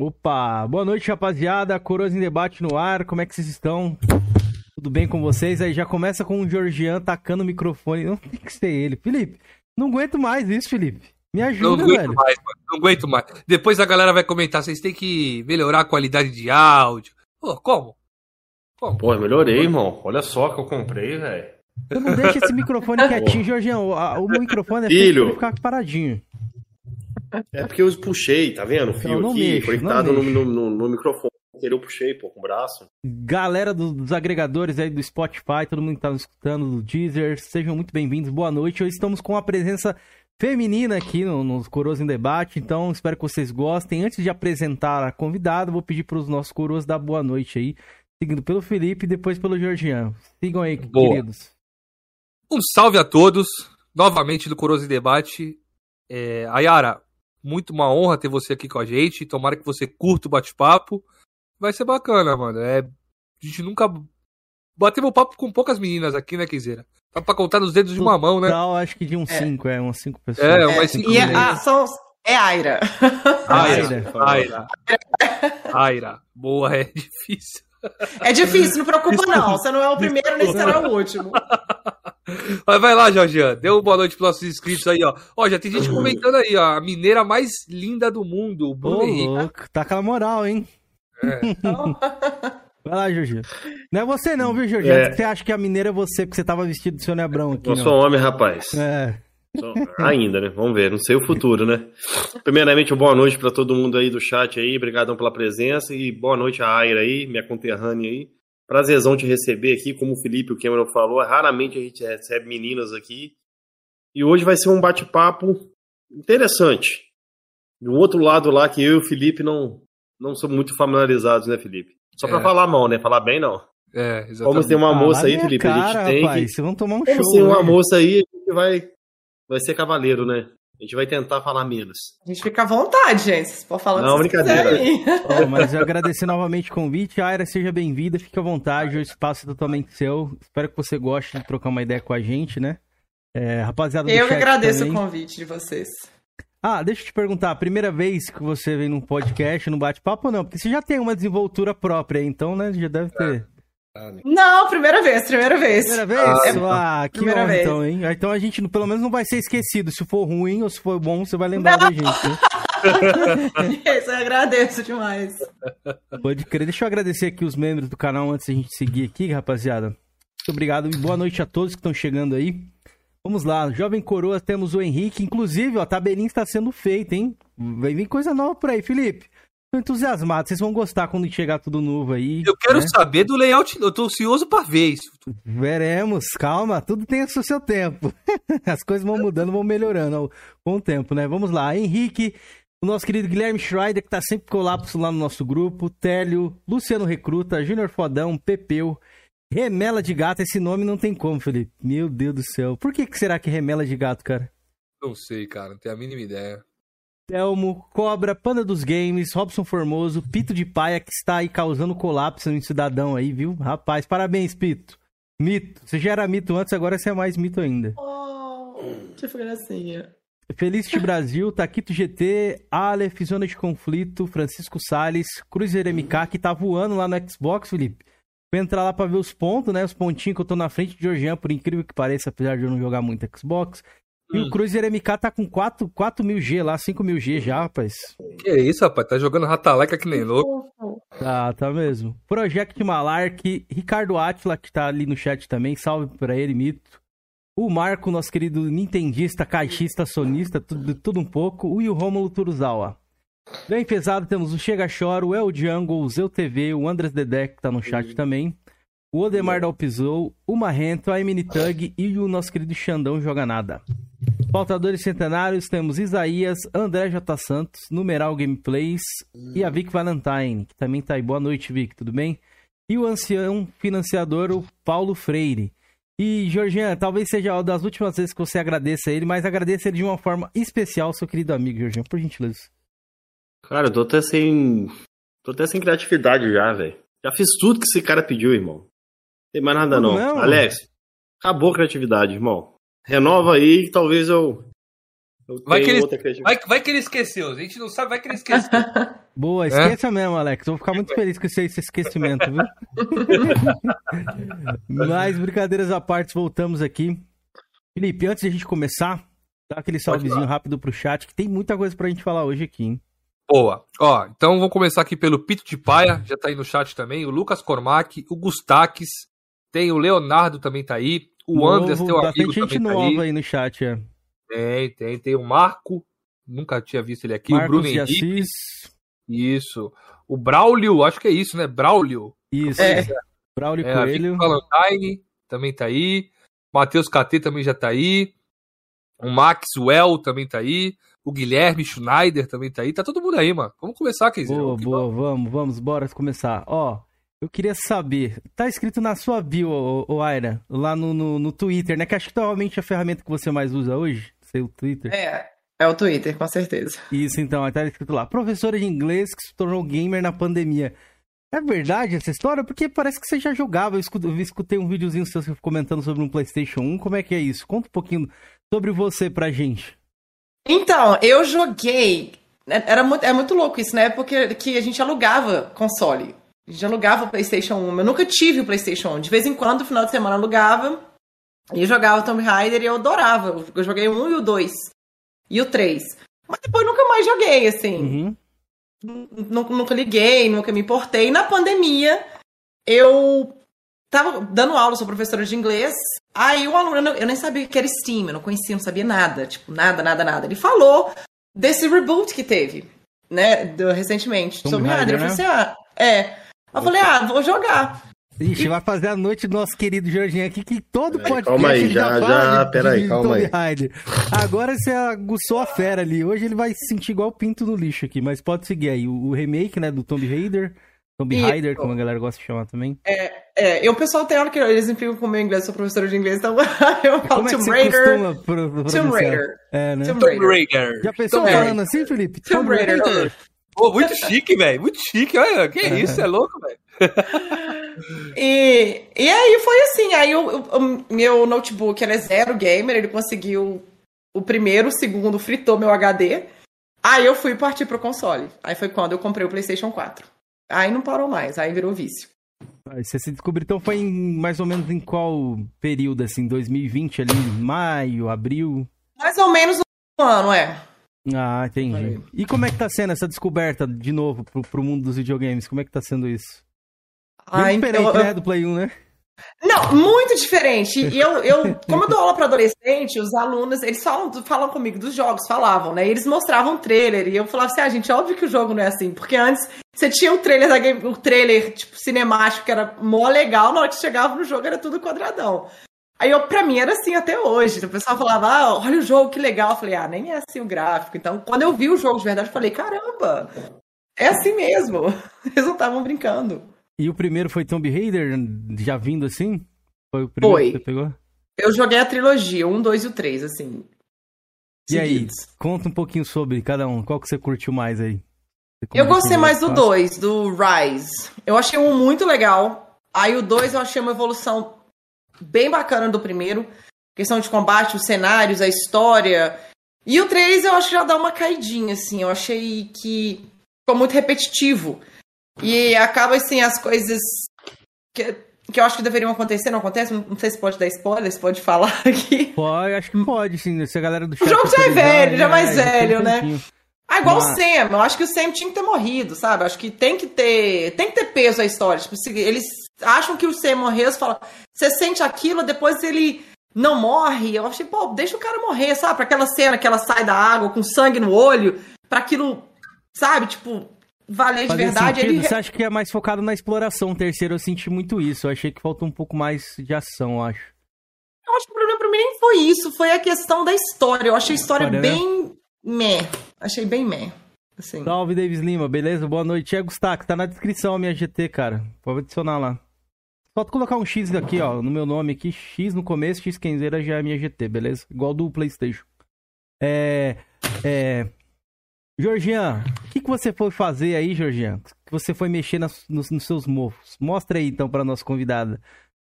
Opa, boa noite, rapaziada. Coroas em debate no ar. Como é que vocês estão? Tudo bem com vocês? Aí já começa com o Georgian tacando o microfone. Não tem que ser ele. Felipe, não aguento mais isso, Felipe. Me ajuda, não aguento velho. mais, mano. Não aguento mais. Depois a galera vai comentar, vocês têm que melhorar a qualidade de áudio. Pô, como? Como? Pô, eu melhorei, irmão. Olha só que eu comprei, velho. Eu não deixa esse microfone quietinho, Georgian. O, a- o meu microfone é feito pra ele ficar paradinho. É porque eu puxei, tá vendo? O fio Então, não aqui, conectado no, no, no- no microfone. Eu puxei, pô, com o braço. Galera do- dos agregadores aí do Spotify, todo mundo que tá nos escutando, do Deezer, sejam muito bem-vindos, boa noite. Hoje estamos com a presença feminina aqui no, nos Coroas em Debate, então espero que vocês gostem. Antes de apresentar a convidada, vou pedir para os nossos coroas dar boa noite aí, seguindo pelo Felipe e depois pelo Georgian. Sigam aí, Boa. queridos. Um salve a todos, novamente do Coroso em Debate. É, Ayara, muito uma honra ter você aqui com a gente. Tomara que você curta o bate-papo. Vai ser bacana, mano. É, a gente nunca bateu papo com poucas meninas aqui, né, Kizeira? Dá pra contar nos dedos de uma mão, né? Total, acho que de uns É. cinco, é, umas cinco pessoas. É, É, umas cinco e mulheres. a, são, é Aira. Aira. Aira. Aira. Boa, é difícil. É difícil, não preocupa não. Você não é o primeiro nem será o último. Mas vai lá, Jorgian. Dê uma boa noite pros nossos inscritos aí, ó. Ó, já tem gente comentando aí, ó. A mineira mais linda do mundo, o Ô, Bruno Henrique. louco, tá aquela moral, hein? É. Vai lá, Georgian. Não é você não, viu, Georgian? É. Você acha que a mineira é você, porque você tava vestido de Sônia Abrão aqui. Eu não. sou homem, rapaz. É. Sou- Ainda, né? Vamos ver. Não sei o futuro, né? Primeiramente, boa noite pra todo mundo aí do chat aí. Obrigadão pela presença. E boa noite a Aira aí, minha conterrânea aí. Prazerzão te receber aqui. Como o Felipe o Cameron falou, raramente a gente recebe meninas aqui. E hoje vai ser um bate-papo interessante. Do outro lado lá, que eu e o Felipe não, não somos muito familiarizados, né, Felipe? Só pra É. falar mal, né? Falar bem, não. É, Como exatamente. tem uma moça aí, Felipe, a gente cara, tem rapaz, que. Vocês vão tomar um Como show. tem uma né? moça aí, a gente vai, vai ser cavaleiro, né? A gente vai tentar falar menos. A gente fica à vontade, gente. Vocês podem falar Não, brincadeira. Ó, mas eu agradecer novamente o convite. Aira, seja bem-vinda, fique à vontade, o espaço é totalmente seu. Espero que você goste de trocar uma ideia com a gente, né? É, rapaziada do Eu que agradeço também. o convite de vocês. Ah, deixa eu te perguntar, a primeira vez que você vem num podcast, num bate-papo ou não? Porque você já tem uma desenvoltura própria, então, né? Já deve ter. Não, primeira vez, primeira vez. Primeira vez? Ah, que Primeira honra, vez. então, hein? Então a gente pelo menos não vai ser esquecido. Se for ruim ou se for bom, você vai lembrar da gente. né? Isso, eu agradeço demais. Pode crer. Deixa eu agradecer aqui os membros do canal antes da gente seguir aqui, rapaziada. Muito obrigado e boa noite a todos que estão chegando aí. Vamos lá, Jovem Coroa, temos o Henrique. Inclusive, ó, a tabelinha está sendo feita, hein? Vai vir coisa nova por aí, Felipe. Tô entusiasmado, vocês vão gostar quando chegar tudo novo aí. Eu quero né? saber do layout. Eu tô ansioso pra ver isso. Veremos, calma, tudo tem o seu tempo. As coisas vão mudando, vão melhorando com o tempo, né? Vamos lá, Henrique, o nosso querido Guilherme Schreider, que tá sempre colapso lá no nosso grupo, Télio, Luciano Recruta, Júnior Fodão, Pepeu, Remela de Gato, esse nome não tem como, Felipe. Meu Deus do céu. Por que, que será que Remela de Gato, cara? Não sei, cara. Não tenho a mínima ideia. Telmo, Cobra, Panda dos Games, Robson Formoso, Pito de Paia, que está aí causando colapso em cidadão aí, viu? Rapaz, parabéns, Pito. Mito. Você já era mito antes, agora você é mais mito ainda. Oh, que gracinha. Felicity Brasil, Taquito GT, Aleph, Zona de Conflito, Francisco Salles, Cruiser MK, que tá voando lá no Xbox, Felipe. Vou entrar lá pra ver os pontos, né? Os pontinhos que eu tô na frente de Georgian, por incrível que pareça, apesar de eu não jogar muito Xbox. E o Hum. Cruiser MK tá com 4, 4 mil G lá, 5 mil G já, rapaz. Que isso, rapaz? Tá jogando ratalaika que nem louco. Tá, tá mesmo. Project Malark, Ricardo Atila, que tá ali no chat também, salve pra ele, mito. O Marco, nosso querido nintendista, caixista, sonista, tudo, tudo um pouco. E o Rômulo Turuzawa. Bem pesado, temos o Chega Choro, o El Jungle, o Zeu TV, o Andres Dedé, que tá no chat também. O Odemar Dalpizou, o Marrento, a Emily Tug e o nosso querido Xandão Joga Nada. Faltadores centenários, temos Isaías, André J. Santos, Numeral Gameplays e a Vic Valentine, que também tá aí. Boa noite, Vic, tudo bem? E o ancião financiador, o Paulo Freire. E, Georgian, talvez seja uma das últimas vezes que você agradeça ele, mas agradeça ele de uma forma especial, seu querido amigo, Georgian, por gentileza. Cara, eu tô até sem. Tô até sem criatividade já, velho. Já fiz tudo que esse cara pediu, irmão. Não tem mais nada não. mesmo? Alex, acabou a criatividade, irmão. Renova aí que talvez eu. Eu Vai que ele-. Vai, vai que ele esqueceu. A gente não sabe, vai que ele esqueceu. Boa, esqueça mesmo, Alex. Eu vou ficar muito feliz com esse, esse esquecimento, viu? Mas, brincadeiras à parte, voltamos aqui. Felipe, antes de a gente começar, dá aquele salvezinho rápido pro chat, que tem muita coisa pra gente falar hoje aqui, hein? Boa. Ó, então vamos começar aqui pelo Pito de Paia, já tá aí no chat também. O Lucas Cormac, o Gustaques, tem o Leonardo também tá aí. O Novo, Andres, teu amigo, bastante gente também tá nova aí. aí no chat, é. Tem, tem, tem o Marco, nunca tinha visto ele aqui. Marcos o Bruno Henrique, Assis. isso. O Braulio, acho que é isso, né? Braulio. Isso. É. Braulio É, Coelho. Valentine também tá aí. Matheus KT também já tá aí. O Maxwell também tá aí. O Guilherme Schneider também tá aí. Tá todo mundo aí, mano. Vamos começar, Keizeiro. Boa, boa, vamos, vamos, bora começar. Ó, eu queria saber, tá escrito na sua bio, ô, ô Aira, lá no, no, no Twitter, né? Que acho que provavelmente é a ferramenta que você mais usa hoje, seu Twitter. É, é o Twitter, com certeza. Isso, então, tá escrito lá. Professora de inglês que se tornou gamer na pandemia. É verdade essa história? Porque parece que você já jogava. Eu escutei, eu escutei um videozinho seu comentando sobre um PlayStation 1. Como é que é isso? Conta um pouquinho sobre você pra gente. Então, eu joguei. Era muito, é muito louco isso, né? Porque que a gente alugava console. A gente alugava o PlayStation 1. Eu nunca tive o PlayStation 1. De vez em quando, no final de semana, eu alugava. E jogava Tomb Raider e eu adorava. Eu joguei o 1 e o 2. E o 3. Mas depois nunca mais joguei, assim. Uhum. Nunca, liguei, nunca me importei. Na pandemia, eu tava dando aula, sou professora de inglês. Aí o aluno, eu eu nem sabia o que era Steam, eu não conhecia, não sabia nada. Tipo, nada, nada, nada. Ele falou desse reboot que teve, né, do- recentemente. Tomb Raider. Eu Raider, falei assim, ah, é. Eu falei, ah, vou jogar. Ixi, vai fazer a noite do nosso querido Jorginho aqui, que todo podcast calma aí, já- já- peraí, calma Tomb aí. Raider. Agora você aguçou a fera ali. Hoje ele vai se sentir igual o pinto no lixo aqui, mas pode seguir aí. O, o remake, né, do Tomb Raider. Tomb. Raider, como a galera gosta de chamar também. É, e o pessoal tem hora que eles implicam com o meu inglês, eu sou professora de inglês, então eu falo Como é que Tomb Raider. pro, pro, Tomb? Raider. É, né? Tomb Tomb Raider. Raider. Já pensou Tomb falando assim, Felipe? Tomb Raider. Pô, muito chique, velho. Muito chique. Olha, que isso, é louco, velho. E, e aí foi assim, aí o, o- meu notebook ele é zero gamer, ele conseguiu o primeiro, o segundo fritou meu HD. Aí eu fui partir pro console. Aí foi quando eu comprei o PlayStation 4. Aí não parou mais, aí virou vício. Aí você se descobriu, então foi em, mais ou menos em qual período, assim? 2020 ali, maio, abril? Mais ou menos um ano, é. Ah, entendi. Aí. E como é que tá sendo essa descoberta, de novo, pro, pro mundo dos videogames? Como é que tá sendo isso? Bem Ai, diferente, eu- né, do Play 1, né? Não, muito diferente. E eu, eu, como eu dou aula para adolescente, os alunos, eles falam, falam comigo dos jogos, falavam, né? E eles mostravam o trailer. E eu falava assim, ah, gente, óbvio que o jogo não é assim. Porque antes você tinha o trailer da game, o trailer, tipo, cinemático, que era mó legal, na hora que chegava no jogo era tudo quadradão. Aí eu, pra mim era assim até hoje. O pessoal falava, ah, olha o jogo, que legal. Eu falei, ah, nem é assim o gráfico. Então, quando eu vi o jogo de verdade, eu falei, caramba, é assim mesmo. Eles não estavam brincando. E o primeiro foi Tomb Raider, já vindo assim? Foi o primeiro Foi. que você pegou? Eu joguei a trilogia, um, dois e o três, assim. E aí, seguidos. conta um pouquinho sobre cada um. Qual que você curtiu mais aí? Eu gostei mais do clássico. 2, do Rise. Eu achei um muito legal. Aí o 2 eu achei uma evolução bem bacana do primeiro. Questão de combate, os cenários, a história. E o 3 eu acho que já dá uma caidinha, assim. Eu achei que ficou muito repetitivo. E acaba, assim, as coisas que, que eu acho que deveriam acontecer, não acontecem. Não, sei se pode dar spoiler, se pode falar aqui. Pode, acho que pode, sim. Se a galera do chat... jogo já é velho, já é mais já tem velho, né? Ah, igual Mas- o Sam. Eu acho que o Sam tinha que ter morrido, sabe? Eu acho que tem que ter. Tem que ter peso a história. Tipo, eles acham que o Sam morreu, você fala, você sente aquilo, depois ele não morre. Eu achei, pô, deixa o cara morrer, sabe? Pra aquela cena que ela sai da água com sangue no olho, pra aquilo, sabe, tipo, valer de Fazer verdade. sentido? Ele... Você acha que é mais focado na exploração? O terceiro eu senti muito isso. Eu achei que faltou um pouco mais de ação, eu acho. Eu acho que o problema pra mim nem foi isso, foi a questão da história. Eu achei a história História, né? bem meh. Achei bem meh. Assim. Salve, Davis Lima, beleza? Boa noite. É Gustavo, tá na descrição a minha GT, cara. Pode adicionar lá. Só tu colocar um X aqui, ó, no meu nome aqui, X no começo, X Kenzeira já é a minha GT, beleza? Igual do PlayStation. É. É. Georgian, o que, que você foi fazer aí, Georgian? Que você foi mexer nas- nos, nos seus mofos? Mostra aí então pra nossa convidada.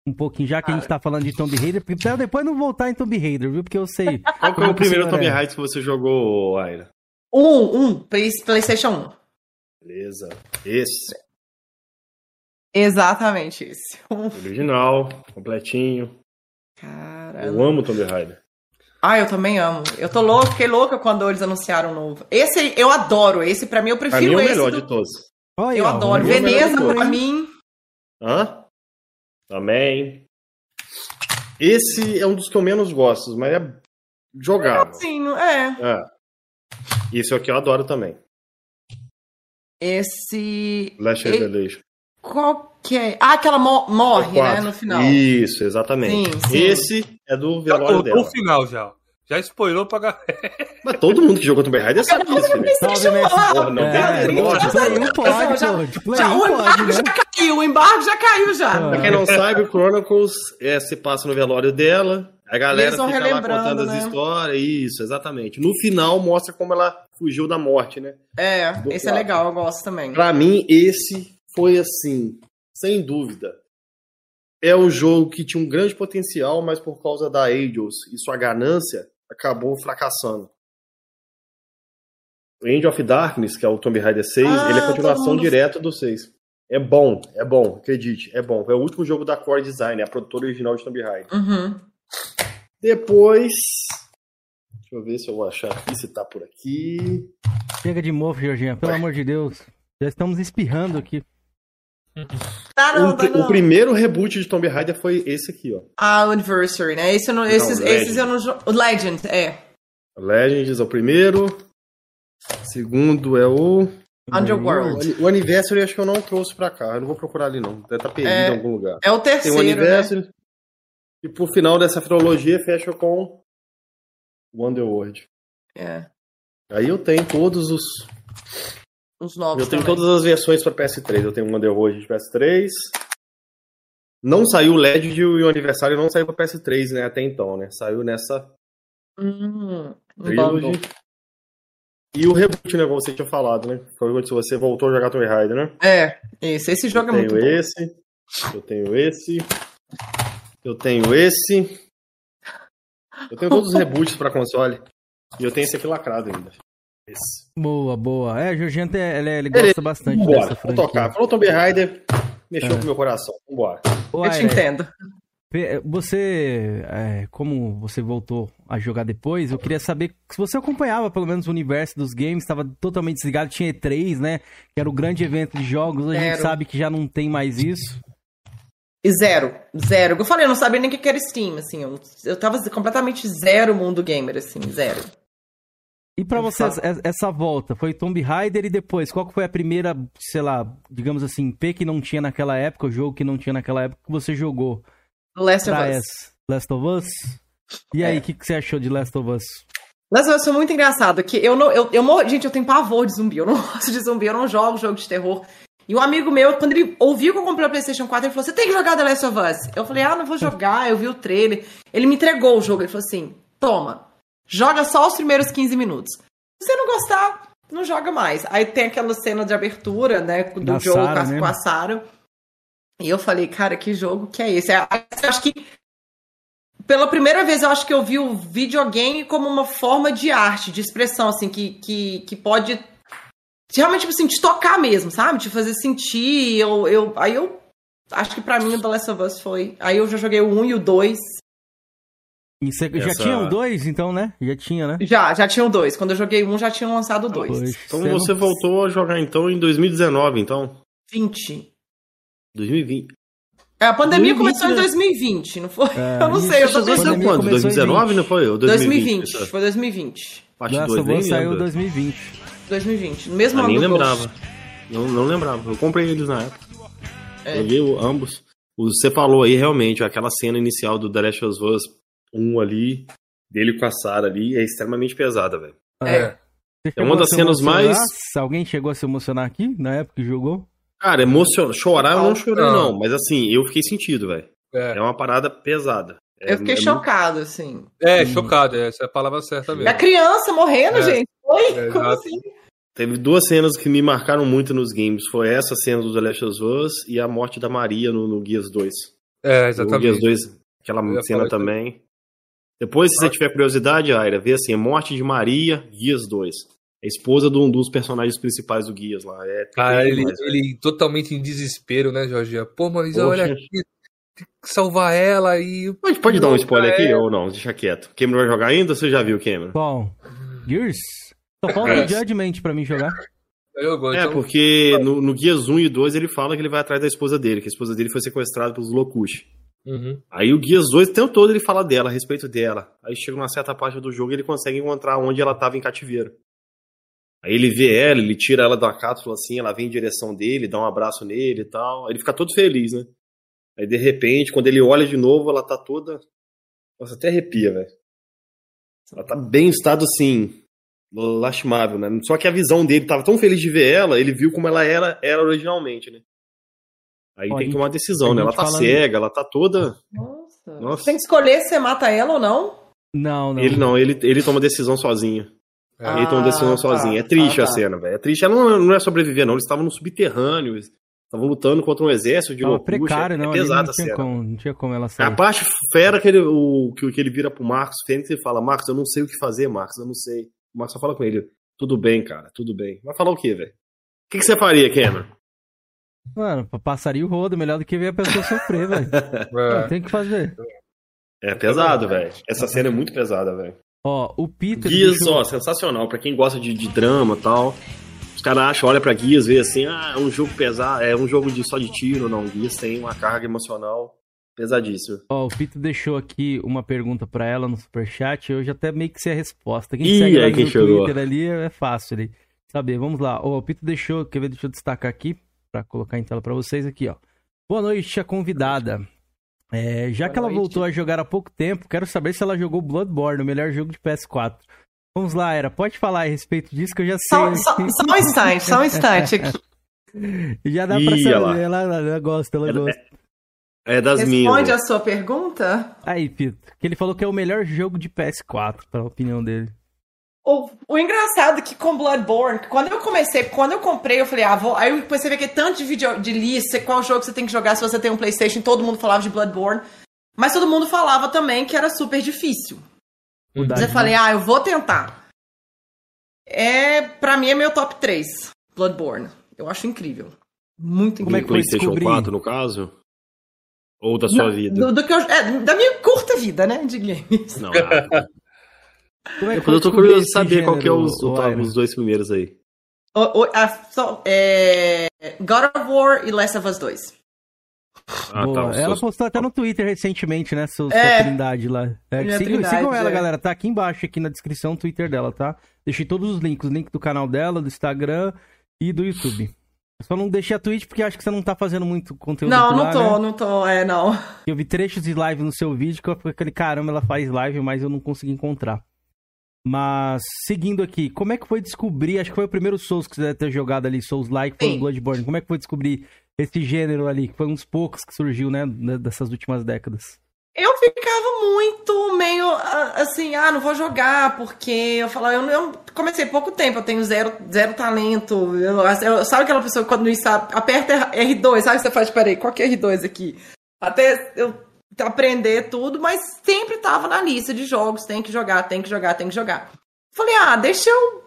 Um pouquinho, já que a gente tá falando de Tomb Raider, porque pra eu depois não voltar em Tomb Raider, viu? Porque eu sei. Qual foi o primeiro Tomb é. Raider que você jogou, Aira? Um, um, Play- PlayStation 1. Beleza. Esse. Exatamente esse. Original, completinho. Cara. Eu amo Tomb Raider. Ah, eu também amo. Eu tô louca, fiquei louca quando eles anunciaram o novo. Esse eu adoro. Esse pra mim eu Pra prefiro mim é o esse. melhor do- de todos. Olha, Eu ó, adoro. o Veneza pra mim. Hã? Também. Esse é um dos que eu menos gosto, mas é jogável. Sim, não- é. É. Esse aqui eu adoro também. Esse. Last E- Revelation. Qual que é? Ah, aquela mo- morre, né, no final. Isso, exatamente. Sim, sim. Esse é do velório o dela. final já. Já spoilou pra galera. Mas todo mundo que jogou Tomb Raider sabe disso, Messi. Porra, não, É, beleza, de lógico. Play 1 pode, Já- pô. De Play Já, 1 o pode, embargo né? já caiu, o embargo já caiu já. Ah. Pra quem não sabe, o Chronicles é, se passa no velório dela. A galera fica lá relembrando, contando né? as histórias. Isso, exatamente. No final mostra como ela fugiu da morte, né? É, Do esse é legal, eu gosto também. Pra mim, esse foi assim, sem dúvida. É um jogo que tinha um grande potencial, mas por causa da Angels e sua ganância, acabou fracassando. Angel of Darkness, que é o Tomb Raider 6, Ah, ele é continuação mundo- direta do 6. É bom, é bom, acredite, é bom. É o último jogo da Core Design, é a produtora original de Tomb Raider. Uhum. Depois. Deixa eu ver se eu vou achar aqui, se tá por aqui. Chega de mofo, Jorginho. Pelo amor de Deus. Já estamos espirrando aqui. Tá, não, o, tá, o não. primeiro reboot de Tomb Raider foi esse aqui, ó. Ah, o Anniversary, né? Esse eu não, esses, Legend. esses eu não. O Legend, é. Legends é o primeiro. Segundo é o. Underworld. O Anniversary acho que eu não trouxe pra cá. Eu não vou procurar ali, não. Deve estar perdido É, em algum lugar. É o Tem terceiro, o né? Anniversary. E pro final dessa trilogia fecha com. o Underworld. É. Aí eu tenho todos os. Os novos Eu tenho também. todas as versões para PS3. Eu tenho o Underworld de PS3. Não saiu o Legend e o aniversário não saiu para PS3, né? Até então, né? Saiu nessa Hum, um trilogy. E o reboot, né? Como você tinha falado, né? Foi quando você voltou a jogar Tomb Raider, né? É, esse. Esse jogo é eu muito tenho bom. esse. Eu tenho esse. Eu tenho esse. Eu tenho todos os reboots para console. E eu tenho esse aqui lacrado ainda. Esse. Boa, boa. É, Jorginho, até- ele, ele gosta bastante Vambora, dessa vou franquia. tocar. Falou Tomb Raider, mexeu É. com o meu coração. Vambora. Ô, Eu te entendo. Você, é, como você voltou a jogar depois, eu queria saber se você acompanhava pelo menos o universo dos games, estava totalmente desligado, tinha E3, né? Que era o grande evento de jogos, a gente Zero. sabe que já não tem mais isso. E zero. Zero. Eu falei, eu não sabia nem o que era Steam, assim. Eu, eu tava completamente zero mundo gamer, assim, zero. E pra De você, fato. essa, volta, foi Tomb Raider e depois, qual que foi a primeira, sei lá, digamos assim, P que não tinha naquela época, o jogo que não tinha naquela época que você jogou Last of Us. Last of Us? E aí, É. o que, que você achou de Last of Us? Last of Us foi muito engraçado, que eu não. Eu, eu morro- gente, eu tenho pavor de zumbi. Eu não gosto de zumbi, eu não jogo jogo de terror. E um amigo meu, quando ele ouviu que eu comprei o PlayStation 4, ele falou: Você tem que jogar The Last of Us. Eu falei: Ah, não vou jogar. Eu vi o trailer. Ele me entregou o jogo. Ele falou assim: Toma, joga só os primeiros 15 minutos. Se você não gostar, não joga mais. Aí tem aquela cena de abertura, né, do Da jogo Sarah, com, a- com a Sarah. E eu falei: Cara, que jogo que é esse? Eu acho que pela primeira vez eu acho que eu vi o videogame como uma forma de arte, de expressão, assim, que, que, que pode realmente, tipo assim, te tocar mesmo, sabe? Te fazer sentir. Eu, eu, aí eu acho que pra mim o The Last of Us foi. Aí eu já joguei o 1 e o 2. E você já Essa- tinha o dois, então, né? Já tinha, né? Já, já tinha o 2. Quando eu joguei um, já tinham lançado o 2. Pois, Então você você não- voltou a jogar então em 2019, então? 20. 2020. É, a pandemia 2020, começou em né? 2020, não foi? É, eu não isso. sei, eu tô pensando. quando? começou em 2019, 20. não foi? Ou 2020, essa foi 2020. Parte Last 2, of nem Us saiu em lembro. 2020. 2020, no mesmo Eu ano nem lembrava. Não, não lembrava. Eu comprei eles na época. É. Joguei o- ambos. O- Você falou aí realmente, aquela cena inicial do The Last of Us 1 ali, dele com a Sarah ali, é extremamente pesada, velho. É. Você É uma a das se cenas emocionar? mais- Alguém chegou a se emocionar aqui, na época que jogou? Cara, emociona. Chorar eu não chorei, Não. não. Mas assim, eu fiquei sentido, velho. É, É uma parada pesada. É- Eu fiquei é chocado, assim. é chocado, essa é a palavra certa A mesmo. criança morrendo, É. gente. Oi? É, Como exato. assim? Teve duas cenas que me marcaram muito nos games. Foi essa cena do The Last of Us e a morte da Maria no, no Guias 2. É, No Guias exatamente. 2, aquela cena isso também. Depois, se você tiver curiosidade, Aira, vê assim, Morte de Maria, Guias 2. É esposa de um dos personagens principais do Guias lá. É Cara, ele, ele totalmente em desespero, né, Jorge? Pô, mas Poxa. olha aqui, tem que salvar ela e. Pode, pode dar um Não, spoiler cara, aqui é- ou não? Deixa quieto. Cameron vai jogar ainda ou você já viu, Cameron? Bom, Gears? Só falta É. o Judgment pra mim jogar. Eu gosto. É, então- porque no, no Guias 1 e 2 ele fala que ele vai atrás da esposa dele, que a esposa dele foi sequestrada pelos Locush. Uhum. Aí o Guias 2, o tempo todo ele fala dela, a respeito dela. Aí chega uma certa parte do jogo e ele consegue encontrar onde ela tava em cativeiro. Aí ele vê ela, ele tira ela da cápsula assim, ela vem em direção dele, dá um abraço nele e tal. Aí ele fica todo feliz, né? Aí de repente, quando ele olha de novo, ela tá toda. Nossa, até arrepia, velho. Ela tá bem em estado assim. Lastimável, né? Só que a visão dele tava tão feliz de ver ela, ele viu como ela era, era originalmente, né? Aí Ó, tem a que tomar uma decisão, a né? Ela tá falando- cega, ela tá toda. Nossa. Nossa. Tem que escolher se você mata ela ou não. Não, não. Ele não, ele, ele toma decisão sozinho. É. ele toma decisão tá. sozinho. É triste Ah, a tá. cena, velho. É triste. Ela não, não é sobreviver, não. Eles estavam no subterrâneo. eles Estavam lutando contra um exército de loucura. precário, é, não. é pesada não a tinha cena. como, não tinha como ela A sair. parte fera que ele, o, que, que ele vira pro Marcos Fênix e fala: Marcos, eu não sei o que fazer, Marcos, eu não sei. O Marcos só fala com ele: Tudo bem, cara, tudo bem. Vai falar o quê, velho? O que, que você faria, Cameron? Mano, passaria o rodo, melhor do que ver a pessoa sofrer, velho. É. Tem que fazer. É pesado, velho. Essa cena é muito pesada, velho. Ó, o Peter. Guias, deixou- ó, sensacional. Pra quem gosta de, de drama e tal. Os caras acham, olha pra Guias, vê assim, ah, é um jogo pesado, é um jogo de só de tiro, não. Guias tem uma carga emocional pesadíssima. Ó, o Peter deixou aqui uma pergunta pra ela no superchat. Eu já até meio que sei a resposta. Quem Ih, segue lá aí no quem chegou. Twitter ali é fácil ali. Saber, vamos lá. Ó, o Peter deixou, quer ver? Deixa eu destacar aqui pra colocar em tela pra vocês aqui, ó. Boa noite, a convidada. É, já Boa que ela noite. voltou a jogar há pouco tempo, quero saber se ela jogou Bloodborne, o melhor jogo de PS4. Vamos lá, Era, pode falar a respeito disso que eu já sei. Só, só, só um instante, só um instante aqui. Já dá pra Ih, saber, olha lá. ela, ela gosta, ela Ela- gosta. É das Responde minhas. a sua pergunta. Aí, Peter, que ele falou que é o melhor jogo de PS4, pra opinião dele. O, o engraçado é que com Bloodborne, quando eu comecei, quando eu comprei, eu falei, ah, vou. Aí eu comecei a ver que tanto de vídeo de lista, qual jogo você tem que jogar se você tem um PlayStation, todo mundo falava de Bloodborne. Mas todo mundo falava também que era super difícil. Mas eu de falei, ah, eu vou tentar. É, pra mim é meu top 3, Bloodborne. Eu acho incrível. Muito Como é incrível. que PlayStation descobrir? 4, no caso? Ou da sua Não, vida? Do, do que eu- é, da minha curta vida, né, de games. Não, ah, Como é é que porque eu tô curioso de saber qual que é gênero, os, o- os dois primeiros aí. O- o- a- só- é, God of War e Last of Us 2. Ah, tá. Ela seus- postou até no Twitter recentemente, né? Sua, É. sua trindade lá. É, sigam, trindade, sigam ela, é. galera. Tá aqui embaixo, aqui na descrição, o Twitter dela, tá? Deixei todos os links. O link do canal dela, do Instagram e do YouTube. Só não deixei a Twitch porque acho que você não tá fazendo muito conteúdo Não, não lá, tô, né? não tô, é, não. Eu vi trechos de live no seu vídeo que eu aquele caramba, ela faz live, mas eu não consegui encontrar. Mas, seguindo aqui, como é que foi descobrir? Acho que foi o primeiro Souls que você deve ter jogado ali, Souls Like, foi o. Bloodborne. Como é que foi descobrir esse gênero ali? Que foi um dos poucos que surgiu, né? né, Dessas últimas décadas. Eu ficava muito meio ah, assim, ah, não vou jogar, porque eu falava, eu, eu comecei pouco tempo, eu tenho zero, zero talento. Eu, eu- sabe aquela pessoa que quando não sabe, aperta R2, sabe? Você faz, peraí, qual que é R2 aqui? Até eu aprender tudo, mas sempre tava na lista de jogos, tem que jogar, tem que jogar, tem que jogar. Falei, ah, deixa eu.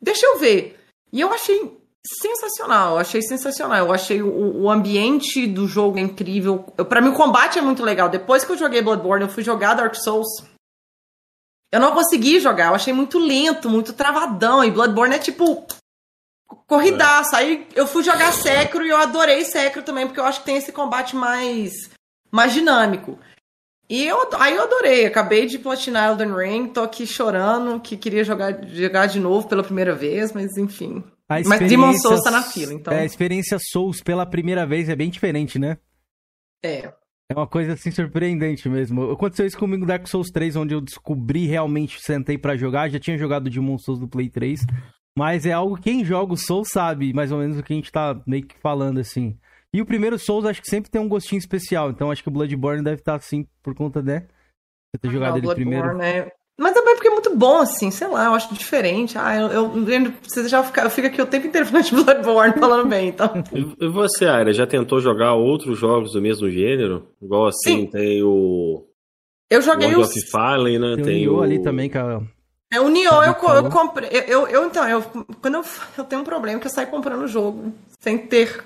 Deixa eu ver. E eu achei sensacional, eu achei sensacional. Eu achei o, o ambiente do jogo incrível. Pra mim, o combate é muito legal. Depois que eu joguei Bloodborne, eu fui jogar Dark Souls. Eu não consegui jogar, eu achei muito lento, muito travadão. E Bloodborne é tipo. Corridaço. Aí eu fui jogar Sekiro e eu adorei Sekiro também, porque eu acho que tem esse combate mais. Mais dinâmico. E eu, aí eu adorei, acabei de platinar Elden Ring, tô aqui chorando, que queria jogar, jogar de novo pela primeira vez, mas enfim. Mas Demon Souls tá na fila, então. É, a experiência Souls pela primeira vez é bem diferente, né? É. É uma coisa assim surpreendente mesmo. Aconteceu isso comigo no Dark Souls 3, onde eu descobri realmente, sentei pra jogar. Já tinha jogado Demon Souls do Play 3. Mas é algo que quem joga o Souls sabe, mais ou menos o que a gente tá meio que falando assim. E o primeiro Souls acho que sempre tem um gostinho especial. Então acho que o Bloodborne deve estar assim por conta, né? Você ter jogado Ah, ele Bloodborne, primeiro. né? Mas também porque é muito bom, assim, sei lá, eu acho diferente. Ah, eu, eu, já fica, eu fico aqui o tempo inteiro falando de Bloodborne, falando bem, então. E você, Aira, já tentou jogar outros jogos do mesmo gênero? Igual assim, Sim. tem o Eu joguei World os. of Fallen, né? Tem o Tem o ali também, que é É, o Nioh eu, eu comprei. Eu, eu, eu, então, eu, quando eu, eu tenho um problema que eu saio comprando o jogo sem ter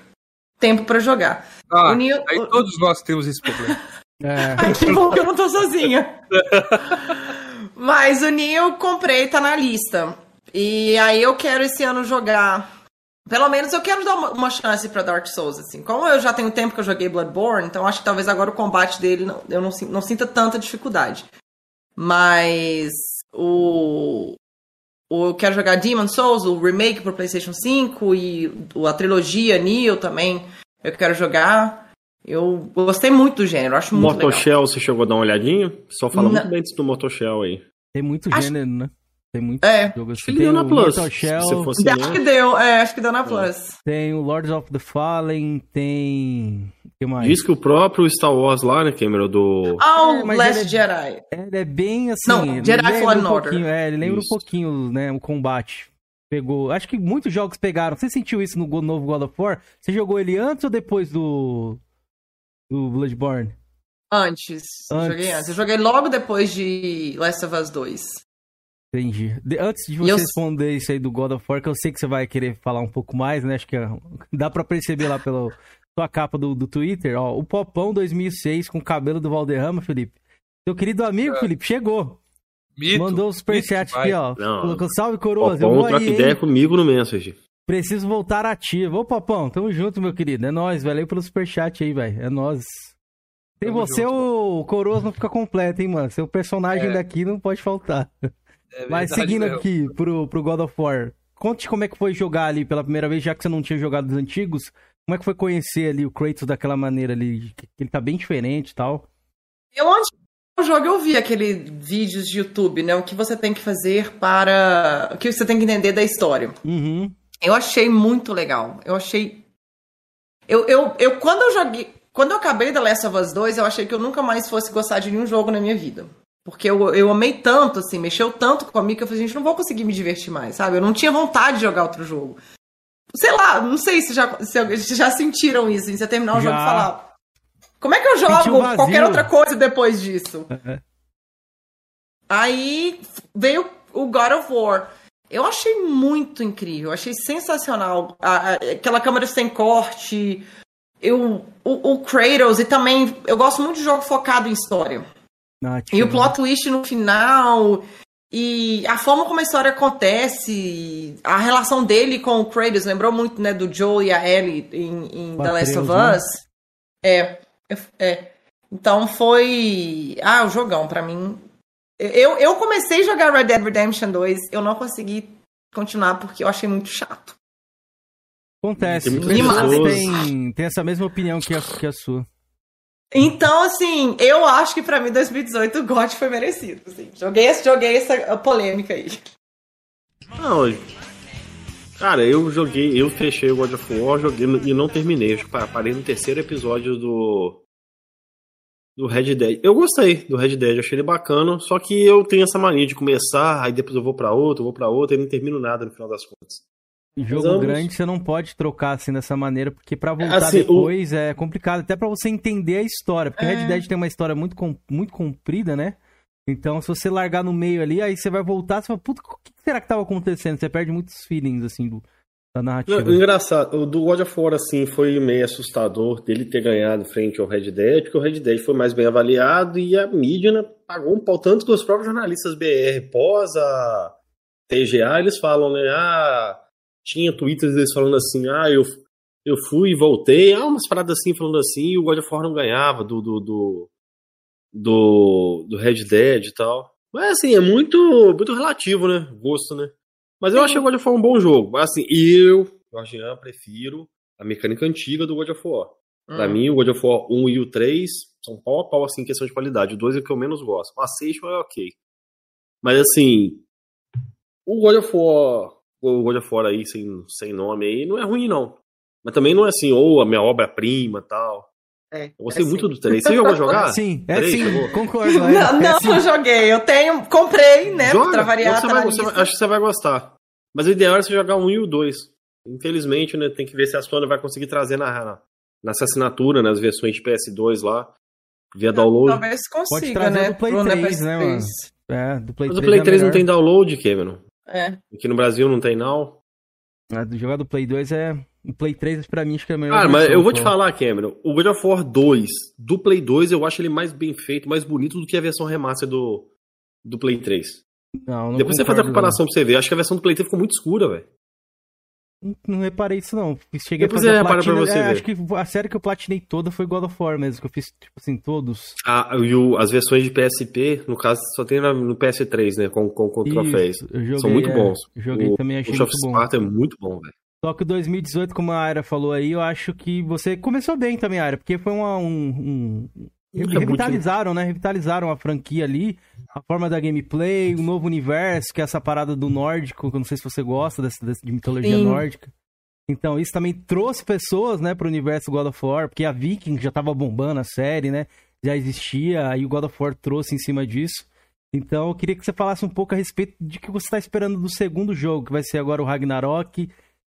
tempo pra jogar. Ah, aí todos nós temos esse problema. É, Ai, que bom que eu não tô sozinha. Mas o eu comprei, tá na lista. E aí eu quero esse ano jogar. Pelo menos eu quero dar uma, uma chance pra Dark Souls, assim. Como eu já tenho tempo que eu joguei Bloodborne, então acho que talvez agora o combate dele não- eu não, não sinta tanta dificuldade. Mas o. o- Eu quero jogar Demon Souls, o remake pro PlayStation 5 e o- a trilogia Neo também. Eu quero jogar. Eu gostei muito do gênero, acho muito legal. Motoshell, você chegou a dar uma olhadinha? Só fala Não. muito bem do Motoshell aí. tem muito Acho- gênero, né? Tem muito É. jogo assim. Ele Tem deu na Plus. Shell, Se fosse Acho que deu, é, acho que deu na Plus. tem o Lords of the Fallen, tem... O que mais? Diz que o próprio Star Wars lá, né, Cameron, do... Ah, É, o mas Last ele Jedi. Ele é bem assim. Não, Jedi lembra Fallen um Order. pouquinho, É, ele lembra Isso. um pouquinho, né, o combate. Pegou. Acho que muitos jogos pegaram. Você sentiu isso no novo God of War? Você jogou ele antes ou depois do. do Bloodborne? Antes. Eu Antes. joguei antes. Eu joguei logo depois de Last of Us 2. Entendi. De- antes de você eu- responder isso aí do God of War, que eu sei que você vai querer falar um pouco mais, né? Acho que é- dá pra perceber lá pela sua capa do, do Twitter, ó. O Popão 2006 com o cabelo do Valderrama, Felipe. Seu querido amigo, Felipe, chegou. Mito. Mandou o superchat aqui, ó. Não. Colocou salve, coroas. Eu Popão vou troca aí, ideia hein? comigo no Message. Preciso voltar ativo. Ô, Popão, tamo junto, meu querido. É nóis, valeu pelo superchat aí, velho. É nóis. Tem Tamo você, junto, o Coroas não fica completo, hein, mano. Seu personagem É. daqui não pode faltar. É Mas seguindo mesmo. aqui pro, pro God of War, conte como é que foi jogar ali pela primeira vez, já que você não tinha jogado os antigos. Como é que foi conhecer ali o Kratos daquela maneira ali? Que ele tá bem diferente e tal. Eu antes do jogo eu vi aquele vídeos de YouTube, né? O que você tem que fazer para. O que você tem que entender da história. Uhum. Eu achei muito legal. Eu achei. Eu, eu, eu quando eu joguei. Quando eu acabei The Last of Us 2, eu achei que eu nunca mais fosse gostar de nenhum jogo na minha vida. Porque eu, eu amei tanto, assim, mexeu tanto comigo que eu falei, gente, não vou conseguir me divertir mais, sabe? Eu não tinha vontade de jogar outro jogo. Sei lá, não sei se já, se vocês já sentiram isso, em você terminar o jogo e Já. falar. Como é que eu jogo qualquer outra coisa depois disso? É. Aí veio o God of War. Eu achei muito incrível, achei sensacional. A- a- aquela câmera sem corte, eu, o, o Kratos, e também eu gosto muito de jogo focado em história. E o plot twist no final, e a forma como a história acontece, a relação dele com o Kratos, lembrou muito né, do Joel e a Ellie em, em The Last of Atreus, né? Us. É, é. Então foi. Ah, o jogão, pra mim. Eu, eu comecei a jogar Red Dead Redemption 2, eu não consegui continuar porque eu achei muito chato. Acontece. Tem têm, têm essa mesma opinião que a, que a sua. Então, assim, eu acho que pra mim 2018 o God foi merecido. Assim. Joguei, joguei essa polêmica aí. Não, cara, eu joguei, eu fechei o God of War, joguei e não terminei. Pa- parei no terceiro episódio do do Red Dead. Eu gostei do Red Dead, achei ele bacana, só que eu tenho essa mania de começar, aí depois eu vou pra outro, eu vou pra outro e não termino nada no final das contas. Jogo ambos- grande você não pode trocar assim dessa maneira, porque pra voltar Assim, o- depois é complicado, até pra você entender a história, porque É. Red Dead tem uma história muito, com- muito comprida, né? Então, se você largar no meio ali, aí você vai voltar, você fala, puta, o que será que tava acontecendo? Você perde muitos feelings, assim, do, da narrativa. Não, o engraçado, o do God of War, assim, foi meio assustador dele ter ganhado frente ao Red Dead, porque o Red Dead foi mais bem avaliado e a mídia né, pagou um pau tanto que os próprios jornalistas BR pós a TGA, eles falam, né, ah, tinha twitters deles falando assim, ah, eu, eu fui e voltei, ah, umas paradas assim, falando assim, e o God of War não ganhava do, do, do, do, do Red Dead e tal. Mas, assim, é muito, muito relativo, né, gosto, né. Mas eu achei o God of War um bom jogo. Mas, assim, eu, Jorgian, prefiro a mecânica antiga do God of War. Pra Hum. mim, o God of War 1 e o 3 são pau a pau, assim, em questão de qualidade. O 2 é o que eu menos gosto. O Ascension é ok. Mas, assim, o God of War, o God of War aí, sem, sem nome aí, não é ruim, não. Mas também não é assim, ou a minha obra-prima e tal. É, Eu gostei é muito sim. do 3. Você jogou jogar? Sim, é Peraí, sim, chegou. concordo. É, Não, é não sim. eu joguei. Eu tenho. Comprei, né? Joga, pra variar, você tá vai- você vai- lista. acho que você vai gostar. Mas o ideal é você jogar o 1 e o 2. Infelizmente, né, tem que ver se a Sony vai conseguir trazer na, na, nessa assinatura, nas versões de PS2 lá, via download. Talvez consiga, trazer né? do Play pro- na 3, né, PS3. mano? É, do Play Mas o 3 Play é 3 não melhor. tem download, Cameron. É. Aqui no Brasil não tem now. Ah, do jogar do Play 2 é. O Play 3 pra mim acho que é a melhor. Cara, mas eu vou te falar, Cameron. O God of War 2 do Play 2 eu acho ele mais bem feito, mais bonito do que a versão remaster do, do Play 3. Não, não Depois você faz a comparação pra você ver. Acho que a versão do Play 3 ficou muito escura, velho. Não, reparei isso, não. Cheguei Depois a fazer você a repara pra platina, você é. Acho que a série que eu platinei toda foi God of War mesmo, que eu fiz, tipo assim, todos. Ah, e o- as versões de PSP, no caso, só tem no PS3, né? Com, com, com troféus. São muito é, bons. joguei o, também, achei o muito bom. Sparta é muito bom, velho. Só que o 2018, como a Aira falou aí, eu acho que você começou bem também, Aira, porque foi uma, um, um- Revitalizaram, né? Revitalizaram a franquia ali, a forma da gameplay, um novo universo, que é essa parada do nórdico, que eu não sei se você gosta desse, desse- de mitologia Sim. nórdica. Então, isso também trouxe pessoas, né, pro universo God of War, porque a Viking já tava bombando a série, né? Já existia, aí o God of War trouxe em cima disso. Então, eu queria que você falasse um pouco a respeito de que você tá esperando do segundo jogo, que vai ser agora o Ragnarok.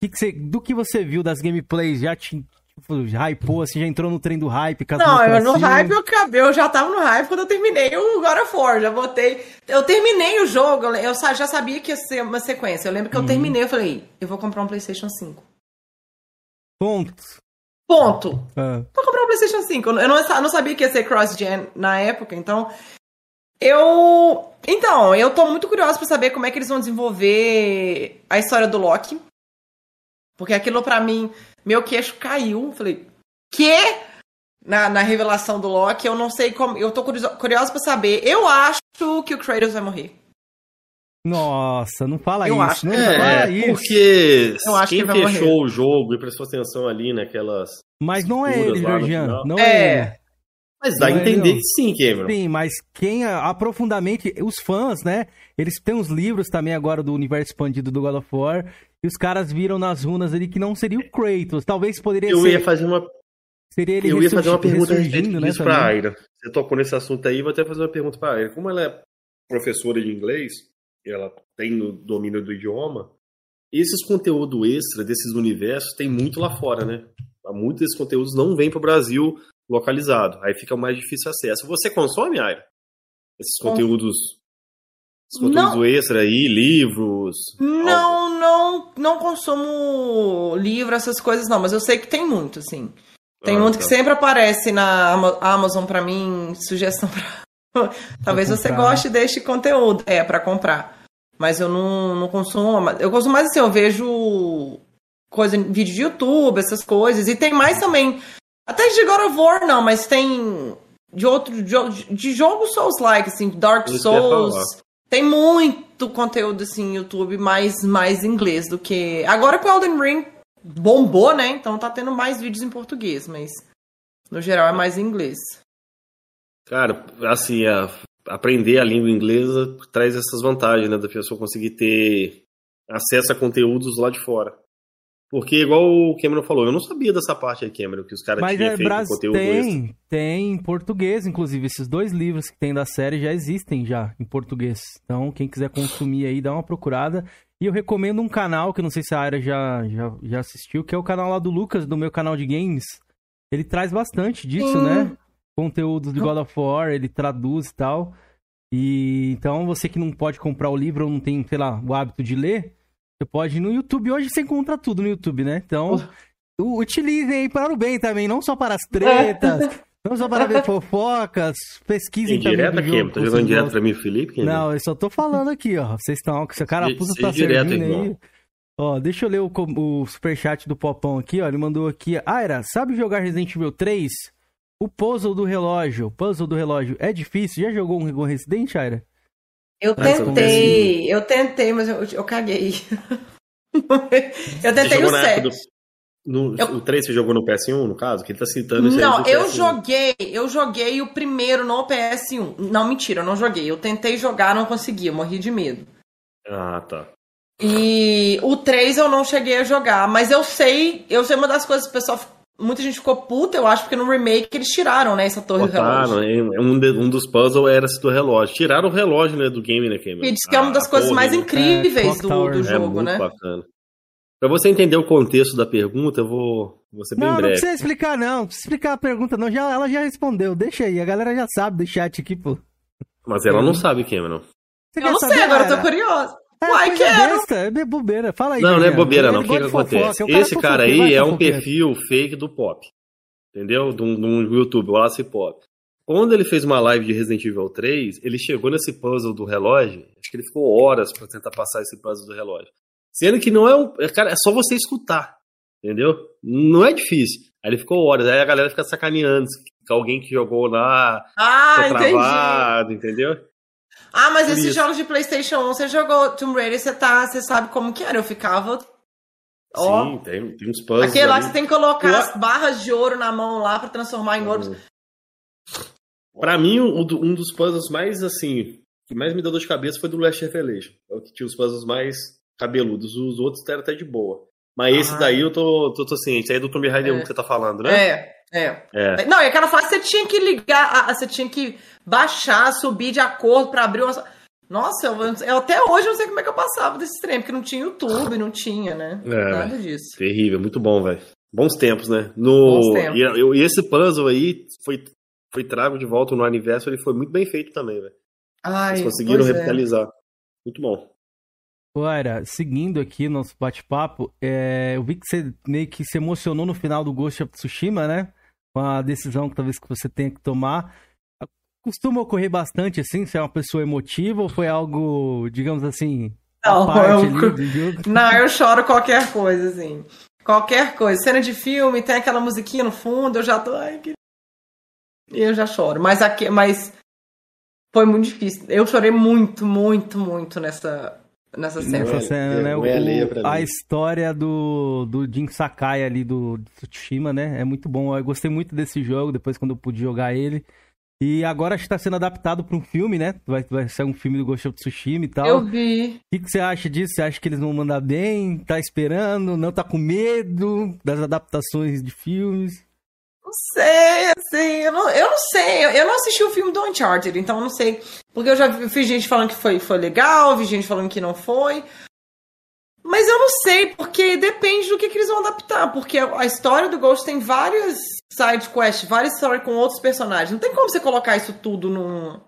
Que que você- do que você viu das gameplays? Já te hypou, assim, já entrou no trem do hype? Não, eu no ilustrações? hype eu acabei, eu já tava no hype quando eu terminei o God of War, já botei. Eu terminei o jogo, eu, já sabia que ia ser uma sequência. Eu lembro que eu Uhum. terminei, eu falei, eu vou comprar um PlayStation 5. Ponto. Ponto. Ah, Vou comprar um PlayStation 5. Eu não, eu não sabia que ia ser cross-gen na época, então. Eu. Então, eu tô muito curiosa pra saber como é que eles vão desenvolver a história do Loki. Porque aquilo pra mim, meu queixo caiu. Falei, quê? Na, na revelação do Loki, eu não sei como. Eu tô curiosa, curiosa pra saber. Eu acho que o Kratos vai morrer. Nossa, não fala Eu isso. acho. Não É, fala isso. porque Eu acho quem que fechou o jogo e prestou atenção ali naquelas. Mas não é ele, Georgiano. Não é, É. ele. Mas dá a Não entender que sim, Cameron. Sim, mas quem aprofundamente, os fãs, né? Eles têm uns livros também agora do universo expandido do God of War. E os caras viram nas runas ali que não seria o Kratos. Talvez poderia Eu ser. ia fazer uma, Seria ele eu ia fazer uma pergunta a respeito né, disso pra também. Aira. Você tocou nesse assunto aí, vou até fazer uma pergunta pra Aira. Como ela é professora de inglês, e ela tem o domínio do idioma, esses conteúdos extra desses universos tem muito lá fora, né? Muitos desses conteúdos não vêm pro Brasil localizado. Aí fica mais difícil acesso. Você consome, Aira? Esses Con- conteúdos. Esses conteúdos Não. extra aí, livros. Não, não, não consumo livro, essas coisas não, mas eu sei que tem muito, assim. Tem Ah, muito tá. que sempre aparece na Ama- Amazon pra mim, sugestão pra. Talvez você comprar. goste deste conteúdo, é, pra comprar. Mas eu não, não consumo. Eu consumo mais assim, eu vejo coisa vídeo de YouTube, essas coisas. E tem mais também. Até de God of War, não, mas tem de outro. De, de jogos Souls-like, assim, Dark Souls. Tem muito conteúdo assim YouTube, mais, mais inglês do que. Agora o Elden Ring bombou, né? Então tá tendo mais vídeos em português, mas no geral é mais em inglês. Cara, assim, a- aprender a língua inglesa traz essas vantagens, né? Da pessoa conseguir ter acesso a conteúdos lá de fora. Porque, igual o Cameron falou, eu não sabia dessa parte aí, Cameron, que os caras Mas tinham é, feito Brasil conteúdo extra. tem, tem em português, inclusive. Esses dois livros que tem da série já existem já em português. Então, quem quiser consumir aí, dá uma procurada. E eu recomendo um canal, que eu não sei se a área já, já, já assistiu, que é o canal lá do Lucas, do meu canal de games. Ele traz bastante disso, né? Conteúdos de God of War, ele traduz e tal. E então, você que não pode comprar o livro ou não tem, sei lá, o hábito de ler, você pode ir no YouTube. Hoje você encontra tudo no YouTube, né? Então, u- utilizem aí para o bem também, não só para as tretas, não só para ver fofocas, pesquisem Tem também. direto aqui, tá jogando direto pra mim, Felipe? Cameron? Não, eu só tô falando aqui, ó. Vocês estão, que essa carapuça Seja tá direto, servindo aí. irmão. Ó, deixa eu ler o, o superchat do Popão aqui, ó. Ele mandou aqui. Aira, sabe jogar Resident Evil 3? O puzzle do relógio. O puzzle do relógio é difícil? Já jogou um Resident, Aira? Eu Mas tentei, eu tentei, mas eu, eu caguei. eu tentei o na época 7. do... No, Eu- O 3 você jogou no PS1, no caso? Que ele tá citando isso Não, eu PS1. joguei, eu joguei o primeiro no PS1. Não, mentira, eu não joguei. Eu tentei jogar, não consegui, eu morri de medo. Ah, tá. E o 3 eu não cheguei a jogar, mas eu sei, eu sei uma das coisas que o pessoal, muita gente ficou puta, eu acho, porque no remake eles tiraram, né, essa torre do Botaram, relógio. hein? um, de- um dos puzzles era esse do relógio. Tiraram o relógio, né, do game, né, Cameron? E diz que é uma das coisas torre, mais né? incríveis Clock do, do É É jogo, muito né? bacana. Pra você entender o contexto da pergunta, eu vou, vou ser bem Não, não breve. precisa explicar, não. Não precisa explicar a pergunta, não. Já, ela já respondeu. Deixa aí, a galera já sabe do chat aqui, pô. Mas ela não sabe, Cameron. Você Eu não sei, agora eu tô Ara? É, Uai, quero. besta, é bobeira. Fala aí. Não, não é bobeira, não. O que, que de fofoca, acontece? é um cara Esse cara aí vai é um fofoqueiro. perfil fake do pop. Entendeu? Do, do YouTube, o Wallace Pop. Quando ele fez uma live de Resident Evil 3, ele chegou nesse puzzle do relógio. Acho que ele ficou horas pra tentar passar esse puzzle do relógio. Sendo que não é um. é, Cara, é só você escutar. Entendeu? Não é difícil. Aí ele ficou horas. Aí a galera fica sacaneando. Alguém que jogou lá Ah, ficou entendi. travado, entendeu? Ah, mas esses jogos de PlayStation 1, você jogou Tomb Raider, você, tá, você sabe como que era. Eu ficava. Ó, Sim, tem, tem uns puzzles. aquele lá ali. que você tem que colocar Eu- as barras de ouro na mão lá pra transformar em ouro. Pra mim, um, do- dos puzzles mais, assim, que mais me deu dor de cabeça foi do Last Revelation. É o que tinha os puzzles mais cabeludos. Os outros eram até de boa. Mas esse Ah. daí eu tô, tô, tô ciente. Aí é do Tomb Raider É. 1 que você tá falando, né? É, é. É. Não, e aquela fase você tinha que ligar, você tinha que baixar, subir de acordo pra abrir uma. Nossa, eu, eu até hoje não sei como é que eu passava desse trem, porque não tinha YouTube, não tinha, né? É, Nada disso. Terrível, muito bom, velho. Bons tempos, né? No... Bons tempos. E, eu- e esse puzzle aí foi, foi trago de volta no aniversário e foi muito bem feito também, velho. Ai, Eles conseguiram pois é. revitalizar. Muito bom. Ora, seguindo aqui nosso bate-papo, é, eu vi que você meio que se emocionou no final do Ghost of Tsushima, né? Com a decisão que talvez que você tenha que tomar. Costuma ocorrer bastante assim, se é uma pessoa emotiva ou foi algo, digamos assim, Não, eu- ali do? Não, eu choro qualquer coisa, assim. Qualquer coisa. Cena de filme, tem aquela musiquinha no fundo, eu já tô. Ai, que... Eu já choro. Mas, aqui, mas foi muito difícil. Eu chorei muito, muito, muito nessa, nessa cena. Essa é- cena, né? é O- pra a história do, do Jin Sakai ali do, do Tsushima, né? É muito bom. Eu gostei muito desse jogo, depois quando eu pude jogar ele. E agora acho que tá sendo adaptado pra um filme, né? Vai, vai ser um filme do Ghost of Tsushima e tal. Eu vi. O que, que você acha disso? Você acha que eles vão mandar bem? Tá esperando? Não tá com medo das adaptações de filmes? Não sei, assim, eu não, eu não sei. Eu, eu não assisti o filme do Uncharted, então eu não sei. Porque eu já vi, vi gente falando que foi, foi legal, vi gente falando que não foi. Mas eu não sei, porque depende do que, que eles vão adaptar. Porque a, história do Ghost tem várias side quests, várias histórias com outros personagens. Não tem como você colocar isso tudo num,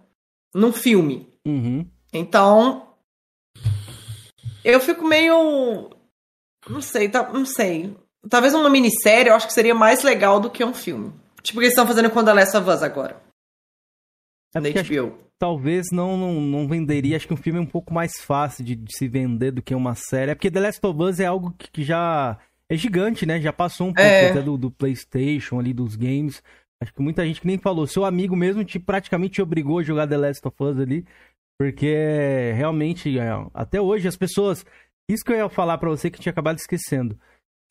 num filme. Uhum. Então. Eu fico meio. Não sei, tá, não sei. Talvez uma minissérie eu acho que seria mais legal do que um filme. Tipo o que eles estão fazendo com The Last of Us agora. É Na HBO. talvez não, não, não venderia. Acho que um filme é um pouco mais fácil de, de se vender do que uma série. É porque The Last of Us é algo que, que já é gigante, né? Já passou um pouco É. até do, do PlayStation ali, dos games. Acho que muita gente que nem falou. Seu amigo mesmo te praticamente te obrigou a jogar The Last of Us ali. Porque realmente, é, até hoje, as pessoas. Isso que eu ia falar pra você que tinha acabado esquecendo.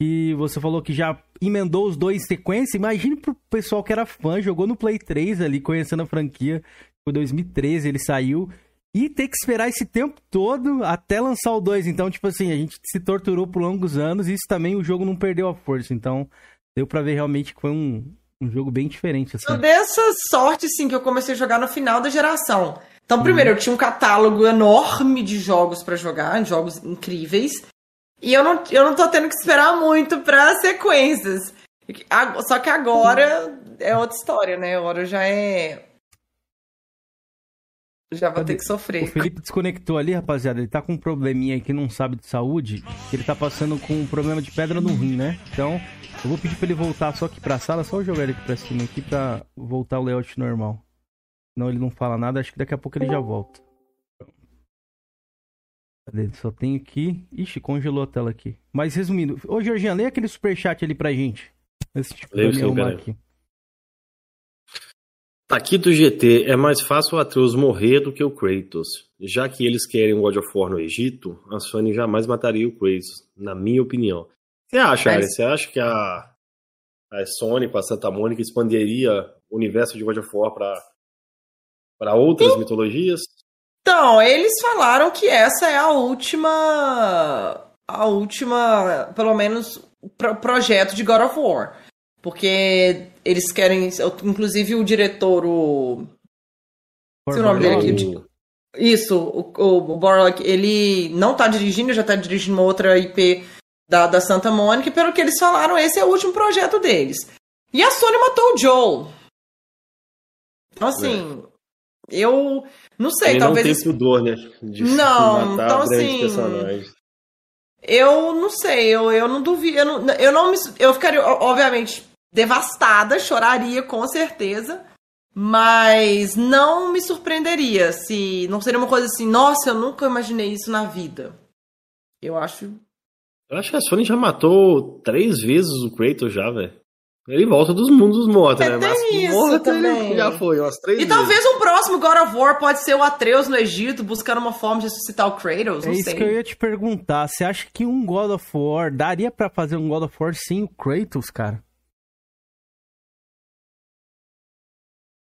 Que você falou que já emendou os dois em sequência. Imagine pro pessoal que era fã, jogou no Play 3 ali, conhecendo a franquia. Foi 2013, ele saiu. E ter que esperar esse tempo todo até lançar o 2. Então, tipo assim, a gente se torturou por longos anos e isso também o jogo não perdeu a força. Então, deu pra ver realmente que foi um, um jogo bem diferente, assim. Eu dei essa sorte, sim, que eu comecei a jogar no final da geração. Então, primeiro, eu tinha um catálogo enorme de jogos pra jogar, jogos incríveis. E eu não, eu não tô tendo que esperar muito pra sequências. Só que agora é outra história, né? Agora já é. Já vou ter que sofrer. O Felipe desconectou ali, rapaziada. Ele tá com um probleminha aí que não sabe de saúde. Ele tá passando com um problema de pedra no rim, né? Então, eu vou pedir pra ele voltar só aqui pra sala, só eu jogar ele aqui pra cima aqui pra voltar o layout normal. Senão ele não fala nada, acho que daqui a pouco ele já volta. Cadê? Só tem aqui. Ixi, congelou a tela aqui. Mas resumindo, ô Georgian, lê aquele superchat ali pra gente. Esse tipo Leio sim, aqui. Aqui do GT é mais fácil o Atreus morrer do que o Kratos. Já que eles querem um God of War no Egito, a Sony jamais mataria o Kratos, na minha opinião. Você acha, Mas-? Você acha que a, a Sony com a Santa Mônica expandiria o universo de God of War para para outras mitologias? Então, eles falaram que essa é a última. A última, pelo menos, pro- projeto de God of War. Porque eles querem. Inclusive o diretor, o. É o nome dele aqui, Isso, o, o, o Borlaug, ele não tá dirigindo, já tá dirigindo uma outra IP da, da Santa Mônica, e pelo que eles falaram, esse é o último projeto deles. E a Sony matou o Joel. Então, assim, Eu não sei, Ele talvez. não tem pudor, né? De Não, matar então, grandes assim, personagens. Eu não sei, eu, eu não duvido. Eu não, eu não me. Eu ficaria, obviamente, devastada, choraria com certeza. Mas não me surpreenderia se. Não seria uma coisa assim, nossa, eu nunca imaginei isso na vida. Eu acho. Eu acho que a Sony já matou três vezes o Kratos já, velho. Ele volta dos mundos mortos, É, né? Mas isso morto também. ele já foi, umas três E vezes. talvez um próximo God of War pode ser o Atreus no Egito buscando uma forma de ressuscitar o Kratos, É não isso sei. que eu ia te perguntar. Você acha que um God of War daria pra fazer um God of War sem o Kratos, cara?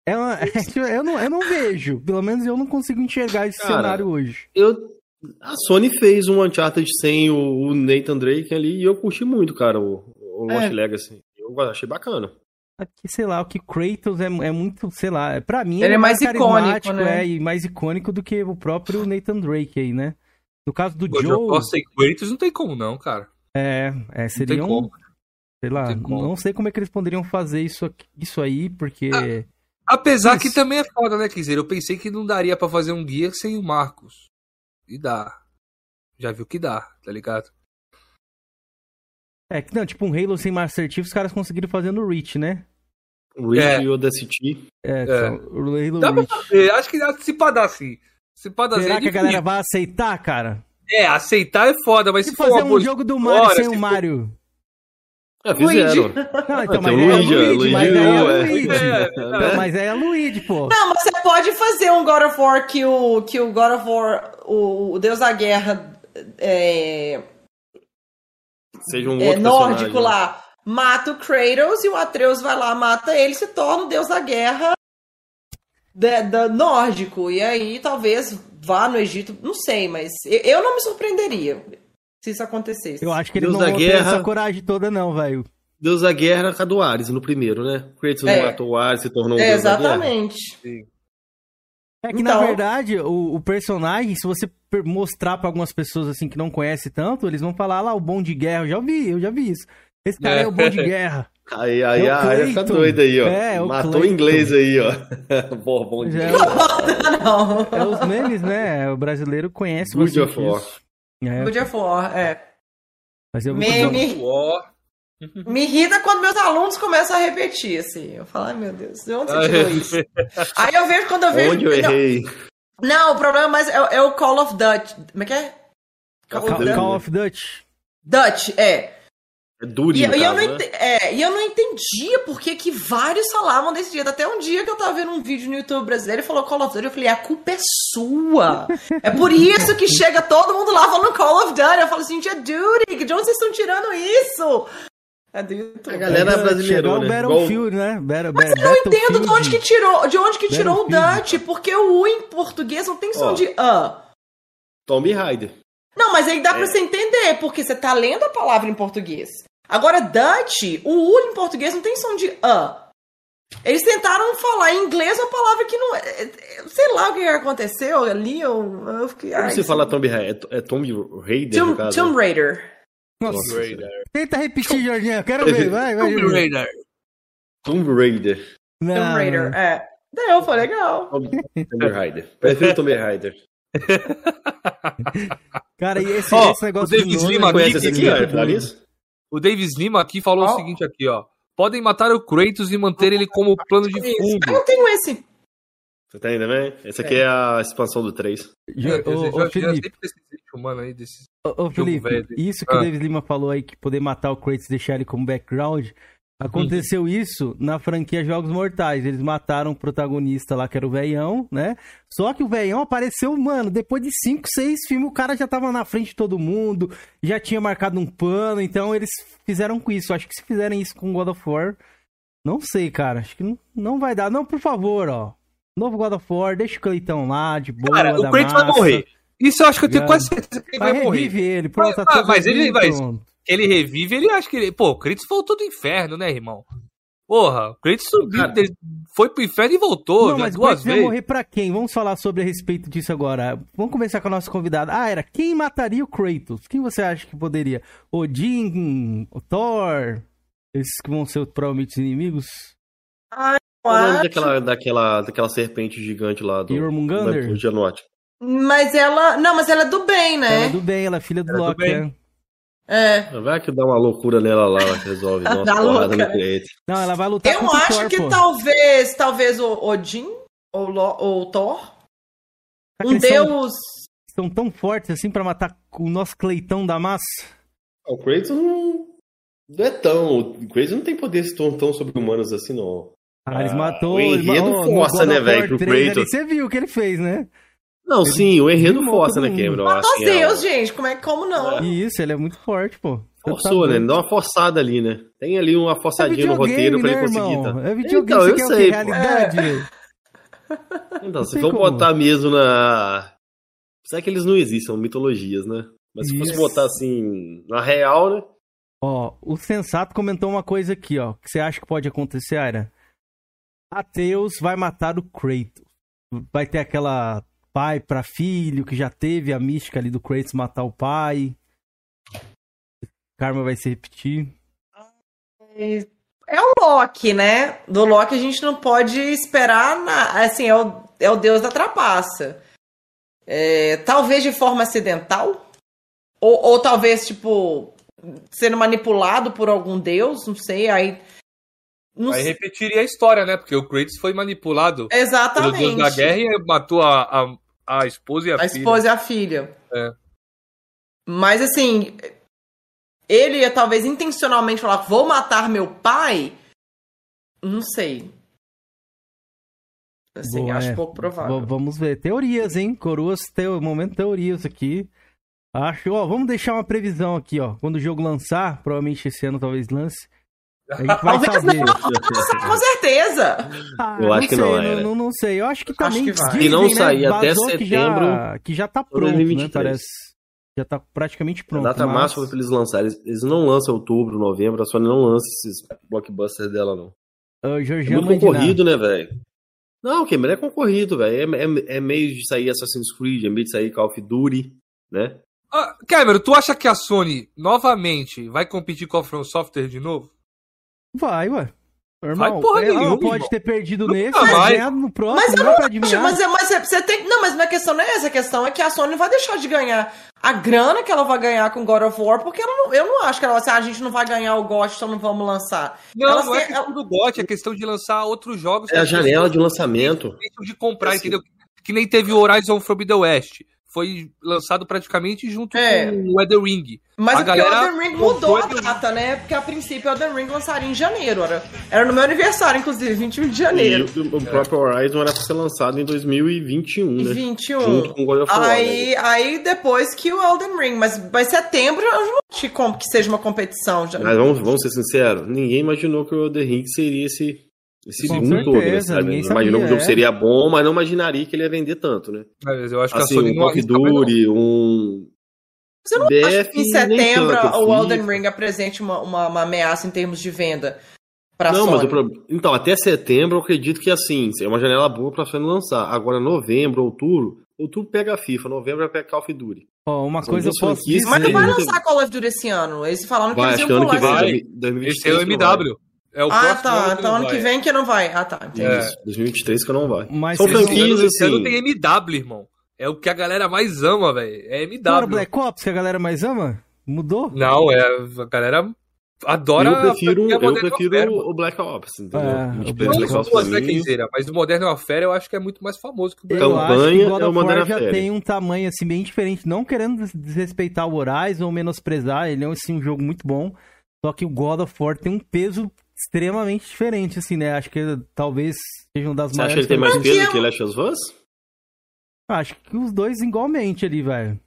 É uma- é eu, não, eu não vejo. Pelo menos eu não consigo enxergar esse Cara, cenário hoje. Eu... A Sony fez um Uncharted sem o, o Nathan Drake ali e eu curti muito, cara, o, o Lost É. Legacy. Eu achei bacana. Aqui, sei lá, o que Kratos é, é muito, sei lá, é- pra mim Ele é mais carismático, icônico, né? É, e mais icônico do que o próprio Nathan Drake aí, né? No caso do Pô, Joe, Joe Costa e Kratos não tem como não, cara. é, é, Não seria tem um, como. sei lá, tem como. não sei como é que eles poderiam fazer isso, aqui- isso aí, porque... Apesar que Isso. também é foda, né, Kizer? Eu pensei que não daria pra fazer um guia sem o Marcos. E dá. Já viu que dá, tá ligado? É, que não, tipo um Halo sem Master Chief, os caras conseguiram fazer no Reach, né? Reach É. e o Audacity. É, É. só o Halo Dá pra Reach. fazer. Acho que dá- se pá dar sim. Se pá dar Será é que a difícil. galera vai aceitar, cara? É, aceitar é foda, mas Se se for fazer um boa jogo do Mario história, sem se o for- Mario. Ah, fizeram. Não, então, mas o aí é Luigi, Luigi, Luigi, mas é é. Luigi. É, Então, Mas é Luigi, pô. Não, mas você pode fazer um God of War que o, que o God of War, o, o Deus da Guerra é, Seja um é, outro nórdico personagem. lá, mata o Kratos e o Atreus vai lá, mata ele, se torna o Deus da Guerra da, da- nórdico. E aí talvez vá no Egito, não sei, mas eu, eu não me surpreenderia se isso acontecesse. Eu acho que eles Deus não da Guerra. essa coragem toda, não, velho. Deus da Guerra com a do Ares, no primeiro, né? Kratos É. matou o Ares, se tornou um É, Deus da Guerra. exatamente. É que, Então- na verdade, o, o personagem, se você mostrar pra algumas pessoas assim que não conhecem tanto, eles vão falar "Ah lá o bom de guerra. Eu já vi, eu já vi isso. Esse cara é, É. o bom de guerra. Aí, aí É o a área fica doida aí, ó. É, é o Matou o inglês aí, ó. Bom, de Já é, guerra. não. é os memes, né? O brasileiro conhece Good bastante of War. isso. É, God of War, é. mas eu vou Meme. um War. Me irrita quando meus alunos começam a repetir, assim. Eu falo, ai meu Deus, de onde você tirou isso? Aí eu vejo quando eu vejo. Onde eu não, errei? Não, o problema mais é, é o Call of Dutch. Como é que é? Call Call of Duty. Call of Duty. Dutch, é. É duro, E, e eu não né? é, e eu não entendia por que que vários falavam desse dia. Até um dia que eu tava vendo um vídeo no YouTube brasileiro e falou Call of Duty, eu falei, a culpa é sua. É por isso que chega todo mundo lá falando Call of Duty. Eu falo assim, gente, é Duty, de onde vocês estão tirando isso? É do YouTube. A galera É, brasileira, né? Battlefield, né? Battle, Mas eu não entendo de onde que tirou, de onde que tirou o. Dutch, porque o U em português não tem som Ó. de A. Tomb Raider. Não, mas aí dá pra É. você entender, porque você tá lendo a palavra em português. Agora, Dutch, o U em português não tem som de A. Eles tentaram falar em inglês uma palavra que não. é- é- Sei lá o que aconteceu ali. Eu, eu fiquei. Como ai, você fala Tomb Raider? É, é Tomb Raider, no Tomb, caso? Tomb Raider. Nossa, Raider. tenta repetir, Jorginho. Quero ver. Vai, vai. Tomb. Raider. Tomb Raider. Não, Tomb Raider, é. Deu, foi legal. Tomb Tomb Raider. Prefiro Tomb Raider. Cara, e esse, Ó, esse negócio o David de Lima aqui, ó? É? O Davis Lima aqui falou Ó. o seguinte aqui, ó. Podem matar o Kratos e manter ele como plano de fundo. eu tenho esse. Você tem também? Essa aqui é a expansão do 3. Jo- É, ô, esse- ô, já- já Felipe, humano aí desse. ô, Felipe, velho. isso que o Ah. David Lima falou aí, que poder matar o Kratos e deixar ele como background, aconteceu isso na franquia Jogos Mortais. Eles mataram o protagonista lá, que era o veião, né? Só que o veião apareceu, mano, depois de 5, 6 filmes, o cara já tava na frente de todo mundo, já tinha marcado um pano, então eles fizeram com isso. Acho que se fizerem isso com God of War, não sei, cara, acho que não, não vai dar. Não, por favor, ó. Novo God of War, deixa o Cleitão lá, de boa, Cara, da o Kratos vai morrer. Isso eu acho que eu tenho Ligado? quase certeza que ele Vai vai morrer. revive ele, pronto, tá Mas- tudo mas ele vai-. Ele revive, ele acha que ele. Pô, o Kratos voltou do inferno, né, irmão? Porra, o Kratos subiu, Cara. ele foi pro inferno e voltou Não, mas o duas Kratos vai vezes. morrer pra quem? Vamos falar sobre a respeito disso agora. Vamos começar com a nossa convidada. Ah, era quem mataria o Kratos? Quem você acha que poderia? Odin, o Thor? Esses que vão ser provavelmente os inimigos? É nome acho- daquela, daquela, daquela serpente gigante lá do. Geonote? Mas ela. Não, mas ela é do bem, Ela né? é do bem, ela é filha do Ela é do Loki, né? É. Vai que dá uma loucura nela lá, ela resolve uma Dá porrada louca, no. Não, ela vai lutar Eu contra o acho Thor, que pô. talvez, talvez o Odin ou, Lo- ou Thor, Será um eles são- deus. São tão fortes assim pra matar o nosso Cleitão da massa? O Kratos não, não é tão. O Kratos não tem poderes tão, tão sobre-humanos assim, não. Ah, eles Ah, matou. o enredo ele força, né, velho, pro 3 ali, Kratos. Você viu o que ele fez, né? Não, sim, o enredo força, né. Cameron? Matou que é- Deus, gente. Como é como não? É. Isso, ele é muito forte, pô. Tá Forçou, né? doido. Dá uma forçada ali, né? Tem ali uma É forçadinha no roteiro pra ele conseguir. irmão? Tá? É videogame, Então, eu o sei. Realidade, velho? Então, se for botar mesmo na. Será que eles não existem, são mitologias, né? Mas se fosse botar assim, na real, né? Ó, o Sensato comentou uma coisa aqui, ó. que você acha que pode acontecer, Aira? Atreus vai matar o Kratos. Vai ter aquela pai pra filho, que já teve a mística ali do Kratos matar o pai. Karma vai se repetir. É o Loki, né? Do Loki a gente não pode esperar na... assim, é o, é o deus da trapaça. É, talvez de forma acidental? Ou, ou talvez, tipo, sendo manipulado por algum deus, não sei, aí. Não Aí sei. repetiria a história, né? Porque o Kratos foi manipulado pelo Exatamente. deus da guerra e matou a, a, a esposa e a, a filha. esposa e a filha. É. Mas assim, ele ia talvez intencionalmente falar: vou matar meu pai. Não sei. Assim, Boa, acho é. pouco provável. V- vamos ver. Teorias, hein? Coroas, teo... momento teorias aqui. Acho, ó, vamos deixar uma previsão aqui, ó. Quando o jogo lançar, provavelmente esse ano talvez lance. A gente vai Talvez saber. Com certeza. Ah, Eu acho que sei, não, não, Aira. não, não sei. Eu acho que também. que vai. dizem, Se não né, sair até vazou que já, setembro que já tá pronto, né? 2023. Parece. Já tá praticamente A pronto. data mas- máxima pra eles lançarem. Eles, não lançam outubro, novembro, a Sony não lança esses blockbusters dela, não. Ah, É muito concorrido, né, velho? Não, o Cameron é concorrido, velho. É, é, é meio de sair Assassin's Creed, é meio de sair Call of Duty, né? Ah, Cameron, tu acha que a Sony novamente vai competir com a From Software de novo? Vai, ué. Irmão, Vai porra ela nenhuma, pode irmão. ter perdido Nunca nesse, mas vai. ganhado no próximo, Mas eu não não acho, mas, é- mas é- você tem. Não, mas minha questão não é essa. A questão é que a Sony não vai deixar de ganhar a grana que ela vai ganhar com God of War, porque ela não- eu não acho que ela vai assim, ah, a gente não vai ganhar o GOT, então não vamos lançar. Não, Ela não é questão do GOT, é questão de lançar outros jogos. É a janela de lançamento. de comprar, Assim. entendeu? Que nem teve o Horizon Forbidden West. Foi lançado praticamente junto É. com o Elden Ring. Mas A é porque galera o Elden Ring mudou a data, né? Porque a princípio o Elden Ring lançaria em janeiro. Era, era no meu aniversário, inclusive, 21 de E janeiro. o, o próprio Horizon era pra ser lançado em 2021, né? 21. Junto com God of War. né? Aí, aí depois que o Elden Ring, mas vai setembro eu não acho que que seja uma competição. Já. Mas vamos, vamos ser sinceros, ninguém imaginou que o Elden Ring seria esse, esse Com todo, né? certeza, Sabe? ninguém Imaginou que o jogo é. seria bom, mas não imaginaria que ele ia vender tanto, né? Mas eu acho que Assim, a Sony um Call. Duty, um... Você não acha que em setembro tanto, o FIFA. Elden Ring apresente uma, uma, uma ameaça em termos de venda pra Não, Sony? mas o problema... Então, até setembro eu acredito que assim, é uma janela boa pra Sony lançar. Agora, novembro, outubro, outubro pega a FIFA, novembro pega Call of Duty. Ó, uma São coisa eu posso dizer. Mas não vai lançar Call of Duty esse ano. Eles falaram que Vai, eles acho que iam ano que pular vem, esse ano. 2023 Esse é o que vai. MW. É o Ah, próximo tá. ano Então ano que vem que não vai. Ah, tá. entendi. É, É. 2023 que não vai. Mas São franquias, Esse ano assim... tem MW, irmão. É o que a galera mais ama, velho. É MW. Não era Black Ops que a galera mais ama? Mudou? Não, é. A galera adora. eu prefiro, eu prefiro Warfare, o Black Ops, entendeu? É, o Black Black Não Ops sou pra a mim. Blackzeira, mas o Modern Warfare eu acho que é muito mais famoso que o Black Eu Ops. acho que Campanha God é o of War Modern já Warfare. tem um tamanho assim bem diferente, não querendo des- desrespeitar o Horizon ou menosprezar, ele é assim, um jogo muito bom, só que o God of War tem um peso extremamente diferente, assim, né? Acho que talvez seja uma das Você acha que maiores... ele tem mais peso que Last of Us? Acho que os dois igualmente ali, velho.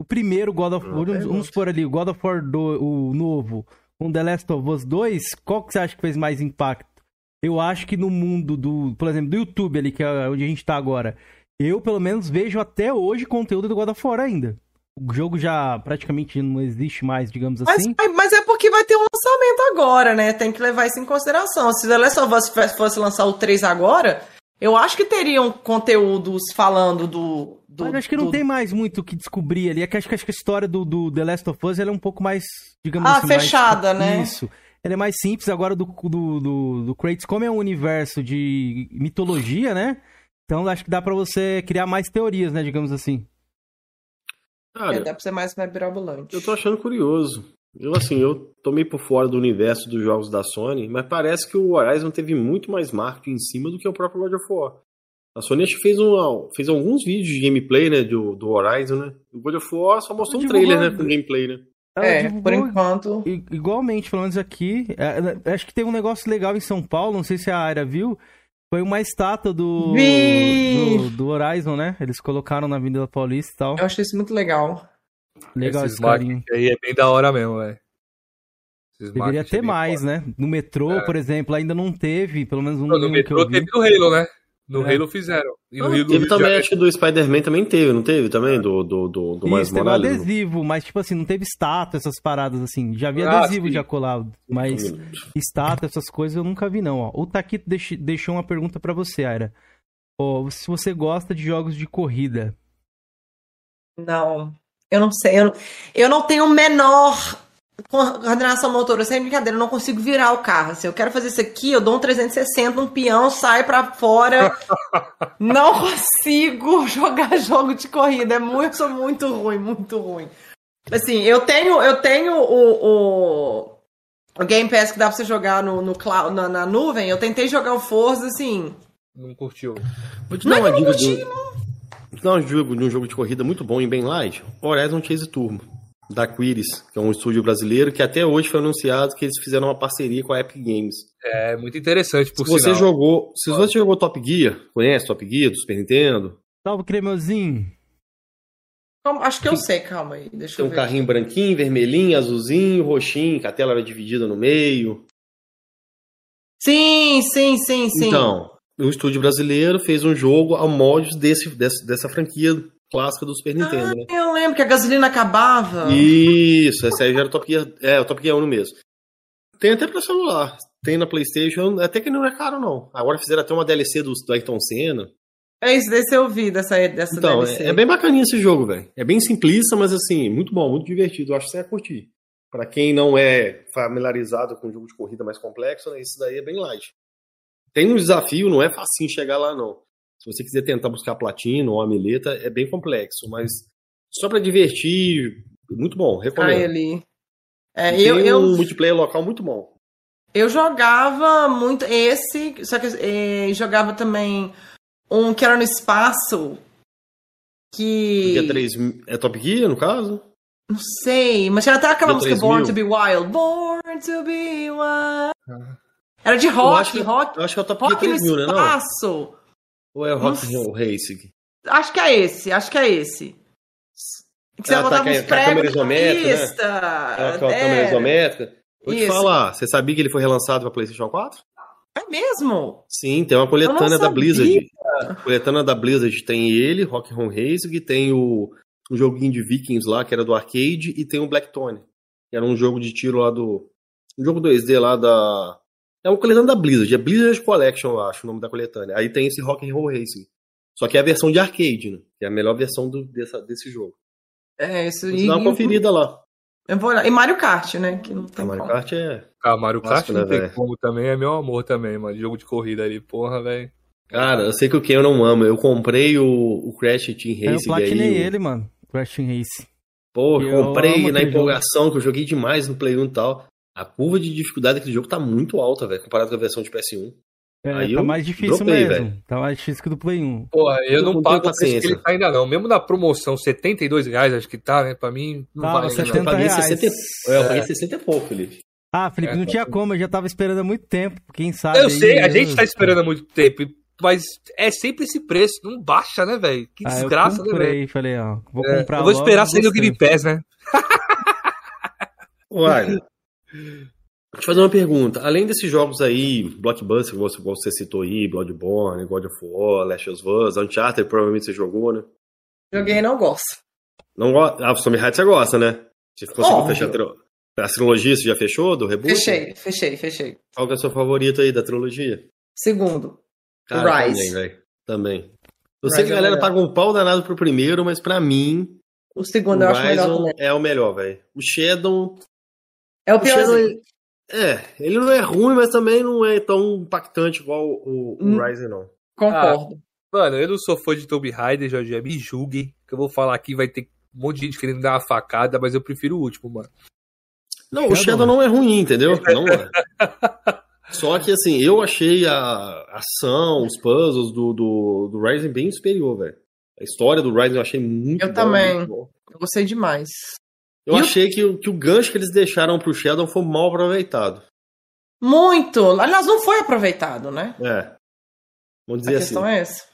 O primeiro God of War, vamos, vamos supor ali, o God of War do, o novo, com The Last of Us 2, qual que você acha que fez mais impacto? Eu acho que no mundo do, por exemplo, do YouTube ali, que é onde a gente tá agora, eu pelo menos vejo até hoje conteúdo do God of War ainda. O jogo já praticamente não existe mais, digamos Mas, assim. mas é porque vai ter um lançamento agora, né? Tem que levar isso em consideração. Se The Last of Us fosse- lançar o 3 agora, eu acho que teriam conteúdos falando do. do Mas acho que não do- tem mais muito o que descobrir ali. É que acho que, acho que a história do, do The Last of Us ela é um pouco mais, digamos Ah, assim, mais- fechada, né? Isso. ele é mais simples. Agora do, do, do, do Kratos, como é um universo de mitologia, né? Então acho que dá pra você criar mais teorias, né? Digamos assim. Cara, É, dá pra ser mais mirabolante. eu tô achando curioso. Eu, assim, eu tô meio por fora do universo dos jogos da Sony, mas parece que o Horizon teve muito mais marketing em cima do que o próprio God of War. A Sony acho que fez, um, fez alguns vídeos de gameplay, né, do, do Horizon, né? O God of War só mostrou um trailer, né, com gameplay, né? Ela É, divulgou por enquanto. Igualmente, falando isso aqui, é, é, acho que teve um negócio legal em São Paulo, não sei se a área viu. Foi uma estátua do, do, do Horizon, né? Eles colocaram na Avenida Paulista e tal. Eu achei isso muito legal. Legal Esses esse carinho. aí é bem da hora mesmo, velho. Deveria ter é mais, foda. né? No metrô, É. por exemplo, ainda não teve, pelo menos um No que metrô eu vi. teve no Halo, né? No É. Halo fizeram. E no Ah, Rio do Teve também, Janeiro- acho que do Spider-Man também teve, não teve também? Do, do, do, do Miles Isso, teve Morales? adesivo, mas tipo assim, não teve estátua, essas paradas assim. Já vi Ah, adesivo sim. já colado, mas estátua, essas coisas eu nunca vi não, ó. O Taquito deix- deixou uma pergunta pra você, Aira. Ó, se você gosta de jogos de corrida. Não. Eu não sei. Eu, eu não tenho o menor coordenação motora. Sem brincadeira, eu não consigo virar o carro. Se eu quero fazer isso aqui, eu dou um 360, um peão, saio pra fora. não consigo jogar jogo de corrida. É muito, sou muito ruim, muito ruim. Assim, eu tenho, eu tenho o, o, o Game Pass que dá pra você jogar no, no cloud, na, na nuvem. Eu tentei jogar o Forza, assim. Não curtiu. Vou te dar uma dica de, vou te dar uma dica de um jogo de corrida muito bom em bem light. Horizon Chase Turbo, da Quiris, que é um estúdio brasileiro que até hoje foi anunciado que eles fizeram uma parceria com a Epic Games. É muito interessante, por se você sinal. jogou, se você jogou Top Gear, conhece Top Gear do Super Nintendo? Salve, cremosinho. Acho que eu sei, calma aí. Deixa Tem eu um ver. carrinho branquinho, vermelhinho, azulzinho, roxinho, que a tela era dividida no meio. Sim, sim, sim, sim. Então, o estúdio brasileiro fez um jogo ao molde desse, dessa, dessa franquia clássica do Super Nintendo, né? Eu lembro que a gasolina acabava. Isso, essa aí já era o Top Gear, é, o Top Gear 1 mesmo. Tem até pra celular, tem na Playstation, até que não é caro não. Agora fizeram até uma DLC do, do Ayrton Senna. É isso, desse eu vi, dessa, dessa Então, DLC. é, é bem bacaninha esse jogo, velho. É bem simplista, mas assim, muito bom, muito divertido. Eu acho que você vai curtir. Pra quem não é familiarizado com um jogo de corrida mais complexo, né, esse daí é bem light. Tem um desafio, não é facinho chegar lá, não. Se você quiser tentar buscar platino ou ameleta, é bem complexo, mas só pra divertir, muito bom, recomendo. ali. É, E eu, tem eu, um multiplayer local muito bom. eu jogava muito esse, só que eh, jogava também um que era no espaço. Que. Gear 3 é Top Gear, no caso? Não sei, mas tinha até aquela música Born 3000. to be Wild. Born to be Wild. Ah. Era de rock, acho que, rock, eu acho que é o Top rock no 3000, né? Não? espaço. Ou é o Rock and Racing? Acho que é esse, acho que é esse. Que você Ah, tá, botava que é- uns que é a câmera pregos na isométrica, né? pista. É aquela câmera isométrica. Vou te Isso. falar, você sabia que ele foi relançado para PlayStation 4? É mesmo? Sim, tem uma coletânea não da. Blizzard. A coletânea da Blizzard tem ele, Rock and Roll Racing, tem o um joguinho de Vikings lá, que era do arcade, e tem o Blackthorn, que era um jogo de tiro lá do. Um jogo 2D lá da. É uma coletânea da Blizzard, é Blizzard Collection, eu acho, o nome da coletânea. Aí tem esse Rock and Roll Racing. Só que é a versão de arcade, né? Que é a melhor versão do, dessa, desse jogo. É, isso Você dá uma conferida lá. Eu vou olhar. E Mario Kart, né? Que não A tem Mario como. Kart é. Ah, Mario Kart Clássico, não né, tem velho? como também, é meu amor também, mano. Jogo de corrida ali, porra, velho. Cara, eu sei que o Ken eu não amo. Eu comprei o, o Crash Team É, eu Racing platinei aí. o- ele, mano. Crash Team Race. Pô, Eu comprei na empolgação, que eu joguei demais no Play 1 e tal. A curva de dificuldade daquele jogo tá muito alta, velho, comparado com a versão de PS1. É, Aí tá mais difícil dropei, mesmo. velho. Tá mais difícil que o do Play 1. Porra, eu não não pago preço que ele tá ainda não. Mesmo na promoção, 72 reais, acho que tá, né? Pra mim, não Tá, vale você ainda, tem- não. Eu paguei 60 60 e... reais. É, eu paguei 60 e pouco, Felipe. Ah, Felipe, É, não tá tinha como, eu já tava esperando há muito tempo. Quem sabe. Eu aí, sei, a eu- gente tá esperando há muito tempo, mas é sempre esse preço, não baixa, né, velho? Que Ah, eu desgraça, né, velho? comprei, falei, ó, vou É, comprar eu vou esperar sair o gostei. Game Pass, né? Olha, deixa eu te fazer uma pergunta. Além desses jogos aí, Blockbuster, que você, você citou aí, Bloodborne, God of War, Last of Us, Uncharted, provavelmente você jogou, né? Joguei e não gosto. Não gosta? Ah, o Raider você gosta, né? Você conseguiu Óbvio. fechar a, a trilogia, você já fechou do reboot? Fechei, fechei, fechei. Qual que é o seu favorito aí da trilogia? Segundo. Cara, Rise. também, velho. Também. Eu Rise sei que é a galera melhor. paga um pau danado pro primeiro, mas pra mim, O segundo o eu acho melhor Horizon também. é o melhor, velho. O Shadow. É o piorzinho. É, ele não é ruim, mas também não é tão impactante igual o, o Hum. Rising, não. Concordo. Mano, eu não sou fã de Tomb Raider, Jorge, me julguem, que eu vou falar aqui, vai ter um monte de gente querendo dar uma facada, mas eu prefiro o último, mano. Não, o Shadow. Shadow não é ruim, entendeu? Não é. Só que, assim, eu achei a ação, os puzzles do, do, do Rising bem superior, velho. A história do Rising eu achei muito Eu bom, também. muito. Eu gostei demais. Eu E achei que, o- que o gancho que eles deixaram pro Shadow foi mal aproveitado. Muito. Aliás, não foi aproveitado, né? É. Vamos A dizer assim. questão é essa.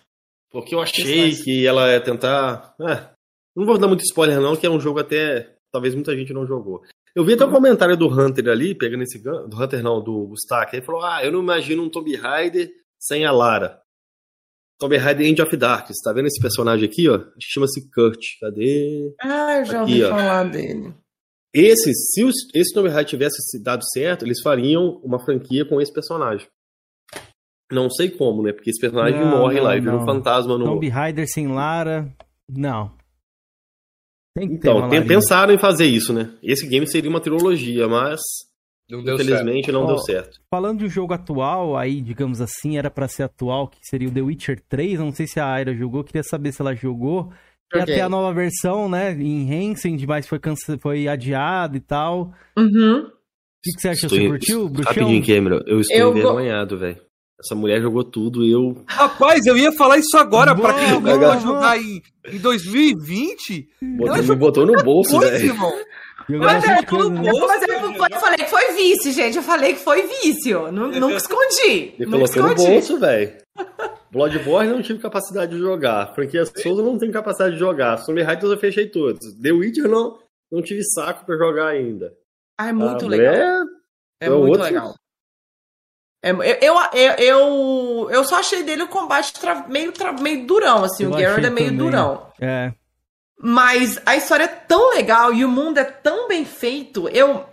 Porque eu achei que ela ia tentar. É, não vou dar muito spoiler, não, que é um jogo até. Talvez muita gente não jogou. Eu vi até um comentário do Hunter ali, pegando esse Do Hunter não, do Gustak. Ele falou: Ah, eu não imagino um Tomb Raider sem a Lara. Tomb Raider End of Darkness. Tá vendo esse personagem aqui, ó? Acho que chama-se Kurt. Cadê? Ah, eu já Aqui, ouvi ó. falar dele. Esse, se os- esse Tomb Raider tivesse se dado certo, eles fariam uma franquia com esse personagem. Não sei como, né? Porque esse personagem Não, morre não, lá e vira um fantasma no. Tomb Raider sem Lara. Não. Tem que ter Então, Larinha. pensaram em fazer isso, né? Esse game seria uma trilogia, mas Não deu certo. infelizmente não Ó, deu certo. Falando de um jogo atual, aí, digamos assim, era pra ser atual, que seria o The Witcher 3. Eu Não sei se a Aira jogou, queria saber se ela jogou. E Joguei. até a nova versão, né? Em Hensend, mas foi, cance... foi adiado e tal. O Uhum. que, que você achou? Estou Você curtiu, Bruxão? Rapidinho, Cameron. Eu estou Eu go- envergonhado, velho. Essa mulher jogou tudo e eu. Rapaz, eu ia falar isso agora, pra quem jogou vamos. jogar em, em 2020. Botou, me jogou botou no bolso, velho. Irmão. Jogou Mas, é, né? bom. mas eu, eu falei que foi vício, gente. Eu falei que foi vício. Nu- Nunca escondi. Me Nunca colocou no escondi. bolso, velho. Bloodborne não tive capacidade de jogar. Franquia Souza não tem capacidade de jogar. Tomb Raider eu fechei todos. The Witcher não, não tive saco pra jogar ainda. Ah, é muito A legal. É é muito outro- legal. É, eu, eu, eu, eu, eu só achei dele o combate tra- meio, tra- meio durão, assim. Eu o achei é meio também. durão. É. Mas a história é tão legal e o mundo é tão bem feito. Eu,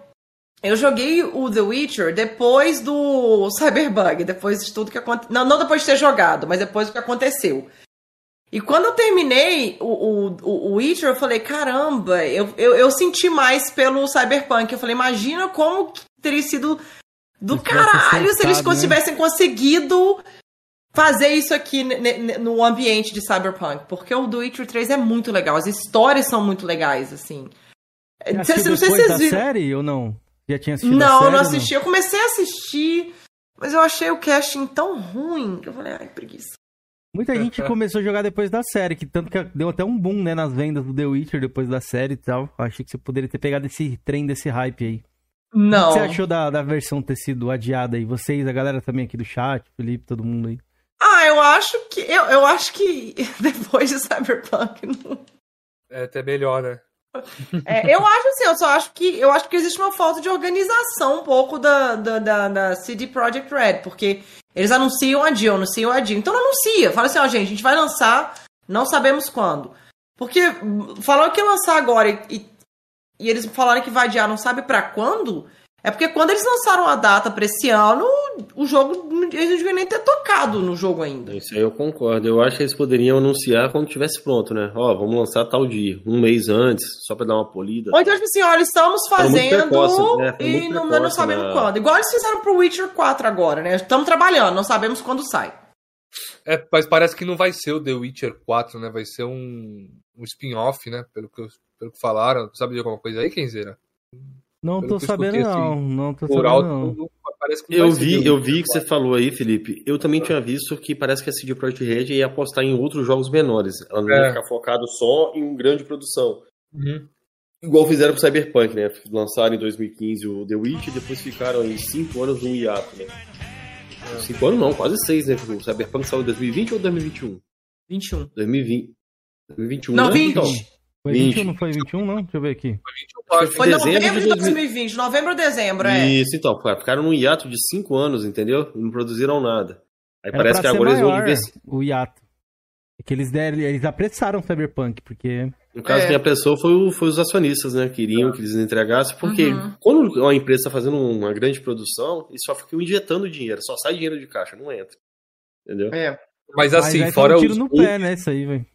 eu joguei o The Witcher depois do Cyberbug, depois de tudo que aconteceu. Não, não depois de ter jogado, mas depois do que aconteceu. E quando eu terminei o, o, o- Witcher, eu falei, caramba, eu, eu, eu senti mais pelo Cyberpunk. Eu falei, imagina como que teria sido do caralho se eles né? tivessem conseguido fazer isso aqui no ambiente de Cyberpunk. Porque o The Witcher 3 é muito legal, as histórias são muito legais, assim. Você Não assistiu sei se vocês da viram. série ou não? Já tinha assistido a Não, série, eu não assisti. Eu comecei a assistir, mas eu achei o casting tão ruim que eu falei, ai, preguiça. Muita gente começou a jogar depois da série, que tanto que deu até um boom, né, nas vendas do The Witcher depois da série e tal. Achei que você poderia ter pegado esse trem desse hype aí. O Não. que você achou da, da versão ter sido adiada aí? Vocês, a galera também aqui do chat, Felipe, todo mundo aí. Ah, eu acho que. Eu, eu acho que depois de Cyberpunk. Não... É até melhor, né? É, eu acho assim, eu só acho que. Eu acho que existe uma falta de organização um pouco da, da, da, da CD Projekt Red, porque eles anunciam a dia, anunciam a dia. Então não anuncia. Fala assim, ó, gente, a gente vai lançar, não sabemos quando. Porque falaram que lançar agora e, e, eles falaram que vai adiar, não sabe pra quando. É porque quando eles lançaram a data pra esse ano, o jogo. Eles não deviam nem ter tocado no jogo ainda. Isso aí eu concordo. Eu acho que eles poderiam anunciar quando tivesse pronto, né? Ó, vamos lançar tal dia, um mês antes, só pra dar uma polida. Ou então, tipo assim, olha, estamos fazendo precoce, né? E não, precoce, não sabemos né? quando. Igual eles fizeram pro Witcher 4 agora, né? Estamos trabalhando, não sabemos quando sai. É, mas parece que não vai ser o The Witcher 4, né? Vai ser um, um spin-off, né? Pelo que, pelo que falaram. Sabe de alguma coisa aí, Kenzeira? Não tô sabendo, escutei, não. assim, Não tô Por sabendo, alto, não. parece que não Eu vi, eu vi que você 4. falou aí, Felipe. Eu também tinha visto que parece que a CD Projekt Red ia apostar em outros jogos menores. Ela não ia É. ficar focado só em grande produção. Uhum. Igual fizeram pro Cyberpunk, né? Lançaram em 2015 o The Witch e depois ficaram aí 5 anos no hiato, né? 5 anos não, quase 6, né? O Cyberpunk saiu em 2020 ou 2021? 21. 2020. 2021, Não, né? 20. Então, Foi 20. 21, não foi 21, não? Deixa eu ver aqui. Foi 21, Foi dezembro novembro de de 2000. 2020, novembro ou dezembro, é. Isso, então. Ficaram num hiato de 5 anos, entendeu? E não produziram nada. Aí Era parece que agora eles vão diversificar. o hiato. É que eles deram, eles apressaram o Cyberpunk, porque No caso, É. quem apressou foi, o- foi os acionistas, né? Queriam que eles entregassem, porque Uhum. quando uma empresa está fazendo uma grande produção, eles só ficam injetando dinheiro, só sai dinheiro de caixa, não entra. Entendeu? É. Mas Mas assim, aí foi fora um tiro os no pé, né, isso aí, velho.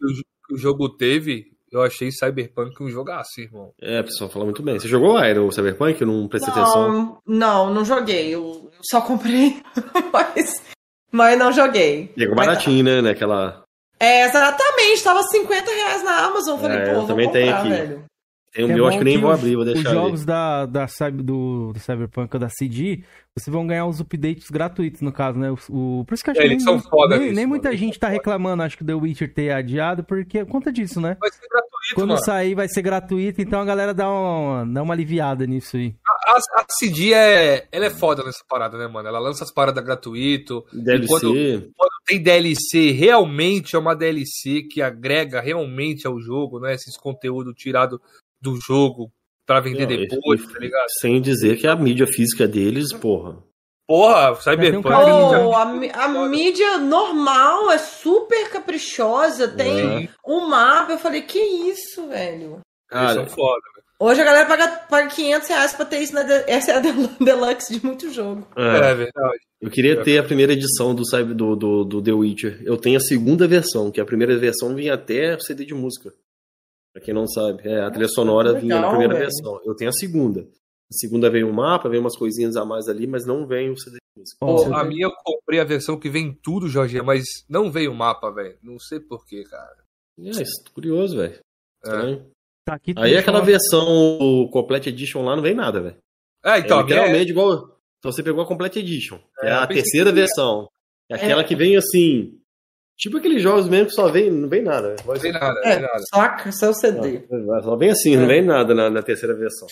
que o jogo teve, eu achei Cyberpunk um jogaço, irmão. É, o pessoal fala muito bem. Você jogou Aero, o Cyberpunk? Eu não prestei atenção. Não, não, não joguei. Eu só comprei, mas, mas não joguei. Chegou baratinho, né? Naquela. É, exatamente. Tava 50 reais na Amazon. Falei, É, pô, eu também comprar, tenho aqui. velho. Tem um É meu, acho bom que nem vou os- abrir, vou Os deixar jogos ali. da, da, do, do Cyberpunk ou da CD, vocês vão ganhar os updates gratuitos, no caso, né? O, o- por isso que eu acho É, que eles nem, são foda nem, nisso, nem muita eles gente tá foda. reclamando, acho que o The Witcher ter adiado, porque conta disso, né? Vai ser gratuito, Quando mano. sair vai ser gratuito, então a galera dá uma, dá uma aliviada nisso aí. A, a CD é, ela é foda nessa parada, né, mano? Ela lança as paradas gratuito. DLC. quando- Quando tem DLC, realmente é uma DLC que agrega realmente ao jogo, né? Esses conteúdos tirados do jogo pra vender Não, depois, esse- tá ligado? Sem dizer que a mídia física deles, porra. Porra, um Cyberpunk. né? Pô, a, mi- a mídia normal é super caprichosa. Tem É. um mapa. Eu falei, que isso, velho? Eles Cara, são foda. Hoje a galera paga, paga 500 reais pra ter isso na de- essa é a del- deluxe de muito jogo. é, É, verdade. eu queria ter a primeira edição do, do, do, do The Witcher. Eu tenho a segunda versão, que a primeira versão vinha até CD de música. Pra quem não sabe. É, a trilha sonora que vinha na legal, primeira velho. versão. Eu tenho a segunda. A segunda veio um mapa, veio umas coisinhas a mais ali, mas não vem o CD Pô, a minha eu comprei a versão que vem tudo, Jorge, mas não veio o mapa, velho. Não sei porquê, cara. É, isso, curioso, velho. É, Estranho. tá aqui, Aí aquela versão o Complete Edition lá não vem nada, velho. É, então, é minha é- literalmente igual. Então você pegou a Complete Edition, é, É, a terceira versão. É aquela que vem assim. Tipo aqueles jogos mesmo que só vem, não vem nada. não tem nada, não É, nada. saca? Seu CD. Não, Só vem assim, não vem nada na, na terceira versão.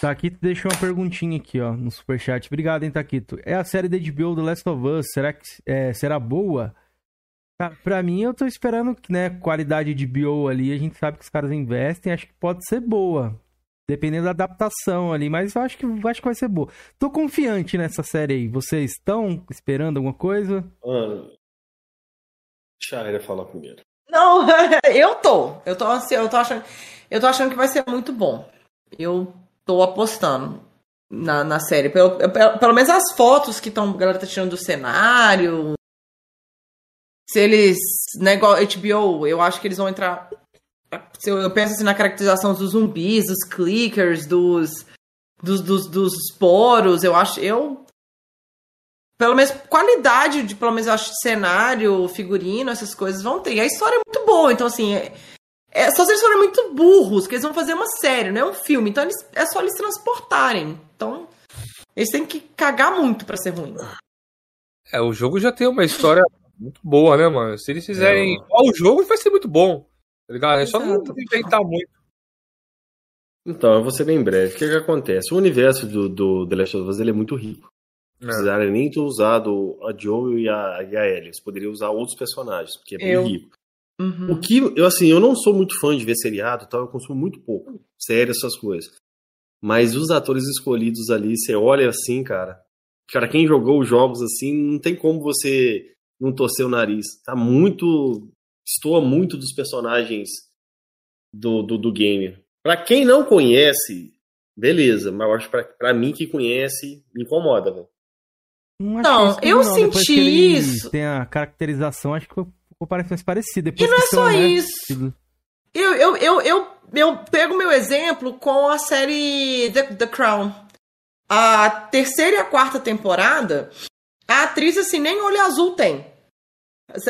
Taquito deixou uma perguntinha aqui, ó, no superchat. Obrigado, hein, Taquito. É a série da HBO The Last of Us, será que é, será boa? Cara, pra mim, eu tô esperando que, né, qualidade de bio ali, a gente sabe que os caras investem, acho que pode ser boa. Dependendo da adaptação ali, mas eu acho que, acho que vai ser boa. Tô confiante nessa série aí. Vocês estão esperando alguma coisa? Mano. Deixa a Aira falar primeiro. Não, eu tô. Eu tô, ansi- eu tô achando. Eu tô achando que vai ser muito bom. Eu tô apostando na, na série. Pelo, pelo, pelo menos as fotos que tão, a galera tá tirando do cenário. Se eles. Né, igual HBO, eu acho que eles vão entrar. Eu, eu penso assim na caracterização dos zumbis, dos clickers, dos. Dos, dos, dos poros, eu acho. Eu. Pelo menos qualidade de, pelo menos eu acho, cenário, figurino, essas coisas vão ter. E a história é muito boa, então assim. É, é só se eles forem muito burros, que eles vão fazer uma série, não é um filme. Então eles, é só eles transportarem. Então. Eles têm que cagar muito pra ser ruim. É, o jogo já tem uma história muito boa, né, mano? Se eles fizerem É. o jogo, vai ser muito bom. Tá ligado? É só não inventar muito. Então, eu vou ser bem breve. O que, que acontece? O universo do, do The Last of Us ele é muito rico. Não É. precisaram nem ter usado a Joel e a, e a Ellie. Eles poderiam usar outros personagens, porque é bem Eu- rico. Uhum. O que, eu assim, eu não sou muito fã de ver seriado e tal, eu consumo muito pouco. Sério, essas coisas. Mas os atores escolhidos ali, você olha assim, cara. Cara, quem jogou os jogos assim, não tem como você não torcer o nariz. Tá muito. Estoa muito dos personagens do, do, do game. Pra quem não conhece, beleza, mas eu acho que pra, pra mim que conhece, me incomoda, velho. Não, Não, que eu não. Senti isso. Tem a caracterização, acho que ficou mais parecido. Depois E não é são, só né, isso. Eu, eu, eu, eu, eu pego meu exemplo com a série The, The Crown. A terceira e a quarta temporada, a atriz, assim, nem olho azul tem.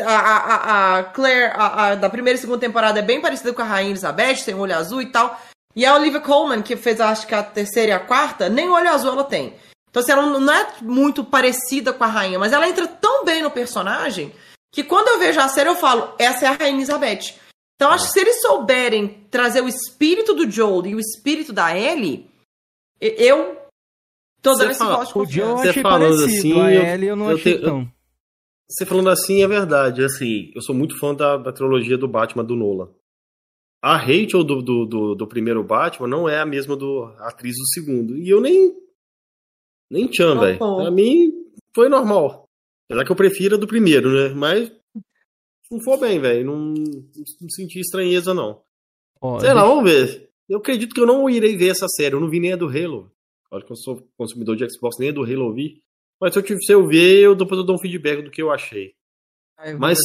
A, a, a- a Claire, a, a da primeira e segunda temporada, é bem parecida com a Rainha Elizabeth, tem olho azul e tal. E a Olivia Colman, que fez, acho que a terceira e a quarta, nem olho azul ela tem. Então, assim, ela não é muito parecida com a rainha, mas ela entra tão bem no personagem que quando eu vejo a série eu falo, essa é a Rainha Elizabeth. Então, acho que se eles souberem trazer o espírito do Joel e o espírito da Ellie, eu tô dando esse fala, voto de O Joe eu confiança. Você achei falando parecido, assim, a eu- Ellie eu não eu achei tenho- tão. Você falando assim é verdade. Assim, eu sou muito fã da, da trilogia do Batman do Nolan. A Rachel do, do, do, do primeiro Batman não é a mesma do a atriz do segundo. E eu nem. Nem tchan, Não, velho. Pra mim, foi normal. Apesar que eu prefiro a do primeiro, né? Mas. Não foi bem, velho. Não, não senti estranheza, não. Ó, Sei lá, vamos ver. Eu acredito que eu não irei ver essa série. Eu não vi nem a do Halo. Olha que eu sou consumidor de Xbox, nem a do Halo eu vi. Mas se eu, tive- se eu ver, eu depois eu dou um feedback do que eu achei. Ah, eu Mas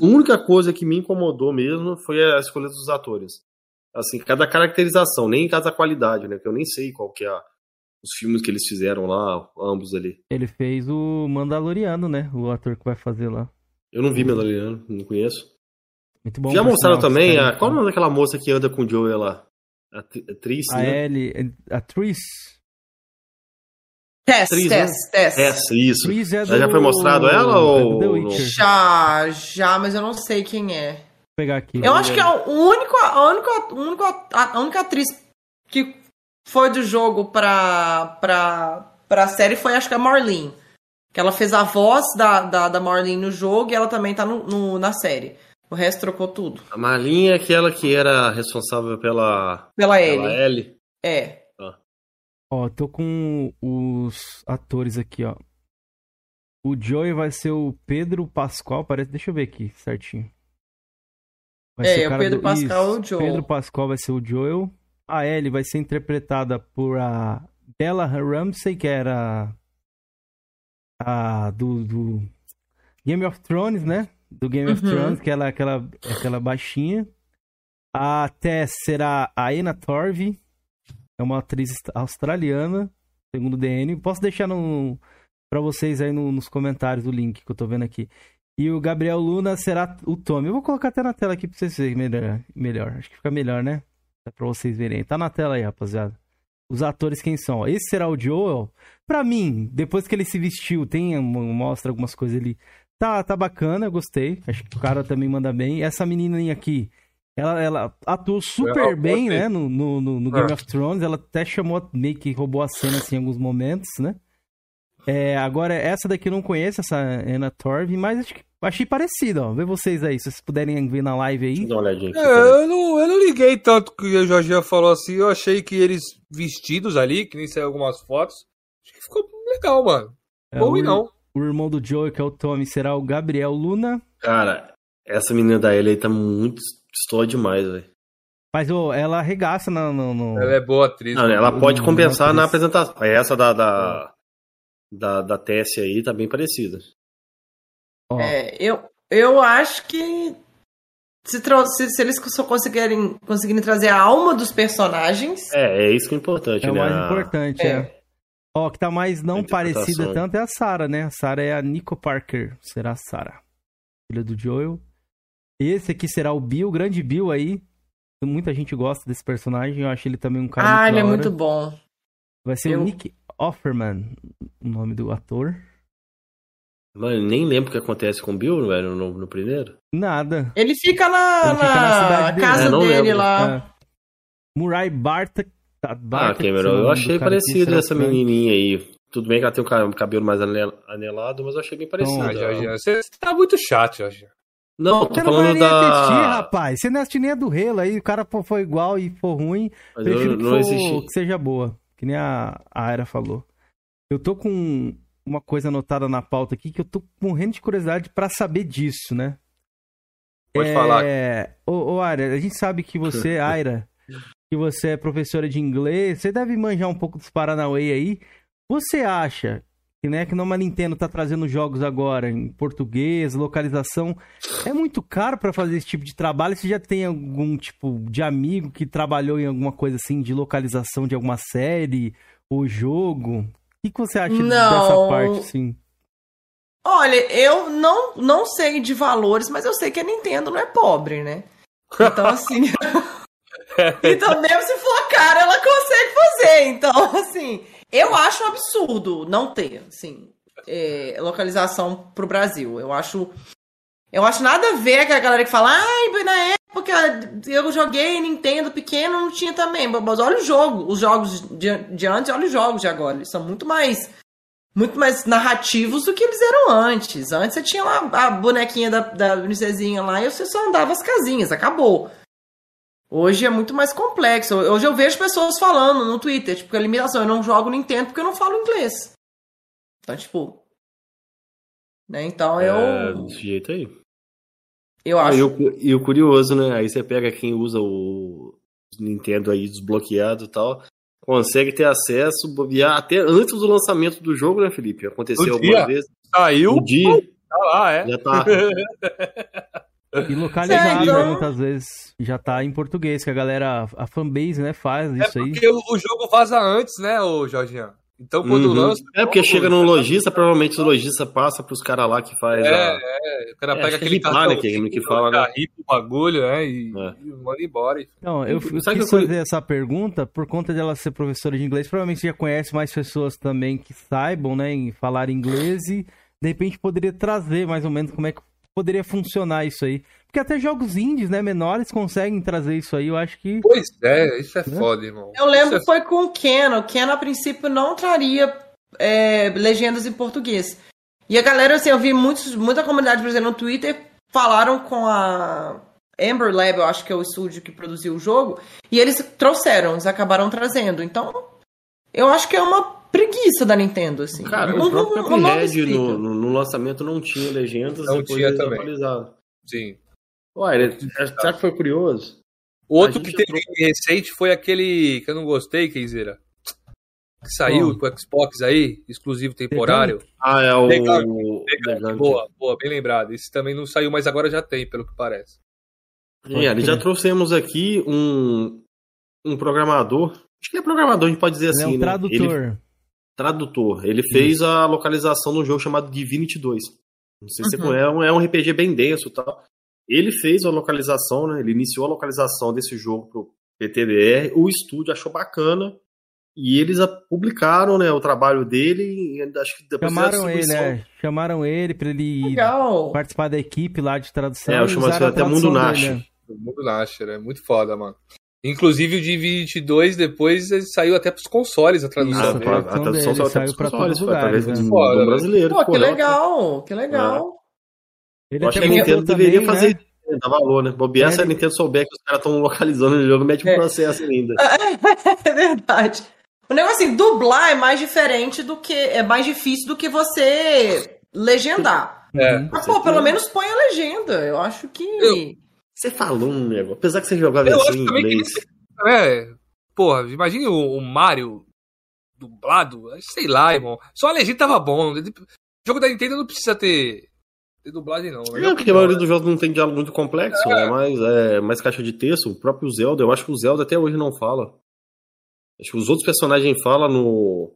a única coisa que me incomodou mesmo foi a escolha dos atores. assim, cada caracterização, nem cada qualidade, né? Porque eu nem sei qual que é a, os filmes que eles fizeram lá, ambos ali. Ele fez o Mandaloriano, né? O ator que vai fazer lá. Eu não vi Mandaloriano, não conheço. Muito bom. Já mostraram também, a, qual é o nome daquela moça que anda com o Joey lá? A tri- atriz, A né? Ellie, a Tris. Tess, Atriz, Tess, Tess. Isso. Tris é do... Já- foi mostrado ela é ou. Já, já, mas eu não sei quem é. Vou pegar aqui. Eu acho que é o único, a, única, o único, a única atriz que foi do jogo pra, pra, pra série foi, acho que a Marlene. Que ela fez a voz da, da, da Marlene no jogo e ela também tá no, no- na série. O resto trocou tudo. A Marlinha é aquela que era responsável pela, Pela pela Ellie. Ellie. É. Ó, tô com os atores aqui, ó. O Joey vai ser o Pedro Pascoal, parece. Deixa eu ver aqui certinho. Vai É, ser o cara Pedro Pascal é o Isso, Joel. Pedro Pascoal vai ser o Joel. A Ellie vai ser interpretada por a Bella Ramsey, que era a do, do Game of Thrones, né? Do Game of Uhum. Thrones, que ela é aquela, aquela baixinha. A Tess será a Anna Torv, é uma atriz australiana, segundo o DN. Posso deixar no, pra vocês aí no- nos comentários o link que eu tô vendo aqui. E o Gabriel Luna será o Tommy. Eu vou colocar até na tela aqui pra vocês verem melhor. melhor. Acho que fica melhor, né? Dá pra vocês verem. Tá na tela aí, rapaziada. Os atores quem são? Esse será o Joel. Pra mim, depois que ele se vestiu, tem mostra algumas coisas ali. Tá, tá bacana, eu gostei. Acho que o cara também manda bem. Essa menininha aqui, ela, ela atuou super Eu bem, né? No, no, no- no Game É. of Thrones. Ela até chamou, meio que roubou a cena assim, em alguns momentos, né? É, agora, essa daqui eu não conheço, essa Anna Torv, mas acho que- achei parecida, ó. Vê vocês aí, se vocês puderem ver na live aí. Eu dar uma olhadinha. É, eu não, eu não liguei tanto que o Jorginho falou assim. Eu achei que eles vestidos ali, que nem saiu algumas fotos, acho que ficou legal, mano. É, Bom e não. o irmão do Joey, que é o Tommy, será o Gabriel Luna. Cara, essa menina da Ellie aí tá muito pistola demais, velho. Mas ô, ela arregaça no. no, no- Ela é boa atriz. Não, ela pode compensar na apresentação. Essa da, da, da, da Tessia aí tá bem parecida. Ó, É, eu, eu acho que se, se, se eles só conseguirem, conseguirem trazer a alma dos personagens, É, é isso que é importante, é o né? mais A- importante, é. é. Ó, que tá mais não parecida tanto é a Sarah, né? A Sarah é a Nico Parker. Será a Sarah. Filha do Joel. Esse aqui será o Bill, o grande Bill aí. Muita gente gosta desse personagem. Eu acho ele também um cara ah, muito ele da é muito bom. Vai ser Eu- o Nick Offerman, o nome do ator. Mano, nem lembro o que acontece com o Bill, velho, no, no primeiro. Nada. Ele fica na, Ele fica na dele. casa É, dele lembro. lá. É. Murray Bartek. Ah, Bartek, Cameron, sei lá o eu achei parecido o essa Frank. menininha aí. Tudo bem que ela tem um um cabelo mais anel- anelado, mas eu achei bem parecido. Ah, Jorginho, você, você tá muito chato, Jorginho. Não, tô falando nem assistir, da. rapaz. Você não assiste nem a do Relo aí. O cara foi igual e for ruim. Mas Prefiro eu que, não for- que seja boa. Que nem a, a Era falou. Eu tô com uma coisa anotada na pauta aqui que eu tô morrendo de curiosidade pra saber disso, né? Pode falar. É... Ô, ô, Aira, a gente sabe que você, Aira, que você é professora de inglês, você deve manjar um pouco dos Paranauê aí. Você acha que, né, que não a Nintendo tá trazendo jogos agora em português, localização, é muito caro pra fazer esse tipo de trabalho? Você já tem algum tipo de amigo que trabalhou em alguma coisa assim de localização de alguma série ou jogo? Que, que você acha Não. dessa parte, assim? Olha, eu não, não sei de valores, mas eu sei que a Nintendo não é pobre, né? Então, assim. então, mesmo se for caro, ela consegue fazer. Então, assim, eu acho um absurdo não ter, assim, é, localização pro Brasil. Eu acho. Eu acho nada a ver com a galera que fala, ai, na época eu joguei Nintendo pequeno, não tinha também. Mas olha o jogo, os jogos de, de antes, olha os jogos de agora. Eles são muito mais muito mais narrativos do que eles eram antes. Antes você tinha lá a bonequinha da, da princesinha lá e você só andava as casinhas, acabou. Hoje é muito mais complexo. Hoje eu vejo pessoas falando no Twitter, tipo, a limitação, eu não jogo Nintendo porque eu não falo inglês. Então, tipo. Né? Então eu. É, desse jeito aí. Eu Ah, acho. e, o, e o curioso, né? Aí você pega quem usa o Nintendo aí desbloqueado e tal, consegue ter acesso, bobear até antes do lançamento do jogo, né, Felipe? Aconteceu algumas vezes. Saiu, Um dia tá lá, é. já tá. E localizado, Sério? né, muitas vezes. Já tá em português, que a galera, a fanbase, né, faz É isso aí. porque o, o jogo vaza antes, né, ô Jorginho? Então quando Uhum. lança. É porque chega no lojista, provavelmente o lojista passa pros caras lá que faz É, a... é, o cara É, pega que é aquele cartão né, que- que fala, né? o bagulho, né? E, É. e manda embora. Então, eu, eu Sabe quis que eu- fazer essa pergunta por conta dela ser professora de inglês. Provavelmente você já conhece mais pessoas também que saibam, né, em falar inglês e de repente poderia trazer mais ou menos como é que poderia funcionar isso aí. Porque até jogos indies, né, menores conseguem trazer isso aí. Eu acho que Pois é, isso é Né? foda, irmão. Eu lembro que foi com o Ken. O Ken, a princípio, não traria é, legendas em português. E a galera, assim, eu vi muitos, muita comunidade brasileira no Twitter falaram com a Amber Lab, eu acho que é o estúdio que produziu o jogo, e eles trouxeram, eles acabaram trazendo. Então, eu acho que é uma preguiça da Nintendo, assim. Cara, Não- o próprio não- no, no, no lançamento não tinha legendas, Não depois tinha também. Sim. Ué, ele, será que foi curioso? O outro que teve recente foi aquele que eu não gostei, Kenzeira. Que saiu Qual? pro Xbox aí, exclusivo temporário. Ah, é o... Legal, Legal. Boa, boa, bem lembrado. Esse também não saiu, mas agora já tem, pelo que parece. É, ali já trouxemos aqui um, um programador, acho que é programador, a gente pode dizer ele é assim, um né? tradutor. Ele, tradutor. Ele fez a localização de um jogo chamado Divinity 2. Não sei se você Uhum. conhece, é um- é um RPG bem denso e tal. Ele fez a localização, né? Ele iniciou a localização desse jogo pro PTBR. O estúdio achou bacana. E eles a- publicaram né, o trabalho dele. E acho que depois a Chamaram ele, né? Chamaram ele pra ele Legal. participar da equipe lá de tradução. É, eu chamo até Mundo tradução Nash. dele, né? O mundo Nasher, é muito foda, mano. Inclusive o Divinity 2 depois ele saiu até pros consoles a tradução. Isso, dele. a a tradução dele saiu até pros pra consoles, os foi através do, né? Foda, do né? brasileiro. Pô, pô, que não, legal, que legal. Ele Eu acho que a Nintendo deveria também, fazer né? isso, dá valor, né? Bobear se a Nintendo souber que os caras estão localizando o jogo, mete um É. processo ainda. É verdade. O negócio assim, dublar é mais diferente do que. É mais difícil do que você legendar. É. Mas, pô, pelo menos põe a legenda. Eu acho que. Eu- Você falou um negócio, apesar que você jogava Eu acho em também que inglês. É, porra, imagine o, o Mario dublado, sei lá, irmão. Só a legenda tava bom. O jogo da Nintendo não precisa ter, ter dublagem, não. É, porque a maioria dos jogos não tem diálogo muito complexo, é mais, é mais caixa de texto. O próprio Zelda, eu acho que o Zelda até hoje não fala. Acho que os outros personagens falam no.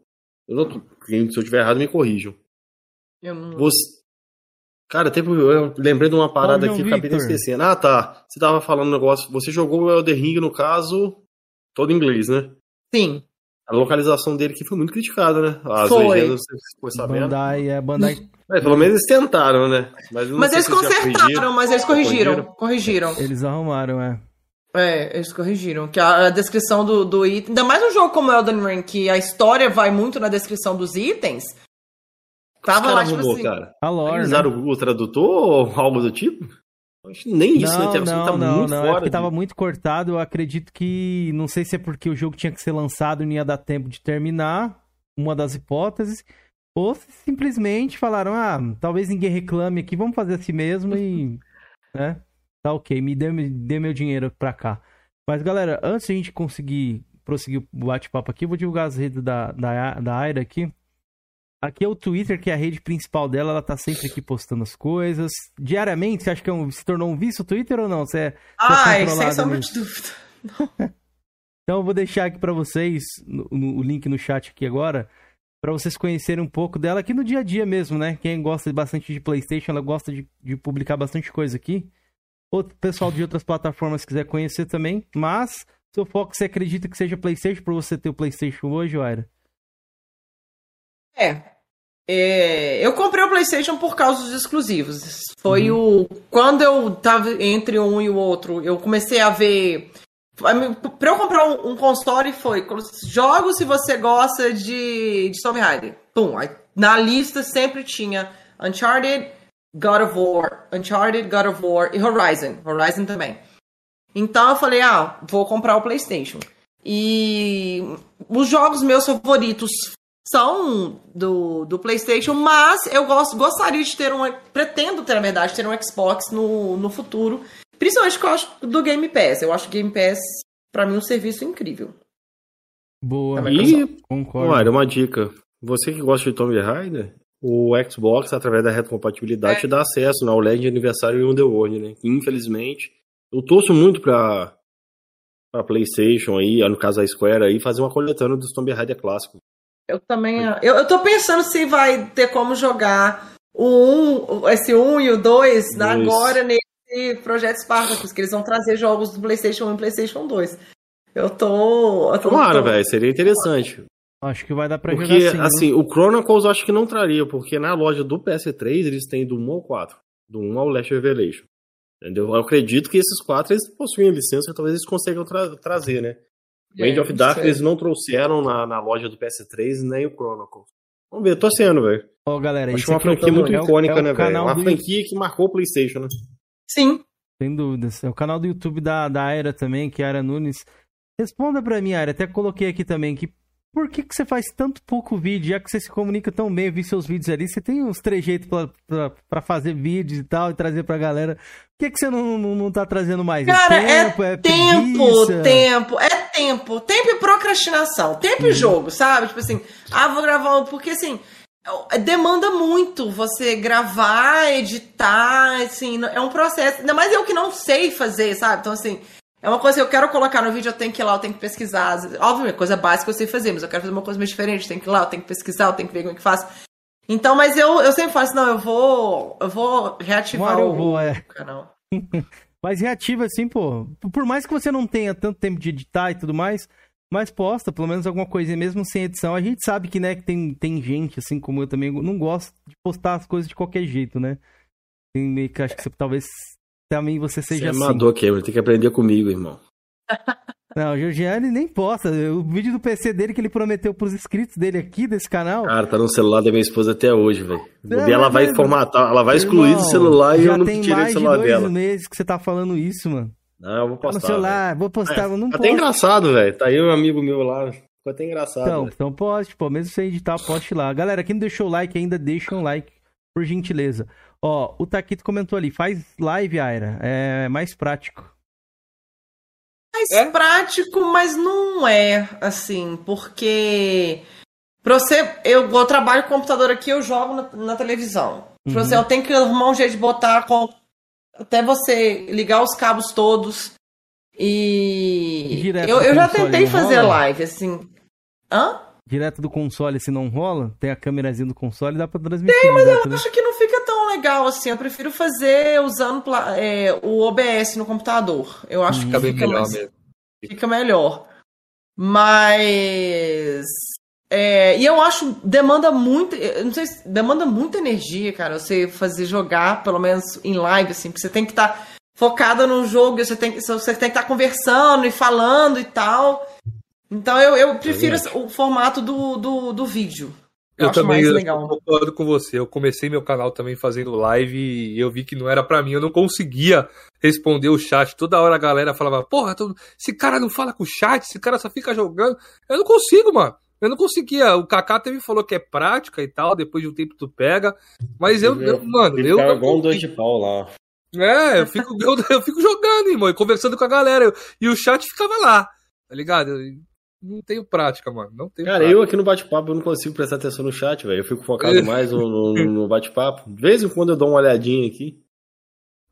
eu não- Se eu estiver errado, me corrijam. Eu não- Você. Cara, teve, eu lembrei de uma parada aqui, acabei de esquecendo. Ah, tá. Você tava falando um negócio. Você jogou o Elder Ring, no caso, todo em inglês, né? Sim. A localização dele que foi muito criticada, né? As Foi. legendas, você sabendo. Bandai, é, Bandai, É, pelo menos eles tentaram, né? Mas, Mas eles consertaram, corrigiram. mas eles corrigiram. Corrigiram? Corrigiram. eles arrumaram, é. É, eles corrigiram. Que a, a descrição do, do item. Ainda mais um jogo como Elden Ring, que a história vai muito na descrição dos itens. Tava lá, tipo arrumou, assim. cara. A lore, Eles né? usaram o Google Tradutor ou algo do tipo? Acho que nem isso, né? Não, Tem- você não, tá não, muito não. É fora porque de- tava muito cortado. Eu acredito que. Não sei se é porque o jogo tinha que ser lançado e não ia dar tempo de terminar. Uma das hipóteses. Ou se simplesmente falaram: ah, talvez ninguém reclame aqui, vamos fazer assim mesmo e. né? Tá ok, me dê, me dê meu dinheiro pra cá. Mas galera, antes de a gente conseguir prosseguir o bate-papo aqui, eu vou divulgar as redes da, da, da Aira aqui. Aqui é o Twitter, que é a rede principal dela, ela tá sempre aqui postando as coisas. Diariamente, você acha que é um- se tornou um vício o Twitter ou não? Você é- Ai, sem sombra de dúvida. Então eu vou deixar aqui pra vocês no- no- o link no chat aqui agora, pra vocês conhecerem um pouco dela aqui no dia a dia mesmo, né? Quem gosta bastante de PlayStation, ela gosta de, de publicar bastante coisa aqui. Outro pessoal de outras plataformas quiser conhecer também, mas seu foco você acredita que seja PlayStation por você ter o PlayStation hoje, Aira? É. É, eu comprei o PlayStation por causa dos exclusivos. Foi o. Quando eu tava entre um e o outro, eu comecei a ver. Pra eu comprar um, um console foi jogos se você gosta de, de Tomb Raider. Pum, aí na lista sempre tinha Uncharted, God of War, Uncharted, God of War e Horizon. Horizon também. Então eu falei, ah, vou comprar o PlayStation. E os jogos meus favoritos são do, do PlayStation, mas eu gosto, gostaria de ter um. Pretendo ter, na verdade, ter um Xbox no, no futuro. Principalmente porque eu acho do Game Pass. Eu acho o Game Pass, pra mim, um serviço incrível. Boa, E, concordo. olha, uma dica. Você que gosta de Tomb Raider, o Xbox, através da retrocompatibilidade, É. te dá acesso ao LED de aniversário e Underworld, né? Infelizmente, eu torço muito pra, pra PlayStation aí, no caso a Square aí, fazer uma coletânea dos Tomb Raider clássicos. Eu também. Eu, eu tô pensando se vai ter como jogar o 1, esse 1 e o 2 Isso. agora nesse projeto Spartacus, que eles vão trazer jogos do PlayStation 1 e PlayStation 2. Eu tô. Eu tô Tomara, tô- velho, seria interessante. Acho que vai dar pra Porque, jogar sim. viu? assim, o Chronicles eu acho que não traria, porque na loja do PS3 eles têm do 1 ao 4, do 1 ao Last Revelation. Entendeu? Eu acredito que esses quatro eles possuem licença, talvez eles consigam tra- trazer, né? O End É, of Dark eles não trouxeram na, na loja do PS3 nem o Chronicles. Vamos ver, torcendo, velho. Ó, galera, Acho uma é franquia muito é icônica, é o né, velho? canal Uma do- franquia que marcou o PlayStation, né? Sim. Sem dúvidas. É o canal do YouTube da, da Aira também, que é a Aira Nunes. Responda pra mim, Aira. Até coloquei aqui também que por que, que você faz tanto pouco vídeo, já que você se comunica tão bem, eu vi seus vídeos ali, você tem uns trejeitos pra, pra, pra fazer vídeos e tal, e trazer pra galera. Por que, que você não, não, não tá trazendo mais? Cara, é tempo, é, Tempo, preguiça? tempo, é tempo. Tempo e procrastinação. Tempo e jogo, sabe? Tipo assim, ah, vou gravar. Porque assim, é- demanda muito você gravar, editar, assim, é um processo. Ainda mais eu que não sei fazer, sabe? Então, assim, é uma coisa que eu quero colocar no vídeo, eu tenho que ir lá, eu tenho que pesquisar. Óbvio, coisa básica eu sei fazer, mas eu quero fazer uma coisa mais diferente, eu tenho que ir lá, eu tenho que pesquisar, eu tenho que ver como é que faz. Então, mas eu, eu sempre falo assim, não, eu vou. Eu vou reativar Uma hora eu o, vou, é. o canal. Mas reativa assim, pô. Por mais que você não tenha tanto tempo de editar e tudo mais, mas posta pelo menos alguma coisinha, mesmo sem edição. A gente sabe que, né, que tem, tem gente, assim como eu também, não gosta de postar as coisas de qualquer jeito, né? Tem meio que acho que você, talvez também você Você seja é assim. amador, Cameron. Tem que aprender comigo, irmão. Não, o Georgiano nem posta. O vídeo do PC dele que ele prometeu pros inscritos dele aqui desse canal. Cara, tá no celular da minha esposa até hoje, velho. É, ela vai formatar, ela vai excluir do Irmão, celular e eu não tirei do mais de celular dois dela. meses que você tá falando isso, mano. Não, eu vou Tá no postar. celular, vou postar, eu não Tá até engraçado, velho. Tá aí um amigo meu lá. Ficou até engraçado. Então, então poste, pô, mesmo sem editar, poste lá. Galera, quem não deixou o like ainda, deixa um like, por gentileza. Ó, o Taquito comentou ali, faz live, Aira, é mais prático. Mais É? prático, mas não é assim, porque pra você, eu, eu trabalho com computador aqui, eu jogo na, na televisão. Pra Uhum. você, eu tenho que arrumar um jeito de botar com- até você ligar os cabos todos. E Direto eu, eu já tentei fazer rola? live assim. Hã? Direto do console, se não rola, tem a câmerazinha do console, dá pra transmitir. Tem, mas Eu acho que não legal assim. Eu prefiro fazer usando é, o OBS no computador. Eu acho Fica que fica melhor mais, mesmo. fica melhor. Mas. é, e eu acho demanda muito. Não sei se demanda muita energia, cara. Você fazer jogar, pelo menos em live, assim, porque você tem que estar focada no jogo, você tem, que- você tem que estar conversando e falando e tal. Então eu, eu prefiro verdade. o formato do, do, do vídeo. Eu, Eu também eu concordo com você. Eu comecei meu canal também fazendo live e eu vi que não era pra mim. Eu não conseguia responder o chat. Toda hora a galera falava: Porra, tu- esse cara não fala com o chat, esse cara só fica jogando. Eu não consigo, mano. Eu não conseguia. O Kaká também falou que é prática e tal. Depois de um tempo tu pega. Mas eu, eu- mano, Ele eu. não igual um dois de pau lá. É, eu fico, eu, eu fico jogando, irmão, e conversando com a galera. eu- e o chat ficava lá, tá ligado? Não tenho prática, mano. Não tenho Cara, prática. eu aqui no bate-papo eu não consigo prestar atenção no chat, velho. Eu fico focado mais no, no- no bate-papo. De vez em quando eu dou uma olhadinha aqui.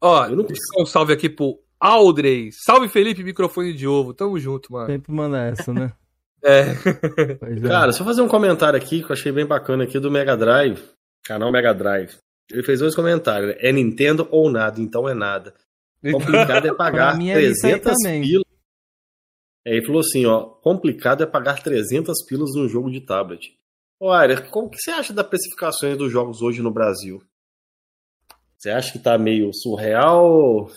Ó, Eu não dar um salve aqui pro Aldrey. Salve Felipe, microfone de ovo. Tamo junto, mano. Sempre manda essa, né? É. Pois é. Cara, só fazer um comentário aqui que eu achei bem bacana aqui do Mega Drive, canal Mega Drive. Ele fez dois comentários. É Nintendo ou nada, então é nada. Complicado é pagar Pra mim é isso aí 300 também. pilas. É, ele falou assim, ó, complicado é pagar 300 pilas num jogo de tablet. Olha, como que você acha das precificações dos jogos hoje no Brasil? Você acha que tá meio surreal?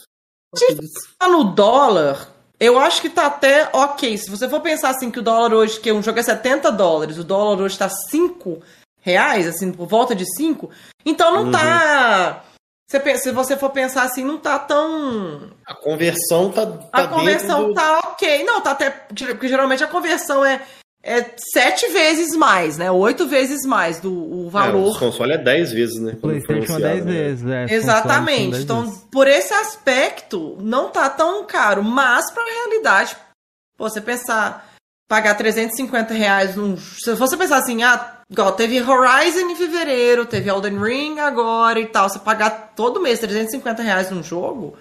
Tá no dólar, eu acho que tá até ok. Se você for pensar assim que o dólar hoje, que um jogo é 70 dólares, o dólar hoje tá 5 reais, assim, por volta de 5, então não Uhum. tá. Você pensa- Se você for pensar assim, não tá tão. A conversão tá, tá A conversão do... tá ok. Não, tá até. Porque geralmente a conversão é, é sete vezes mais, né? Oito vezes mais do o É, valor. os console é 10 vezes, né? PlayStation anunciado, 10 né? vezes, é. Exatamente. 10 Então, vezes. por esse aspecto, não tá tão caro. Mas, pra realidade, pô, você pensar, pagar 350 reais num. Se você pensar assim, ah, igual, teve Horizon em fevereiro, teve Elden Ring agora e tal. Você pagar todo mês 350 reais num jogo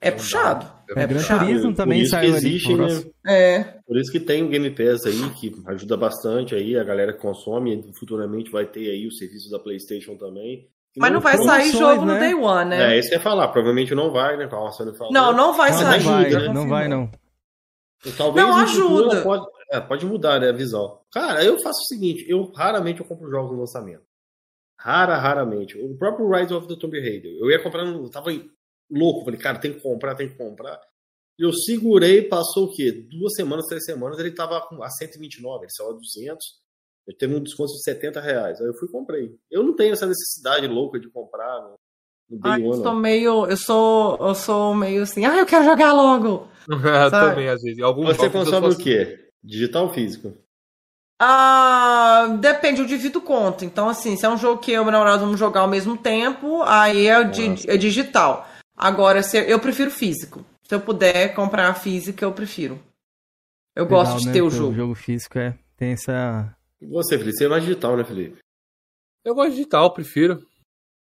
é puxado. É, É puxado. Turismo Por também isso que saiu existe, né? É. Por isso que tem o Game Pass aí, que ajuda bastante aí, a galera que consome, futuramente vai ter aí o serviço da Playstation também. E Mas não vai promoções, sair jogo né? no Day One, né? É, isso que eu ia falar, provavelmente não vai, né? Como a Sony falou. Não, não vai Não, não sair. vai, ajuda, já né? não vai não. Talvez Não, ajuda. Pode, é, pode mudar, né, a visão. Cara, eu faço o seguinte, eu raramente eu compro jogos no lançamento. Rara, raramente. O próprio Rise of the Tomb Raider. Eu ia comprar, eu tava louco, falei, cara, tem que comprar, tem que comprar. E eu segurei, passou o quê? Duas semanas, três semanas, ele tava a 129, ele saiu a 200. Eu teve um desconto de 70 reais. Aí eu fui e comprei. Eu não tenho essa necessidade louca de comprar no, no Day Ai, eu sou não. meio. Eu sou. Eu sou meio assim. Ah, eu quero jogar logo. Também, às vezes. Alguns Você consome o assim. quê? Digital ou físico? Ah, depende, eu divido conta. Então, assim, se é um jogo que eu e meu namorado vamos jogar ao mesmo tempo, aí é, di- é digital. Agora, se eu prefiro físico. Se eu puder comprar a física, eu prefiro. Eu gosto Legal, de né? ter o jogo. jogo físico é. Tem essa. E você, Felipe? Você é mais digital, né, Felipe? Eu gosto de digital, prefiro.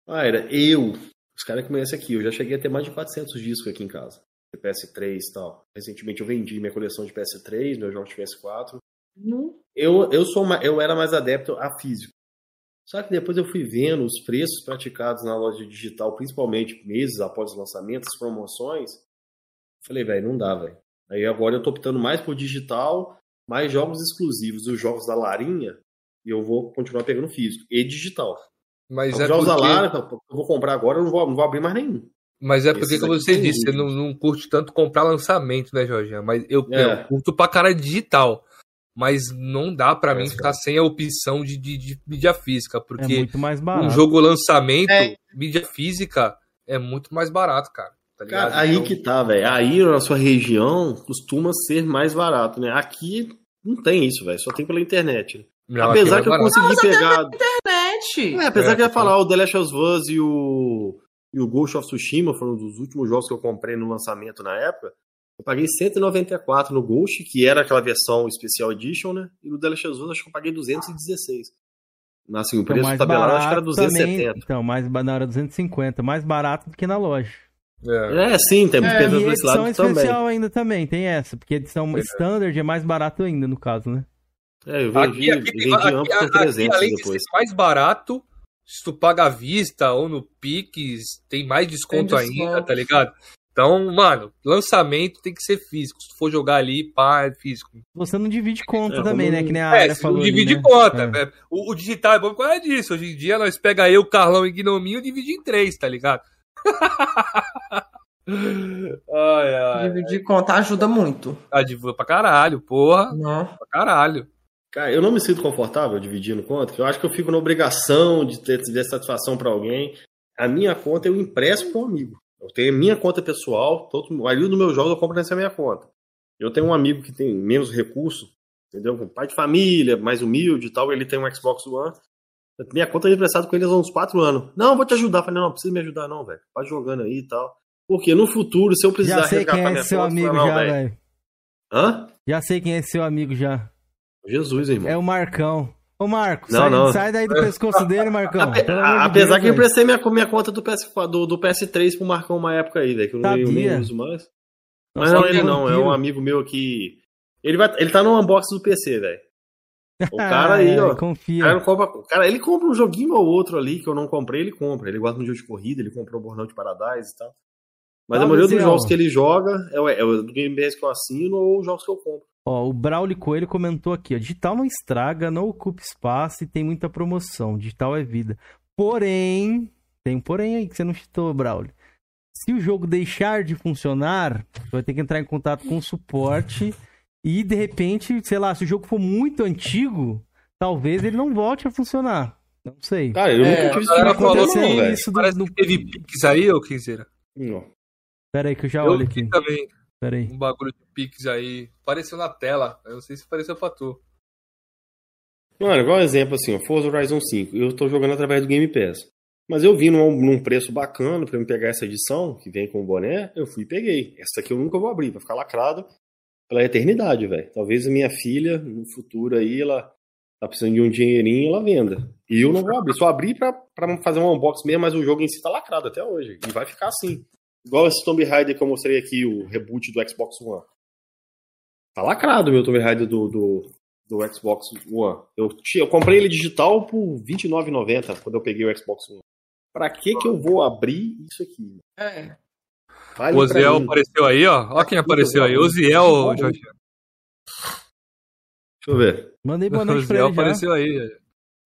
Ah, era eu. Os caras que conhecem aqui. Eu já cheguei a ter mais de 400 discos aqui em casa. De PS3 e tal. Recentemente eu vendi minha coleção de PS3, meus jogos de PS4. Hum, Eu, eu, sou ma- eu era mais adepto a físico. Só que depois eu fui vendo os preços praticados na loja digital, principalmente meses após o lançamento, as promoções. Falei, velho, não dá, velho. Aí agora eu tô optando mais por digital, mais jogos exclusivos, os jogos da Larinha, e eu vou continuar pegando físico e digital. Mas Os é jogos da porque, Lara, que eu vou comprar agora, eu não vou, não vou abrir mais nenhum. Mas é porque Esses como você disse, você não, não curte tanto comprar lançamento, né, Jorginho? Mas eu, É. eu curto pra cara digital. Mas não dá pra É, mim cara. ficar sem a opção de, de, de mídia física, É porque muito mais um jogo lançamento, É. mídia física, é muito mais barato, cara. Tá ligado? Cara, aí Então, que tá, velho. Aí na sua região costuma ser mais barato, né? Aqui não tem isso, velho. Só tem pela internet. não, Apesar aqui que é eu consegui pegar. Net. É, apesar É, que eu ia tá falar, o The Last of Us e o, e o Ghost of Tsushima foram um dos últimos jogos que eu comprei no lançamento na época. Eu paguei 194 no Ghost, que era aquela versão Special Edition, né? E no The Last of Us acho que eu paguei 216. Assim, o Então, preço tabelado acho que era barato também. 270. Então, mais na hora 250, mais barato do que na loja. É. É, sim, tem É, pensando E por esse edição lado também. especial ainda também, tem essa, porque edição É. standard é mais barato ainda, no caso, né? É, eu vendi, Aqui, aqui, vendi aqui, amplo aqui, por 300 além de depois. ser mais barato, se tu paga à vista ou no Pix, tem mais desconto, Tem desconto. ainda, tá ligado? Então, mano, lançamento tem que ser físico. Se tu for jogar ali, pá, é físico. Você não divide conta É, também, né? Que nem a É, falou. não ali, divide né? conta. É. é. O, o digital é bom por causa disso. Hoje em dia nós pega eu, Carlão e Gnominho e divide em três, tá ligado? ai, ai. Dividir conta ajuda muito. Adivua pra caralho, porra. Não. Pra caralho. Cara, eu não me sinto confortável dividindo conta, eu acho que eu fico na obrigação de ter de satisfação pra alguém. A minha conta eu empresto para um amigo. Eu tenho a minha conta pessoal, todo, a maioria dos meus jogos eu compro nessa minha conta. Eu tenho um amigo que tem menos recurso, entendeu? Um pai de família, mais humilde e tal, ele tem um Xbox One. Minha conta é emprestada com eles há uns 4 anos. Não, vou te ajudar. Eu Falei, não, não precisa me ajudar não, velho. Vai jogando aí e tal. Porque no futuro, se eu precisar Já sei quem é minha seu conta, amigo não, já, velho. Hã? Já sei quem é seu amigo já. Jesus, irmão. É o Marcão. Ô, Marco, Não, sai, não. sai daí do pescoço dele, Marcão. Ape- apesar Deus, que eu emprestei minha, minha conta do, PS, do, do PS3 pro Marcão uma época aí, velho, que eu não eu nem uso mais. Mas Nossa, não, que ele não, é um amigo meu que. Ele, vai, ele tá no unboxing do PC, velho. O cara aí, Ah, ó. Confia. cara, compra, cara, ele compra um joguinho ou outro ali que eu não comprei, ele compra. Ele gosta de um jogo de corrida, ele comprou o Burnout Paradise e tal. Mas Ah, a maioria dos jogos que ele joga é, o- é o do Game Pass que eu assino ou os jogos que eu compro. Ó, o Brauli Coelho comentou aqui, ó. Digital não estraga, não ocupa espaço e tem muita promoção. Digital é vida. Porém, tem um porém aí que você não citou, Brauli. Se o jogo deixar de funcionar, você vai ter que entrar em contato com o suporte e, de repente, sei lá, se o jogo for muito antigo, talvez ele não volte a funcionar. Não sei. Cara, eu É, nunca tive isso falou não, velho. isso do, Parece do... que teve Pix aí, ô Quinzeira. Não. Pera aí que eu já Eu olho aqui. também Pera aí. um bagulho de Pix aí. Apareceu na tela. Eu não sei se apareceu pra tu. Mano, igual um exemplo assim, o Forza Horizon 5, eu tô jogando através do Game Pass. Mas eu vi num, num preço bacana pra eu pegar essa edição, que vem com o boné, eu fui e peguei. Essa aqui eu nunca vou abrir, vai ficar lacrado pela eternidade, velho. Talvez a minha filha, no futuro aí, ela tá precisando de um dinheirinho, ela venda. E eu não vou abrir. Só abri pra, pra fazer um unboxing mesmo, mas o jogo em si tá lacrado até hoje. E vai ficar assim. Igual esse Tomb Raider que eu mostrei aqui, o reboot do Xbox One. Tá lacrado o meu Tomb Raider do, do, do Xbox One. Eu, eu comprei ele digital por R$29,90 quando eu peguei o Xbox One. Pra que que eu vou abrir isso aqui? É. Vale O pra Ziel mim. apareceu aí, ó. Ó quem apareceu aí. O Ziel, Jorge. Deixa eu ver. Mandei boa O noite pra Ziel ele já. apareceu aí.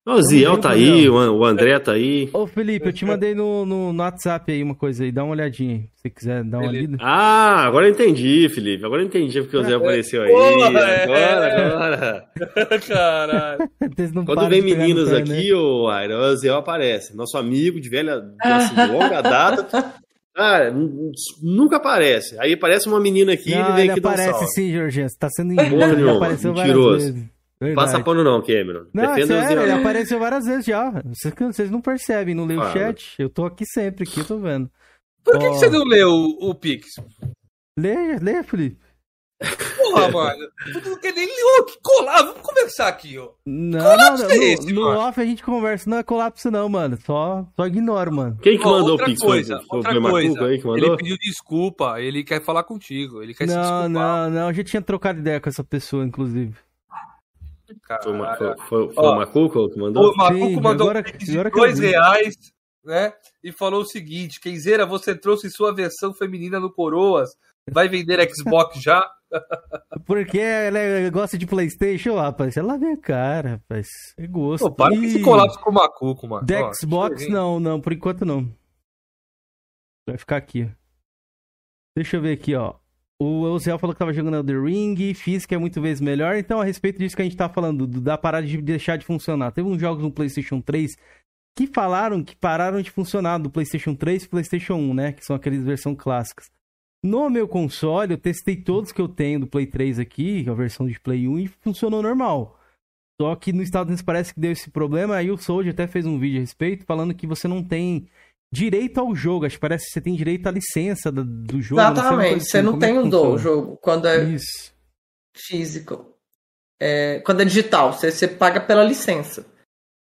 O Ziel tá aí, o An- o André tá aí. Ô, Felipe, eu te mandei no, no, no WhatsApp aí uma coisa aí. Dá uma olhadinha aí. Se você quiser dar uma Beleza. lida. Ah, agora eu entendi, Felipe. Agora eu entendi porque o Zé apareceu aí. Porra, é. Agora, agora. Caralho. Quando vem meninos pé, aqui, ô Aira, o Zé aparece. Nosso amigo de velha, de, assim, de longa data. Cara, nunca aparece. Aí aparece uma menina aqui e Não, ele vem ele aqui dar um aparece sim, Jorginho. Você tá sendo Porra. Ele nenhuma, apareceu várias mentiroso. vezes. Verdade. Passa pano não, Cameron. Não, é Defenda o sério, ele apareceu várias vezes já. Vocês, não percebem, não lê o chat. Eu tô aqui sempre, aqui, eu tô vendo. Por que, Ó. que você não leu o, o Pix? Leia, leia, Felipe. Porra, mano. Tu não quer nem ler. Ô, que colar. Vamos conversar aqui, ó. Não, Colapso não, é no, esse, no mano? off a gente conversa, não é colapso não, mano. Só, só ignoro, mano. Quem que Ó, mandou o outra Pix? coisa, foi, outra o coisa. aí que mandou? Ele pediu desculpa, ele quer falar contigo, ele quer se Não, desculpar. não, não, eu já tinha trocado ideia com essa pessoa, inclusive. Foi, o Ma- Cara. foi, foi- foi Ó, o Macuco que mandou? O Macuco Sim, mandou agora- um agora dois vi. reais, né? E falou o seguinte: Kenzeira, você trouxe sua versão feminina no Coroas. Vai vender Xbox já? Porque ela é- gosta de Playstation, rapaz. Ela vem a cara, rapaz. É gosto. Pô, para com esse colapso com o Macuco, mano. De Xbox, não, não, por enquanto não. Vai ficar aqui. Deixa eu ver aqui, ó. O Elziel falou que tava jogando Elder Ring, física é muito vezes melhor. Então, a respeito disso que a gente tá falando, do- da parada de deixar de funcionar. Teve uns jogos no PlayStation 3 que falaram que pararam de funcionar do PlayStation 3 e PlayStation 1, né? Que são aqueles versão clássicas. No meu console, eu testei todos que eu tenho do Play 3 aqui, a versão de Play 1, e funcionou normal. Só que nos Estados Unidos parece que deu esse problema. Aí o Soldier até fez um vídeo a respeito, falando que você não tem direito ao jogo. Acho que parece que você tem direito à licença do, do jogo. não Exatamente. Você assim. não Como é tem um do funciona? jogo quando é Isso. físico. É, quando é digital, você, você paga pela licença.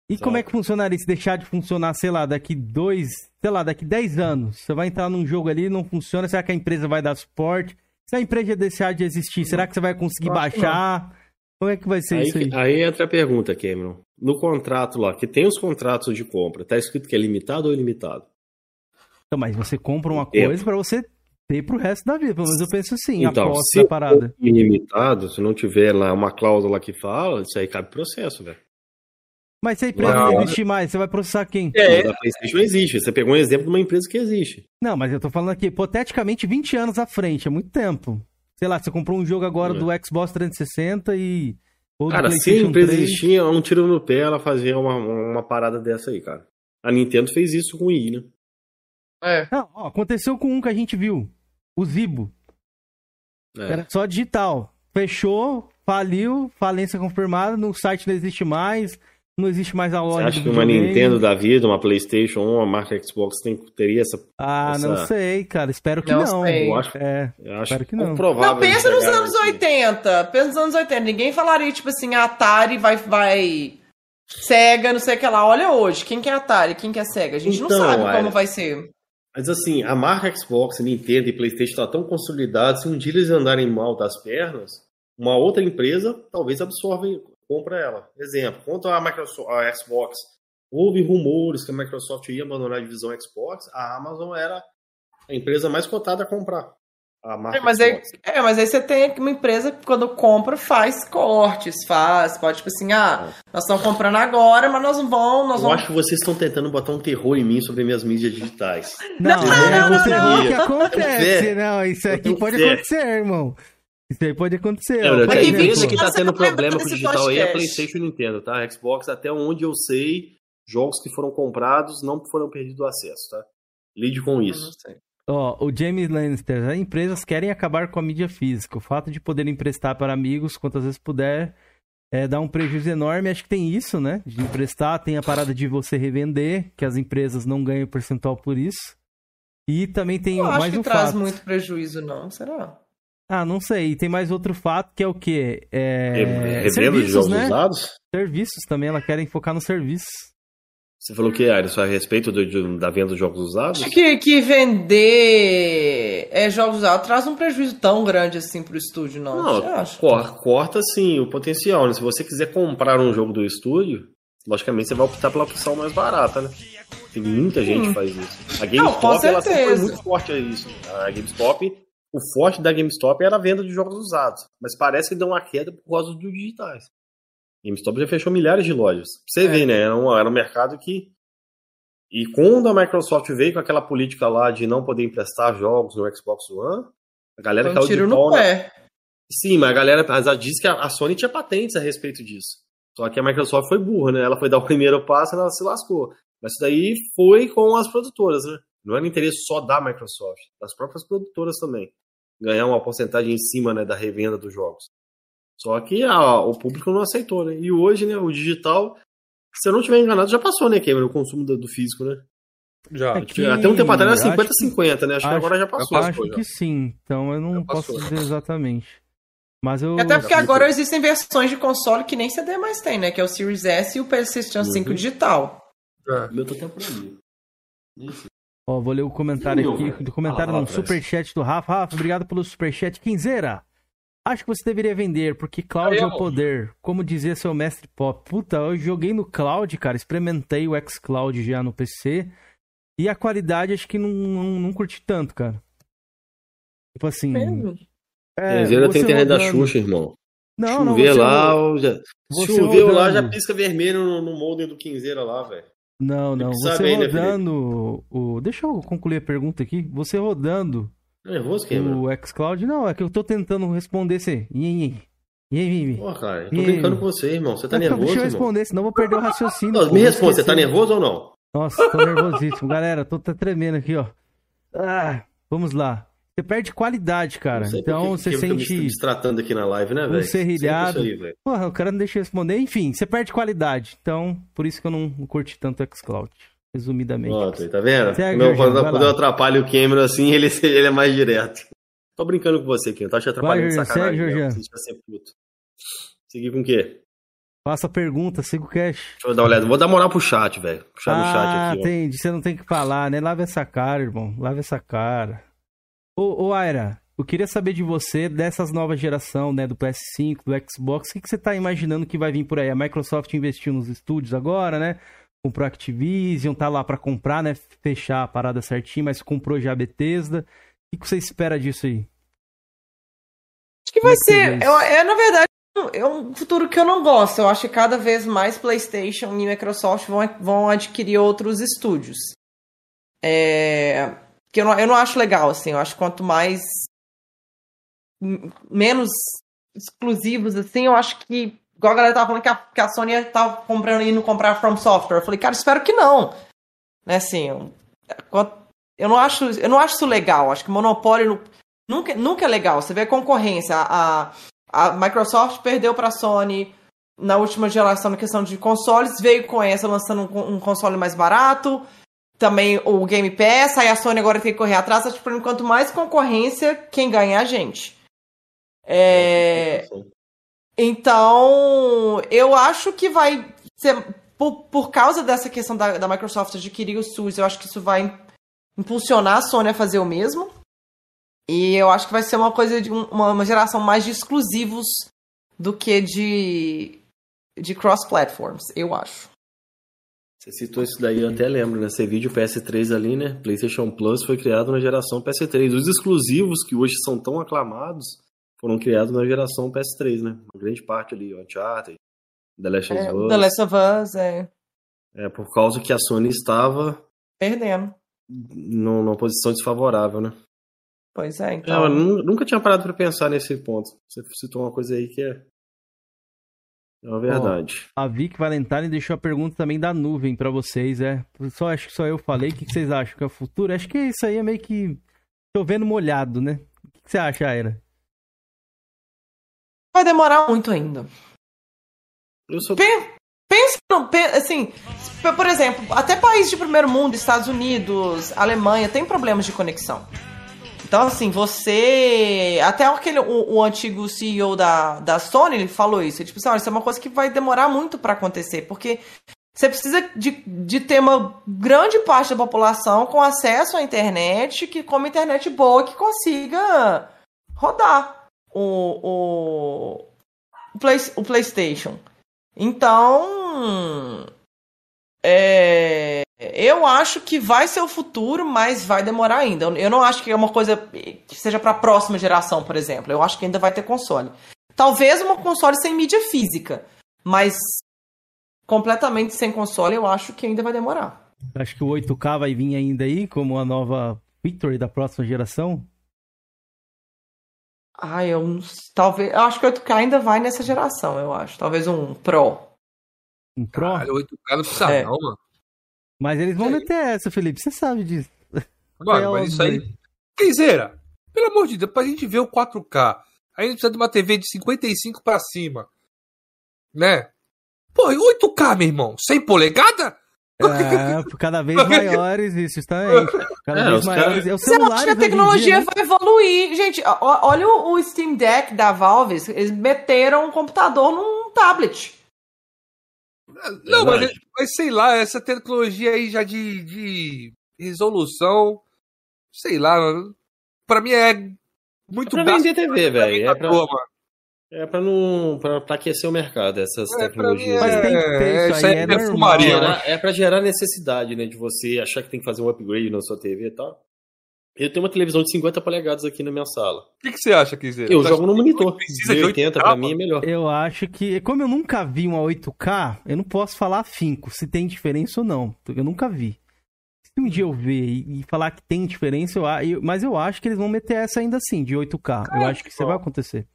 E como é que funcionaria se deixar de funcionar, sei lá, daqui dois, sei lá, daqui 10 anos? Você vai entrar num jogo ali, não funciona, será que a empresa vai dar suporte? Se a empresa deixar de existir, será que você vai conseguir que baixar? Como é que vai ser Aí, isso aí? aí entra a pergunta, Cameron. No contrato lá, que tem os contratos de compra, tá escrito que é limitado ou ilimitado? Então, mas você compra uma coisa pra você ter pro resto da vida. Pelo menos eu penso assim, Então, aposto se na parada. ilimitado, se não tiver lá uma cláusula que fala, isso aí cabe processo, velho. Mas se a empresa Não. não existir mais, você vai processar quem? É, A PlayStation existe. Você pegou um exemplo de uma empresa que existe. Não, mas eu tô falando aqui, hipoteticamente, 20 anos à frente, é muito tempo. Sei lá, você comprou um jogo agora É. do Xbox 360 e. Cara, se a empresa 3. existia, um tiro no pé ela fazia uma, uma parada dessa aí, cara. A Nintendo fez isso com o Wii, né? É. Não, ó, aconteceu com um que a gente viu. O Zibo. É. Era só digital. Fechou, faliu, falência confirmada, no site não existe mais, não existe mais a Você loja acha do que uma videogame. Nintendo da vida, uma PlayStation 1, uma marca Xbox tem, teria essa. Ah, não essa- sei, cara. Espero que Não não. Eu acho, É, eu acho espero que não. provável. Não, pensa nos anos aqui. 80. Pensa nos anos 80. Ninguém falaria, tipo assim, a Atari vai. vai... Sega, não sei o que lá. Olha hoje, quem que é Atari, quem que é Sega? A gente Então, não sabe Aira. como vai ser. Mas assim, a marca Xbox, Nintendo e PlayStation tá tão consolidada, se um dia eles andarem mal das pernas, uma outra empresa talvez absorve, compra ela. Exemplo, quanto à Microsoft, a Xbox, houve rumores que a Microsoft ia abandonar a divisão Xbox, a Amazon era a empresa mais cotada a comprar É, mas, aí, é, mas aí você tem uma empresa que quando compra faz cortes, faz, pode tipo assim, ah, nós estamos comprando agora, mas nós não vamos, nós Eu vamos. acho que vocês estão tentando botar um terror em mim sobre minhas mídias digitais. Não, Não, é não, o não, terror não. que acontece, não. Isso aqui pode fé. acontecer, irmão. Isso aí pode acontecer. É, tenho exemplo, 20 que tá você tendo não vai problema com o digital aí é podcast. PlayStation e Nintendo, tá? Xbox, até onde eu sei, jogos que foram comprados não foram perdidos o acesso, tá? Lide com Eu isso. Ó, o James Lannister, as empresas querem acabar com a mídia física. O fato de poder emprestar para amigos quantas vezes puder é, dá um prejuízo enorme. Acho que tem isso, né? De emprestar, tem a parada de você revender, que as empresas não ganham percentual por isso. E também tem Eu acho mais que um traz fato. muito prejuízo, não, será? Ah, não sei. Tem mais outro fato que é o quê? É... Revenda de serviços, jogos né? usados? Serviços também, ela querem focar nos serviços. Você falou que, Aires, a respeito do- da venda de jogos usados? Acho que, que vender é, jogos usados traz um prejuízo tão grande assim pro estúdio, não. Não, cor- corta sim o potencial, né? Se você quiser comprar um jogo do estúdio, logicamente você vai optar pela opção mais barata, né? Tem muita gente que faz isso. A Não, GameStop, ela sempre foi muito forte a isso. A GameStop, o forte da GameStop era a venda de jogos usados. Mas parece que deu uma queda por causa dos digitais. GameStop já fechou milhares de lojas. Pra você É. ver, né? Era um, era um mercado que. E quando a Microsoft veio com aquela política lá de não poder emprestar jogos no Xbox One, a galera um caiu tiro de no pau na- pé. Sim, mas a galera mas que a a Sony tinha patentes a respeito disso. Só que a Microsoft foi burra, né? Ela foi dar o primeiro passo e ela se lascou. Mas isso daí foi com as produtoras, né? Não era interesse só da Microsoft, das próprias produtoras também. Ganhar uma porcentagem em cima né, da revenda dos jogos. Só que a- o público não aceitou, né? E hoje, né, o digital, se eu não estiver enganado, já passou, né, Cameron, o consumo do, do físico, né? Já. É que- Até um tempo atrás era acho que- 50-50, né? Acho, que acho- agora já passou. Acho as coisas. que sim, então eu não Já posso dizer exatamente. Mas eu. Até porque agora existem versões de console que nem CD mais tem, né? Que é o Series S e o PlayStation 5 Uhum. digital. É. Meu tá até por ali. Isso. Ó, vou ler o comentário o meu, aqui, do comentário lá no superchat do Rafa. Rafa, obrigado pelo superchat. Quinzeira, acho que você deveria vender, porque cloud Aí, é o poder. Como dizia seu mestre pop. Puta, eu joguei no cloud, cara, experimentei o xCloud já no PC. E a qualidade acho que não, não, não curti tanto, cara. Tipo assim. Mesmo? É, tem internet da Xuxa, irmão. Não, não, Chover você lá, ó, já... você choveu lá, rodando. já pisca vermelho no, no molde do Quinzeira lá, velho. Não, não. Você né, rodando o. Deixa eu concluir a pergunta aqui. Você rodando nervoso, Cameron? o xCloud. Não, é que eu tô tentando responder esse. Ih, ih, ih, ih. Pô, cara, eu tô E- brincando com você, irmão. Você tá Então, nervoso, Deixa eu irmão? responder, senão eu vou perder o raciocínio. Não, pô, me responde, você tá nervoso ou não? Nossa, tô nervosíssimo. Galera, tô tremendo aqui, ó. Ah, vamos lá. Você perde qualidade, cara. Então que você que eu tô me sente. destratando aqui na live, né, um velho? serrilhado. Aí, velho. Porra, o cara não deixa eu responder. Enfim, você perde qualidade. Então, por isso que eu não curti tanto o xCloud. Resumidamente. Tá vendo? Segue, Meu, Jorginho, quando, quando eu atrapalho o Cameron assim, ele, ele é mais direto. Tô brincando com você eu tô te atrapalhando de sacanagem. segue, Jorginho. Você ser puto. Seguir com o quê? Faça pergunta, siga o cash. Deixa eu dar uma olhada. Vou dar moral pro chat, velho. Puxar no chat Ah, aqui, ó. entendi. Você não tem que falar, né? Lava essa cara, irmão. Lava essa cara. Ô, ô Aira, eu queria saber de você, dessas novas geração, né? Do PS5, do Xbox, o que, que você tá imaginando que vai vir por aí? A Microsoft investiu nos estúdios agora, né? Comprou a Activision, tá lá pra comprar, né? Fechar a parada certinho, mas comprou já a Bethesda. O que, que você espera disso aí? Acho que vai é que ser. isso? eu- é, na verdade, é um futuro que eu não gosto. Eu acho que cada vez mais PlayStation e Microsoft vão, vão adquirir outros estúdios. É, que eu não, eu não acho legal, assim. Eu acho que quanto mais. menos exclusivos, assim, eu acho que. Igual a galera tava falando que a, que a Sony tava comprando e não comprar From Software. Eu falei, cara, espero que não. Né, assim. Eu, quanto- não acho, eu não acho isso legal. Acho que monopólio nu- nunca, nunca é legal. Você vê a concorrência. A, a Microsoft perdeu para a Sony na última geração na questão de consoles, veio com essa lançando um, um console mais barato. Também o Game Pass, aí a Sony agora tem que correr atrás. Acho que por enquanto mais concorrência, quem ganha é a gente. É, então, eu acho que vai ser. Por, por causa dessa questão da, da Microsoft adquirir os SUS, eu acho que isso vai impulsionar a Sony a fazer o mesmo. E eu acho que vai ser uma coisa de um- uma, uma geração mais de exclusivos do que de, de cross-platforms, eu acho. Você citou isso daí, eu até lembro, né? Você vídeo PS3 ali, né? PlayStation Plus foi criado na geração PS3. Os exclusivos que hoje são tão aclamados foram criados na geração PS3, né? Uma grande parte ali, Uncharted, The Last of É, Us. The Last of Us é É, por causa que a Sony estava perdendo. num- numa posição desfavorável, né? Pois é, É, então. eu nu- nunca tinha parado pra pensar nesse ponto. Você citou uma coisa aí que é. É uma verdade. A Vic Valentine deixou a pergunta também da nuvem pra vocês, é. Só acho que só eu falei. O que, vocês acham que é o futuro? Acho que isso aí é meio que chovendo molhado, né? O que, que você acha, Aira? Vai demorar muito ainda. Eu sou. Pen- Pensa, assim, por exemplo, até países de primeiro mundo, Estados Unidos, Alemanha, tem problemas de conexão. Então, assim, você. Até aquele, o, o antigo CEO da, da Sony ele falou isso. Ele, tipo assim, olha, isso é uma coisa que vai demorar muito para acontecer, porque você precisa de, de ter uma grande parte da população com acesso à internet, que com uma internet boa que consiga rodar o, o, Play, o PlayStation. Então, é, eu acho que vai ser o futuro, mas vai demorar ainda. Eu não acho que é uma coisa que seja para a próxima geração, por exemplo. Eu acho que ainda vai ter console. Talvez uma console sem mídia física, mas completamente sem console eu acho que ainda vai demorar. Acho que o 8K vai vir ainda aí como a nova Victory da próxima geração? Ah, eu talvez. Eu acho que o 8K ainda vai nessa geração, eu acho. Talvez um Pro. Um Pro? Caralho, 8K não precisa É. não, mano. Mas eles vão meter essa, Felipe. Você sabe disso. Mano, É mas isso aí. óbvio. Quinzeira, pelo amor de Deus, pra gente ver o 4K, a gente precisa de uma TV de 55 pra cima. Né? Pô, e 8K, meu irmão? 100 polegada? É, cada vez maiores, isso justamente. Cada É, vez os maiores. caras- É o Você acha celular. que a tecnologia vai evoluir? Gente, olha o, Steam Deck da Valve. Eles meteram um computador num tablet. Não, mas, mas sei lá, essa tecnologia aí já de, de resolução, sei lá, pra mim é muito É pra gasto vender TV, velho. É pra, à toa, mano. É pra não. Pra, pra aquecer o mercado, essas É, tecnologias. Mas é, tem que ter isso isso aí, é é normal. perfumaria, Pra né? gerar- é pra gerar necessidade, né? De você achar que tem que fazer um upgrade na sua TV e tal. Eu tenho uma televisão de 50 polegadas aqui na minha sala. O que, que você acha, Kizeira? Eu Você jogo no monitor. Precisa de 80 8K, pra mim é melhor. Eu acho que, como eu nunca vi uma 8K, eu não posso falar afinco se tem diferença ou não. Eu nunca vi. Se um dia eu ver e, falar que tem diferença, eu, eu- mas eu acho que eles vão meter essa ainda assim, de 8K. eu acho que isso vai acontecer.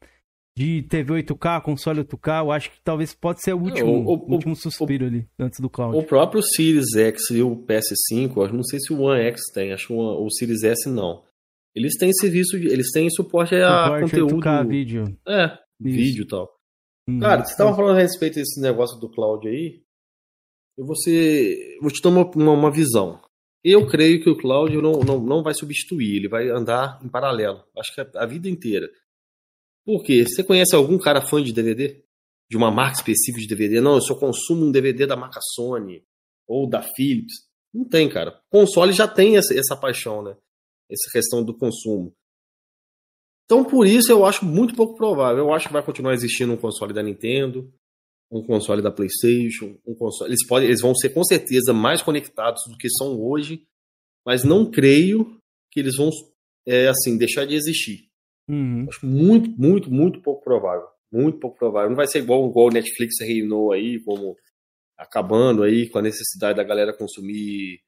De TV 8K, console 8K, eu acho que talvez pode ser o último, o- o- o último suspiro ali, antes do cloud. O próprio Series X e o PS5, eu não sei se o One X tem, acho que o, o Series S não. Eles têm serviço, de, eles têm suporte a Suporte conteúdo. 8K vídeo. É, Isso. vídeo e tal. Uhum. Cara, você tava falando a respeito desse negócio do cloud aí. Eu vou, ser, vou te dar uma, uma, uma visão. Eu creio que o cloud não, não, não vai substituir, ele vai andar em paralelo. Acho que a, a vida inteira. Por quê? Você conhece algum cara fã de DVD? De uma marca específica de DVD? Não, eu só consumo um DVD da marca Sony ou da Philips. Não tem, cara. Console já tem essa, essa paixão, né? Essa questão do consumo. Então, por isso, eu acho muito pouco provável. Eu acho que vai continuar existindo um console da Nintendo, um console da PlayStation, um console. Eles, podem, eles vão ser com certeza mais conectados do que são hoje, mas não creio que eles vão é, assim deixar de existir. Uhum. Acho muito, muito, muito pouco provável. Muito pouco provável. Não vai ser igual, igual o Netflix reinou aí, como acabando aí com a necessidade da galera consumir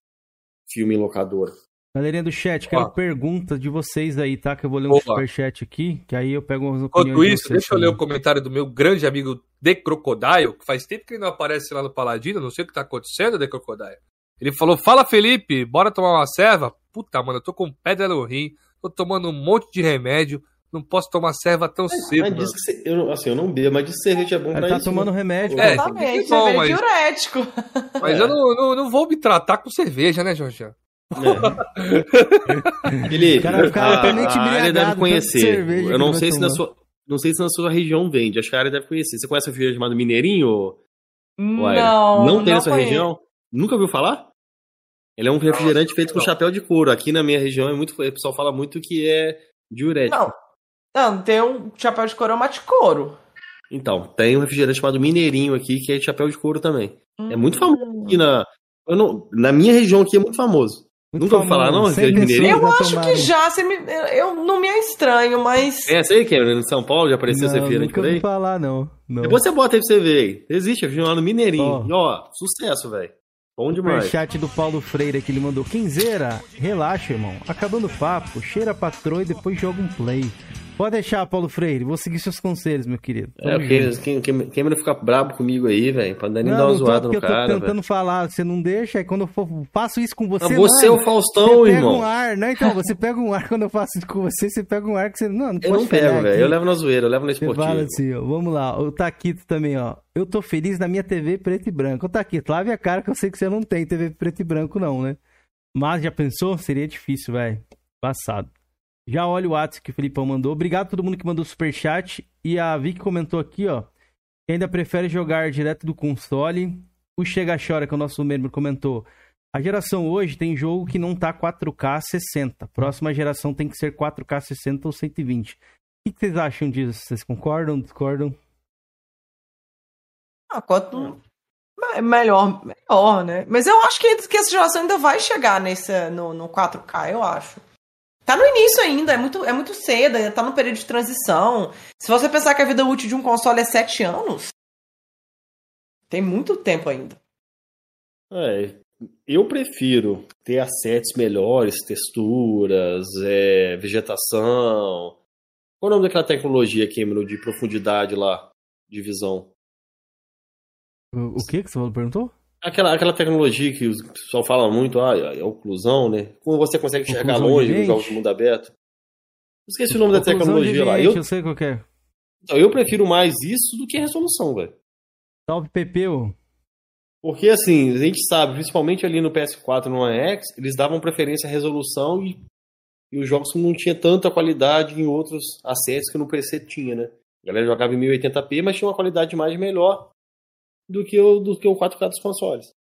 filme em locadora. Galerinha do chat, quero Ó. perguntas de vocês aí, tá? Que eu vou ler um Opa. superchat aqui, que aí eu pego umas opiniões Enquanto de isso, vocês deixa eu ler o comentário do meu grande amigo The Crocodile, que faz tempo que ele não aparece lá no Paladino, não sei o que tá acontecendo, The Crocodile. Ele falou: Fala Felipe, bora tomar uma serva? Puta, mano, eu tô com pedra no rim, tô tomando um monte de remédio, não posso tomar serva tão cedo. Mas diz que você- eu, não- assim, eu não bebo, mas diz que cerveja é bom pra tá isso. tomando né? remédio. É, cara. Exatamente, bom, cerveja mas- diurético. Mas É. eu não, não, não vou me tratar com cerveja, né, Jorge? É. Felipe, O cara ficar a, área deve conhecer. cerveja Eu não sei se na sua, não sei se na sua região vende. Acho que a área deve conhecer. Você conhece a refrigerante chamado Mineirinho? Ué, Não, não tem na sua conheço. região? Nunca ouviu falar? Ele é um refrigerante feito com chapéu de couro. Aqui na minha região é muito, o pessoal fala muito que é diurético. Não. Não, tem um chapéu de couro, é mate couro. Então, tem um refrigerante chamado Mineirinho aqui que é de chapéu de couro também. É muito Hum. famoso aqui na eu não, na minha região aqui é muito famoso. Muito Nunca ouviu falar, não, Refrigerante Mineirinho? Eu acho tomaram. que já, você me, eu não me é estranho, mas. É essa aí, Cameron, em São Paulo já apareceu esse Não, refrigerante nunca por aí? ouvi falar, não. não. Depois você bota aí pra você ver aí. Existe, refrigerante Mineirinho. Ó. E ó, sucesso, velho. Bom demais. chat do Paulo Freire que ele mandou. Quinzeira, relaxa, irmão. Acabando o papo, cheira a patroa e depois joga um play. Pode deixar, Paulo Freire. Vou seguir seus conselhos, meu querido. É, porque junto. quem, quem, Cameron fica brabo comigo aí, velho, pra nem dar Não, uma não tô, zoada porque no eu tô cara, tentando falar, você não deixa, aí quando eu for, faço isso com você, Mas você é mano, o Faustão, você pega irmão. um ar, não, então, você pega um ar quando eu faço isso com você, você pega um ar que você, não, não Eu não pego, velho. Eu levo na zoeira, eu levo na Você esportiva. fala assim, ó, vamos lá, o Taquito também, ó. Eu tô feliz na minha TV preto e branco. Ô Taquito, lave a cara que eu sei que você não tem TV preto e branco não, né? Mas já pensou? Seria difícil, velho. Passado. Já olha o WhatsApp que o Felipão mandou. Obrigado a todo mundo que mandou superchat. E a Vicky comentou aqui, ó. Que ainda prefere jogar direto do console. O Chega Chora, que é o nosso membro, comentou. A geração hoje tem jogo que não tá 4K 60. Próxima geração tem que ser 4K 60 ou 120. O que vocês acham disso? Vocês concordam, discordam? Ah, quanto melhor, melhor, né? Mas eu acho que, que essa geração ainda vai chegar nesse, no, no 4K, eu acho. Tá no início ainda, é muito, é muito cedo, ainda tá no período de transição. Se você pensar que a vida útil de um console é 7 anos, tem muito tempo ainda. É, eu prefiro ter assets melhores, texturas, é, vegetação. Qual é o nome daquela tecnologia, Cameron, de profundidade lá, de visão? O, o que que você perguntou? Aquela, aquela tecnologia que o pessoal fala muito, ah, é oclusão, né? Como você consegue enxergar longe nos jogos de mundo aberto. Esqueci o nome da tecnologia lá. Eu, eu sei qual é. Então, eu prefiro mais isso do que resolução, velho. Salve, Pepeu. Porque, assim, a gente sabe, principalmente ali no PS4 no One X, eles davam preferência à resolução e, e os jogos não tinham tanta qualidade em outros assets que no PC tinha, né? A galera jogava em 1080p, mas tinha uma qualidade mais melhor do que o, do que o 4K dos consoles.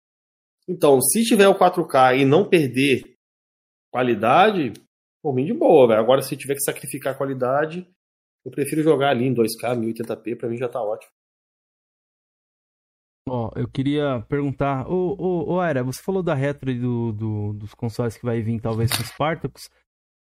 Então, se tiver o 4K e não perder qualidade, por mim de boa, velho. Agora, se tiver que sacrificar a qualidade, eu prefiro jogar ali em 2K, 1080p, pra mim já tá ótimo. Ó, oh, eu queria perguntar, ô, ô, ô Era, você falou da retro do, do, dos consoles que vai vir talvez com Spartacus,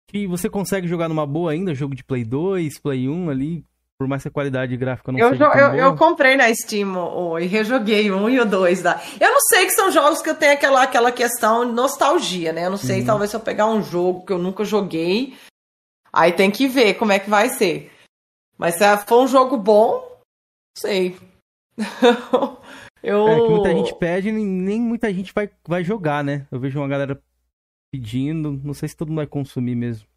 que você consegue jogar numa boa ainda, jogo de Play 2, Play 1 ali, por mais que a qualidade gráfica não eu, seja eu, eu, eu, comprei na Steam o, e rejoguei um e o dois. Da... Eu não sei que são jogos que eu tenho aquela, aquela questão nostalgia, né? Eu não sei, uhum. talvez se eu pegar um jogo que eu nunca joguei, aí tem que ver como é que vai ser. Mas se for um jogo bom, não sei. eu... É que muita gente pede e nem muita gente vai, vai jogar, né? Eu vejo uma galera pedindo, não sei se todo mundo vai consumir mesmo.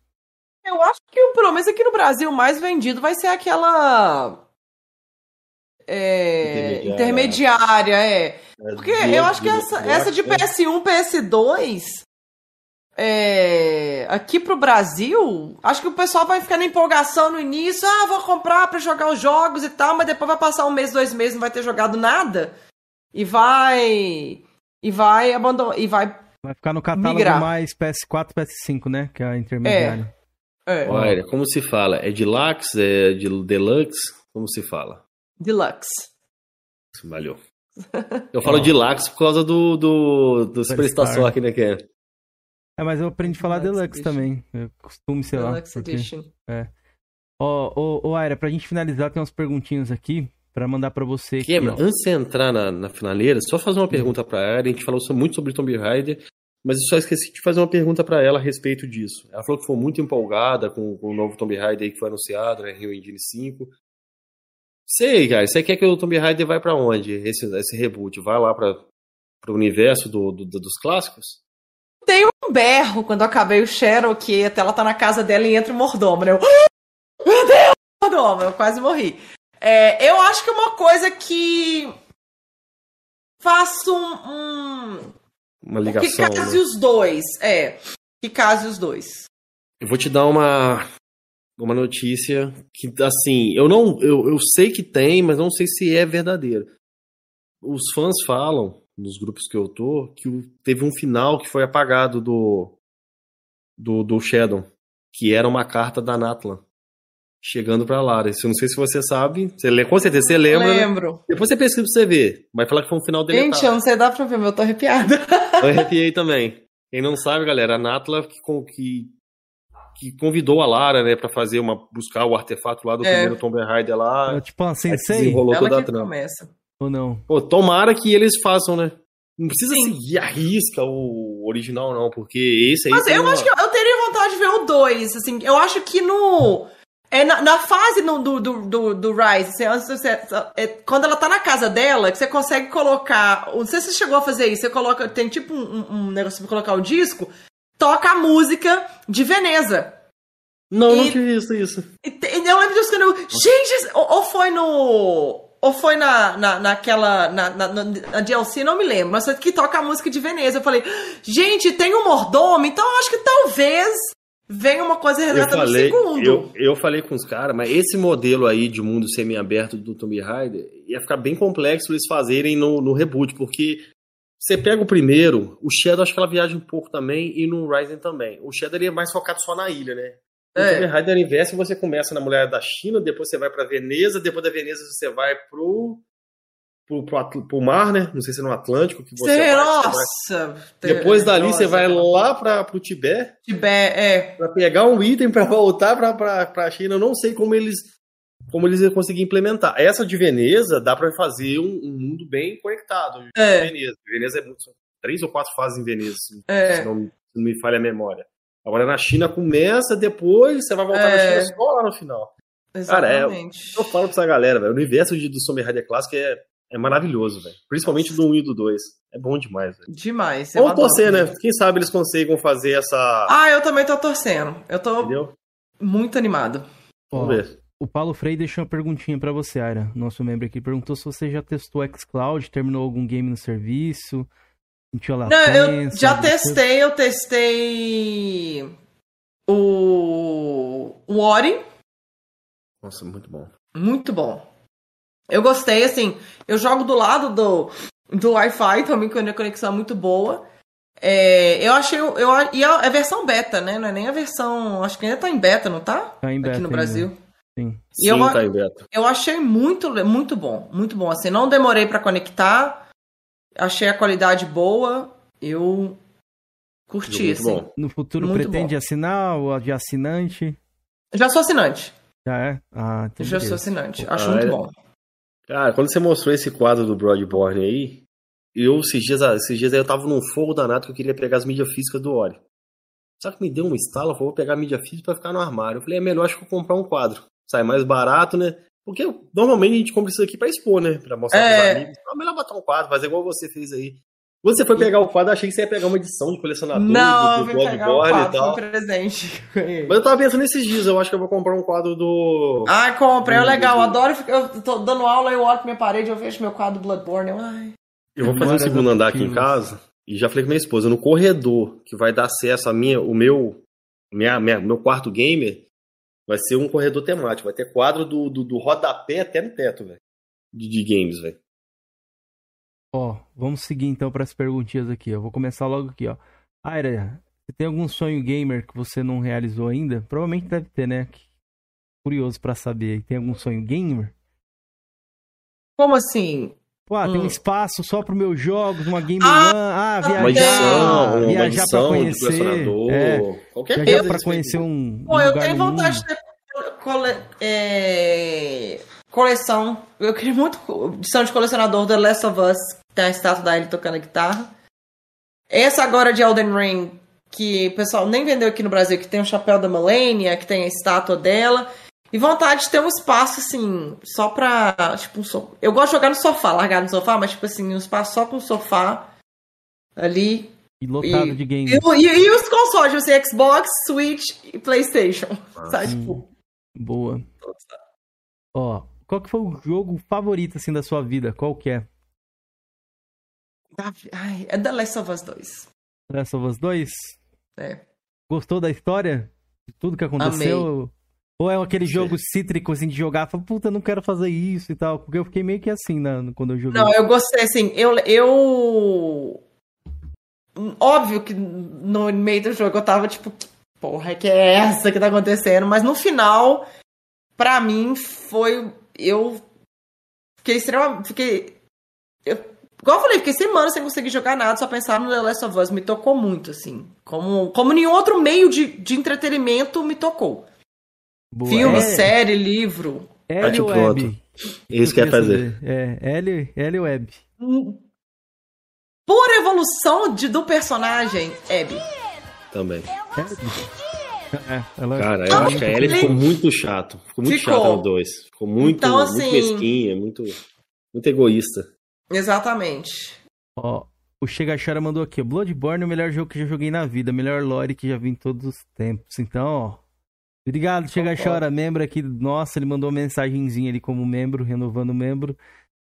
Eu acho que o promesso aqui no Brasil mais vendido vai ser aquela. É, intermediária. intermediária, é. é Porque eu acho que essa, essa de PS1, PS2. É, aqui pro Brasil, acho que o pessoal vai ficar na empolgação no início. Ah, vou comprar para jogar os jogos e tal, mas depois vai passar um mês, dois meses, não vai ter jogado nada. E vai. E vai abandonar. E vai. Vai ficar no catálogo migrar. mais PS4, PS5, né? Que é a intermediária. É. É. Olha, como se fala? É deluxe? É de deluxe? Como se fala? Deluxe. Valeu. Eu falo oh. deluxe por causa do, do, do Superstar aqui, né, Ken? É, mas eu aprendi a falar deluxe, deluxe também. Eu costumo, sei deluxe lá. Deluxe Edition. É. Ó, ô, ô, Aira, pra gente finalizar, tem umas perguntinhas aqui pra mandar pra você. Aqui, aqui, antes de entrar na, na finaleira, só fazer uma pergunta pra Aira. A gente falou muito sobre Tomb Raider mas eu só esqueci de fazer uma pergunta para ela a respeito disso. Ela falou que foi muito empolgada com, com o novo Tomb Raider que foi anunciado, né, Rio Engine 5. Sei, cara, você quer que o Tomb Raider vai para onde? Esse, esse reboot vai lá para o universo do, do, dos clássicos? Tem um berro quando eu acabei o Cherokee, até ela tá na casa dela e entra o mordomo, né? Eu, meu Deus, mordomo, eu quase morri. É, eu acho que uma coisa que faço um, um uma ligação. Que case né? os dois, é. Que case os dois. Eu vou te dar uma uma notícia que assim, eu não eu, eu sei que tem, mas não sei se é verdadeiro. Os fãs falam nos grupos que eu tô que teve um final que foi apagado do do, do Shadow, que era uma carta da Natlan chegando pra Lara. Isso eu não sei se você sabe. Você lê, com certeza você lembra. Né? Lembro. Depois você pesquisa pra você ver. Vai falar que foi um final deletado. Gente, eu não sei, dá pra ver, mas eu tô arrepiada. Eu arrepiei também. Quem não sabe, galera, a Natla que, que, que convidou a Lara, né, pra fazer uma. buscar o artefato lá do é. primeiro Tomb Raider lá. É, tipo uma sensei. Desenrolou Ela toda a trama. Começa. Ou não? Pô, tomara que eles façam, né? Não precisa Sim. seguir a risca o original, não, porque esse aí. Mas eu uma... acho que eu teria vontade de ver o 2, assim. Eu acho que no. É na, na fase no, do, do, do, do Rise, você, você, é, quando ela tá na casa dela, que você consegue colocar. Não sei se você chegou a fazer isso, você coloca. Tem tipo um, um negócio pra colocar o disco, toca a música de Veneza. Não, e, não tinha visto isso. E, e eu lembro disso quando. Gente, ou, ou foi no. Ou foi na, na, naquela. Na, na, na, DLC, não me lembro. Mas que toca a música de Veneza. Eu falei, gente, tem um mordomo, então eu acho que talvez vem uma coisa Eu resgatando o falei, segundo. eu, eu falei com os caras, mas esse modelo aí de mundo semi-aberto do Tomb Raider ia ficar bem complexo eles fazerem no, no reboot, porque você pega o primeiro, o Shadow acho que ela viaja um pouco também, e no Rising também. O Shadow ele é mais focado só na ilha, né? O É. Tomb Raider inverso, você começa na mulher da China, depois você vai pra Veneza, depois da Veneza você vai pro, pro, pro, pro mar, né? Não sei se é no Atlântico que você Cê- vai. você vai- nossa! Depois dali Nossa, você vai cara. lá pra, pro Tibete, Tibete, é. Pra pegar um item pra voltar pra, pra, pra China. Eu não sei como eles como eles iam conseguir implementar. Essa de Veneza dá pra fazer um, um mundo bem conectado. É. Veneza. Veneza é muito, são três ou quatro fases em Veneza, se, É. se não, se não me falha a memória. Agora na China começa, depois você vai voltar na É. China só lá no final. Cara, é- Exatamente. Eu falo pra essa galera, velho, o universo de, do Tomb Raider clássico é, é maravilhoso, velho. Principalmente do 1 e do 2. É bom demais, velho. Demais. Vamos torcer, né? Quem sabe eles consigam fazer essa. Ah, eu também tô torcendo. Eu tô Entendeu? muito animado. Ó, Vamos ver. o Paulo Frei deixou uma perguntinha pra você, Aira, nosso membro aqui. Perguntou se você já testou o xCloud, terminou algum game no serviço, sentiu a Não, latência. eu já testei, eu testei o, o Ori, Nossa, muito bom. muito bom. Eu gostei, assim, eu jogo do lado do, do Wi-Fi também, com a conexão muito boa. É, eu achei, eu, e é a versão beta, né? Não é nem a versão, acho que ainda tá em beta, não tá? Tá em beta Aqui no ainda. Brasil. Sim. E Sim, eu- tá em beta. Eu achei muito, muito bom, muito bom. Assim, não demorei pra conectar, achei a qualidade boa, eu curti, Muito assim. bom. No futuro Muito pretende bom. assinar ou de assinante? Já sou assinante, Já é? Ah, então já sou assinante, Ah, acho muito é? bom. Cara, quando você mostrou esse quadro do Broadborn aí, eu esses dias, esses dias aí eu tava num fogo danado que eu queria pegar as mídias físicas do Ori. Só que me deu um estalo, eu falei, vou pegar a mídia física pra ficar no armário. Eu falei, é melhor acho que eu comprar um quadro. Sai mais barato, né? Porque normalmente a gente compra isso aqui pra expor, né? Pra mostrar É. pros amigos. É melhor botar um quadro, fazer igual você fez aí. Quando você foi pegar o quadro, eu achei que você ia pegar uma edição de colecionador Não, eu do, vim do pegar o Bloodborne e tal. um presente. Mas eu tava pensando nesses dias, eu acho que eu vou comprar um quadro do. Ai, comprei, é legal, adoro, ficar- eu tô dando aula, eu olho pra minha parede, eu vejo meu quadro Bloodborne, eu, ai... Eu vou fazer um segundo andar aqui em casa e já falei com minha esposa, no corredor que vai dar acesso a minha, o meu, minha, minha- meu quarto gamer, vai ser um corredor temático, vai ter quadro do, do, do rodapé até no teto, velho. De, de games, velho. Ó, vamos seguir então para as perguntinhas aqui. Eu vou começar logo aqui, ó. Aira, você tem algum sonho gamer que você não realizou ainda? Provavelmente deve ter, né? Curioso pra saber. Tem algum sonho gamer? Como assim? Pô, ah, tem um Hum. espaço só pro meus jogos, uma game Ah, LAN, ah, viajar, Uma edição, uma viajar edição pra de conhecer, é, qualquer viajar coisa. pra desse conhecer um, um Bom, eu lugar tenho vontade mundo. de ter cole- é, coleção. Eu queria muito edição de colecionador do The Last of Us, tem a estátua da Ellie tocando guitarra. Essa agora de Elden Ring, que o pessoal nem vendeu aqui no Brasil, que tem o chapéu da Melania, que tem a estátua dela. E vontade de ter um espaço, assim, só pra. Tipo, um so... Eu gosto de jogar no sofá, largar no sofá, mas, tipo assim, um espaço só com sofá ali. E lotado e- de E, games. e- e os consoles, assim, Xbox, Switch e PlayStation. Sabe? Hum. Tipo, Boa. Ó, qual que foi o jogo favorito, assim, da sua vida? Qual que é? Ai, é The Last of Us 2. Last of Us 2? É. Gostou da história? De tudo que aconteceu? Ou é aquele jogo cítrico, assim, de jogar, fala, puta, não quero fazer isso e tal. Porque eu fiquei meio que assim, né, quando eu joguei. Não, eu gostei, assim, eu, eu. Óbvio que no meio do jogo eu tava tipo, que porra, que é essa que tá acontecendo? Mas no final, pra mim, foi. Eu fiquei extremamente. Fiquei. Eu, igual eu falei, fiquei semanas sem conseguir jogar nada, só pensava no The Last of Us. Me tocou muito, assim. Como, como nenhum outro meio de, de entretenimento me tocou. Boa. Filme, É- série, livro. L. Web? Isso que queria fazer. É, L, L Web. Por evolução de, do personagem, Abby. Também. É, ela... Cara, eu acho que a Ellie ficou muito chato. Ficou muito Ficou. chata no 2. Ficou muito, Então, muito assim- mesquinha, muito, muito egoísta. Exatamente. Ó, o Chega Chora mandou aqui, ó, Bloodborne é o melhor jogo que já joguei na vida, melhor lore que já vi em todos os tempos. Então, ó, obrigado, Chega Concordo. Chora, membro aqui, nossa, ele mandou uma mensagenzinha ali como membro, renovando o membro.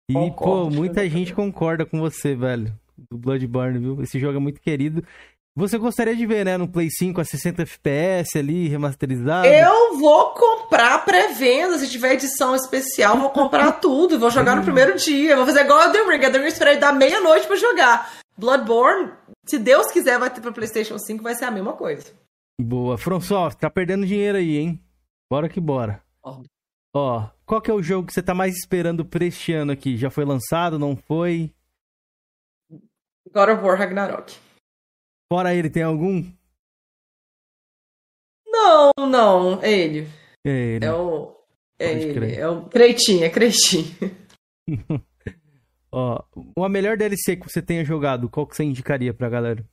E, Concordo, pô, muita gente concorda com você, velho, do Bloodborne, viu? Esse jogo é muito querido. Você gostaria de ver, né, no Play 5 a 60 FPS ali, remasterizado? Eu vou comprar pré-venda, se tiver edição especial, vou comprar tudo, vou jogar no primeiro dia, vou fazer igual a The Ring, a The Ring esperar dar meia-noite pra jogar. Bloodborne, se Deus quiser, vai ter pra Playstation 5, vai ser a mesma coisa. Boa. FromSoft, tá perdendo dinheiro aí, hein? Bora que bora. Ó. Ó, qual que é o jogo que você tá mais esperando pra este ano aqui? Já foi lançado, não foi? God of War Ragnarok. Fora ele, tem algum? Não, não, é ele. É ele. É o. É Pode ele. crer. É o Creitinho, é Creitinho. Ó, uma melhor DLC que você tenha jogado, qual que você indicaria pra galera?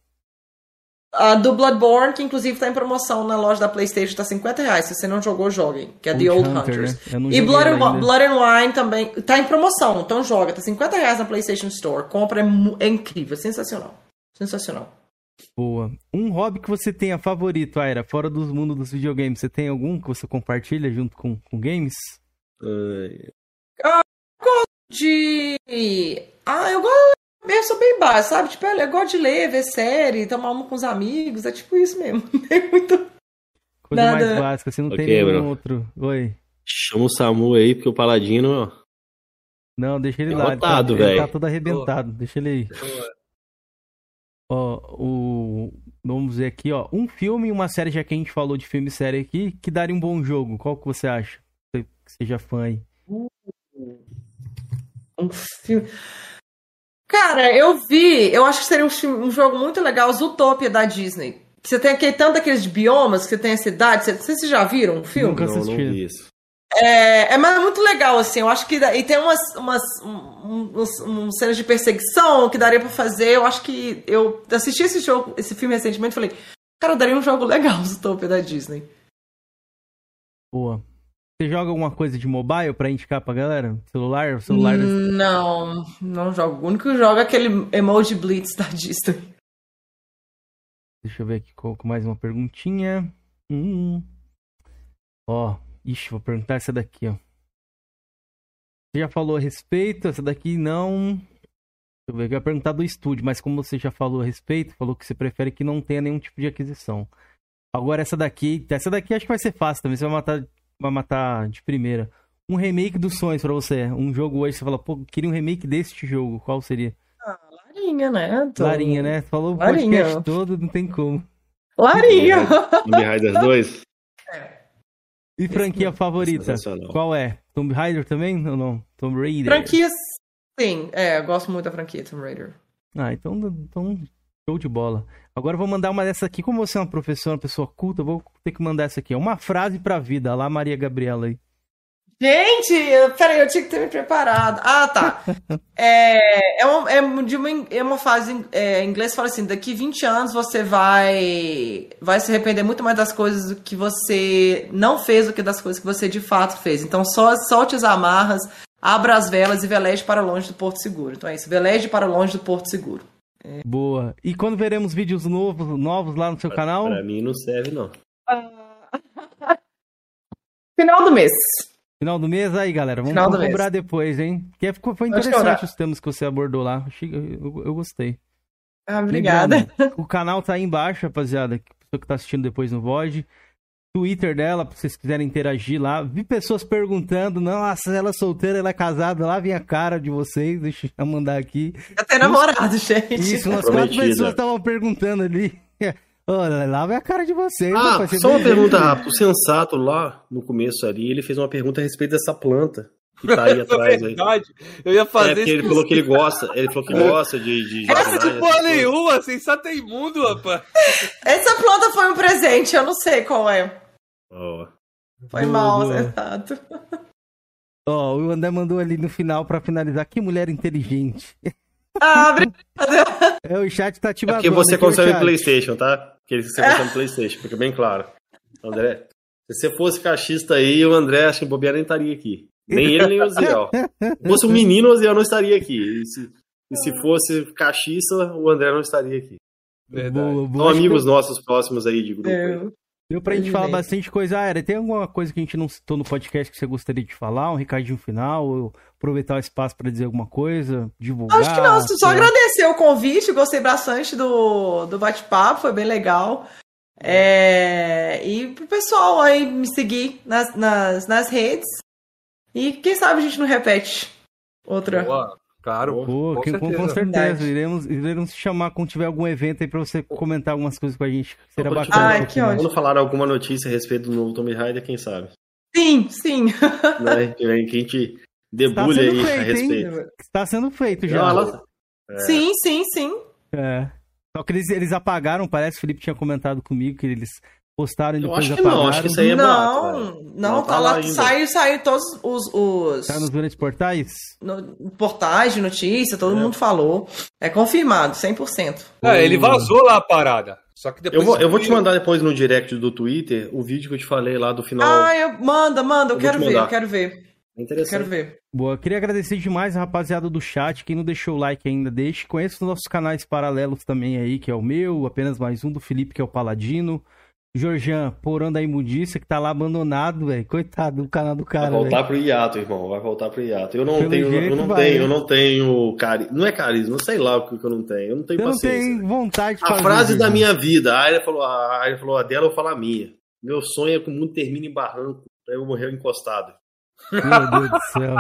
A do Bloodborne, que inclusive tá em promoção na loja da PlayStation, tá 50 reais. Se você não jogou, joguem. Que é The Old Hunter, Hunters. né? E Blood. Blood and Wine também tá em promoção, então joga. Tá 50 reais na PlayStation Store. Compra, é, é incrível, sensacional. Sensacional. Boa. Um hobby que você tenha favorito, Aira, fora dos mundos dos videogames, você tem algum que você compartilha junto com, com games? Ai, De. Ah, eu gosto. Eu sou bem básico, sabe? Tipo, eu gosto de ler, ver série, tomar uma com os amigos. É tipo isso mesmo. Não tem muito. Coisa Nada. mais básica, você não tem Ok, nenhum bro. outro. Oi. chama o Samu aí, porque o Paladino, ó. Não, deixa ele lá. Ele tá, Derrotado, ele tá velho. todo arrebentado. Deixa ele aí. Ó, o. Vamos ver aqui, ó. Um filme e uma série, já que a gente falou de filme e série aqui, que daria um bom jogo. Qual que você acha? Você que seja fã aí. Um filme. Cara, eu vi. Eu acho que seria um, filme- um jogo muito legal, Zootopia da Disney. Que Você tem aquele, tanto aqueles biomas que você tem a cidade. Você- Vocês já viram o filme? Nunca Não, não assisti. vi isso. É, é mas é muito legal, assim. Eu acho que. E tem umas, umas um, uns, cenas de perseguição que daria pra fazer. Eu acho que. Eu assisti esse jogo, esse filme recentemente e falei. Cara, daria um jogo legal, Zootopia da Disney. Boa. Você joga alguma coisa de mobile pra indicar pra galera? Celular? Celular. Não, não jogo. O único que joga é aquele Emoji Blitz da Disney. Deixa eu ver aqui com com mais uma perguntinha. Hum. Ó, ixi, vou perguntar essa daqui, ó. Você já falou a respeito, essa daqui não. Deixa eu ver, eu ia perguntar do estúdio, mas como você já falou a respeito, falou que você prefere que não tenha nenhum tipo de aquisição. Agora essa daqui, essa daqui acho que vai ser fácil também, você vai matar, vai matar de primeira. Um remake dos sonhos pra você, um jogo hoje, você fala, pô, queria um remake deste jogo, qual seria? Ah, Larinha, né? Tô- Larinha, né? Falou o Larinha. podcast todo, não tem como. Larinha! Tomb Raider 2? E franquia favorita? Sensacional. Qual é? Tomb Raider também ou não? Tomb Raider. Franquia, sim. É, eu gosto muito da franquia Tomb Raider. Ah, então, então show de bola. Agora eu vou mandar uma dessa aqui. Como você é uma professora, uma pessoa culta, eu vou ter que mandar essa aqui. ó. Uma frase pra vida. Lá, Maria Gabriela aí. Gente, eu- peraí, eu tinha que ter me preparado. Ah, tá. É, é, uma, é de uma, é uma fase em é, em inglês fala assim: daqui 20 anos você vai, vai se arrepender muito mais das coisas do que você não fez do que das coisas que você de fato fez. Então só solte as amarras, abra as velas e veleje para longe do Porto Seguro. Então é isso, veleje para longe do Porto Seguro. Boa. E quando veremos vídeos novos, novos lá no seu canal? Pra mim não serve, não. Final do mês. Final do mês aí, galera. Vamos, vamos mês. cobrar depois, hein? Porque ficou, foi Pode interessante os temas que você abordou lá. Eu, eu gostei. Ah, obrigada. Lembrando, o canal tá aí embaixo, rapaziada. que Pessoa que tá assistindo depois no VOD. Twitter dela, pra vocês quiserem interagir lá. Vi pessoas perguntando, nossa, ela é solteira, ela é casada. Lá vem a cara de vocês. Deixa eu mandar aqui. Já tem namorado, gente. Isso, umas quatro pessoas estavam perguntando ali. Olha, lá vem a cara de vocês. Ah, rapaz, você só uma pergunta rápida. O sensato lá, no começo ali, ele fez uma pergunta a respeito dessa planta que tá aí atrás aí. verdade. Eu ia fazer É, porque ele isso. falou que ele gosta, ele falou que gosta de. de Gosta jardinagem, de porra nenhuma, sensato é imundo, rapaz. Essa planta foi um presente, eu não sei qual é. Ó, Foi Boa, mal, boa. exato. Ó, o André mandou ali no final pra finalizar. Que mulher inteligente. Ah, obrigada. É, o chat tá te É porque babando você consome. Playstation, tá? Porque você consome Playstation, fica bem claro. André, se você fosse cachista aí, o André, acho que o Bobear nem estaria aqui. Nem ele, nem o Ziel. Se fosse um menino, o Ziel não estaria aqui. E se, e se fosse cachista, o André não estaria aqui. Verdade. São Acho que amigos nossos próximos aí de grupo. aí. Eu- Deu pra gente falar bastante coisa. Ah, era, tem alguma coisa que a gente não citou no podcast que você gostaria de falar? Um recadinho final? Ou aproveitar o espaço para dizer alguma coisa, divulgar. Acho que não, só sei agradecer o convite, gostei bastante do, do bate-papo, foi bem legal. É, e pro pessoal aí me seguir nas, nas, nas redes. E quem sabe a gente não repete outra. Boa, claro. Pô, com que- com, certeza. com certeza. Iremos, iremos te chamar quando tiver algum evento aí pra você comentar algumas coisas com a gente. Será bacana. Ai, um que pouquinho mais. Quando falar alguma notícia a respeito do novo Tomb Raider, quem sabe? Sim, sim. Né? Que a gente debulha sendo aí a feito, respeito. hein? Está sendo feito já. Ela- Sim, sim, sim. É. Só que eles, eles apagaram, parece, o Felipe tinha comentado comigo que eles postaram e Eu depois acho que apagaram. não, acho que isso aí é não, velho. não, Não tá, tá lá, ainda. saiu, saiu todos os, os Tá nos grandes portais? no, portais de notícia, todo É. mundo falou. É confirmado, 100%. É, ele vazou lá a parada. Só que depois. Eu vou, eu vou te mandar depois no direct do Twitter o vídeo que eu te falei lá do final. Ah, eu, manda, manda, eu, Eu quero ver, eu quero ver, É eu quero interessante. ver. Boa, queria agradecer demais a rapaziada do chat. Quem não deixou o like ainda, deixe. Conheça os nossos canais paralelos também aí, que é o meu, apenas mais um do Felipe, que é o Paladino. Jorjan, Porão da Imundícia, que tá lá abandonado, velho. Coitado do canal do Vai cara, voltar velho. pro hiato, irmão. Vai voltar pro hiato. Eu não Pelo tenho, jeito eu não vai, tenho, né? eu não tenho carisma. Não é carisma, sei lá o que eu não tenho. Eu não tenho não paciência. tem vontade de A fazer, frase da Jorjan. minha vida, a Arya falou, a falou a dela, eu vou falar a minha. Meu sonho é que o mundo termine em barranco, pra eu morrer encostado. Meu Deus do céu.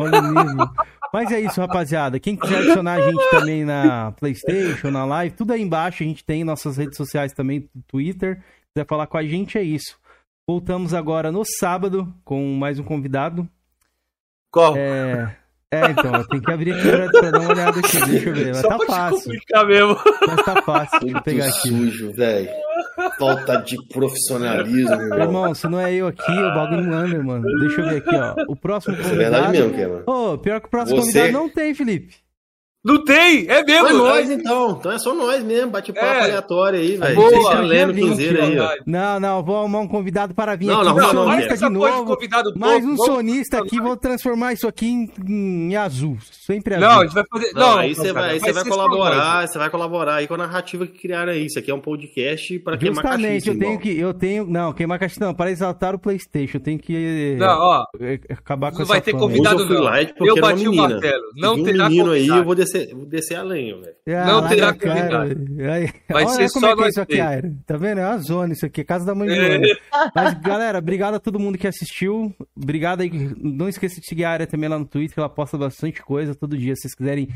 Olha o nível. Mas é isso, rapaziada. Quem quiser adicionar a gente também na PlayStation, na live, tudo aí embaixo. A gente tem nossas redes sociais também, Twitter. quiser falar com a gente, é isso. Voltamos agora no sábado com mais um convidado. Qual? É, é então, eu tenho que abrir aqui pra, pra dar uma olhada aqui. Deixa eu ver. Mas Só tá fácil. complicar mesmo. Mas tá fácil. Deixa eu Muito pegar aqui. sujo, velho. Falta de profissionalismo, meu irmão. Irmão, se não é eu aqui, o bagulho não anda, mano. Deixa eu ver aqui, ó. O próximo Isso é verdade convidado. mesmo, que é, mano. Ô, pior que o próximo Você- convidado não tem, Felipe. Não tem, é mesmo. É nós, é- então. Então é só nós mesmo. Bate papo É. aleatório aí, velho. Boa. Vocês estão lendo Dia 20, Cruzeiro aí, ó. Não, não, vou arrumar um convidado para vir Não, aqui. não, um não, não, sonista não, de novo. convidado Mais um sonista aqui, vou transformar isso aqui em, em azul. Sempre azul. Não, a gente vai fazer. Não, Não, aí você vai, aí você vai ser colaborar, você vai colaborar aí com a narrativa que criaram aí. Isso aqui é um podcast para queimar Justamente, cachiça, eu tenho que. Eu tenho. Não, queimar caixa não, para exaltar o Playstation. Eu tenho que. Não, ó, é, acabar com não essa vai ter convidado. Não. light porque Eu bati o martelo. Não um terá menino aí, convidado. eu vou descer, vou descer a lenha, velho. Não Caraca, terá. Aí, Vai olha ser como só é que é nós isso aqui. Aira. Tá vendo? É uma zona isso aqui, casa da mãe É. Mas, galera, obrigado a todo mundo que assistiu. Obrigado aí. Não esqueça de seguir a área também lá no Twitter, que ela posta bastante coisa todo dia. Se vocês quiserem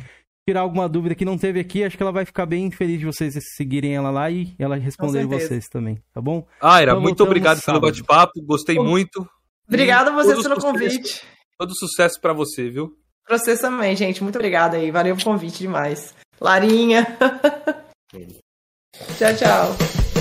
tirar alguma dúvida que não teve aqui, acho que ela vai ficar bem feliz de vocês seguirem ela lá e ela responder vocês também, tá bom? Aira, Então muito obrigado pelo sábado. bate-papo. Gostei muito. Obrigada a vocês pelo convite. Todo sucesso pra você, viu? Pra vocês também, gente. Muito obrigada aí. Valeu pelo convite demais. Larinha. tchau, tchau.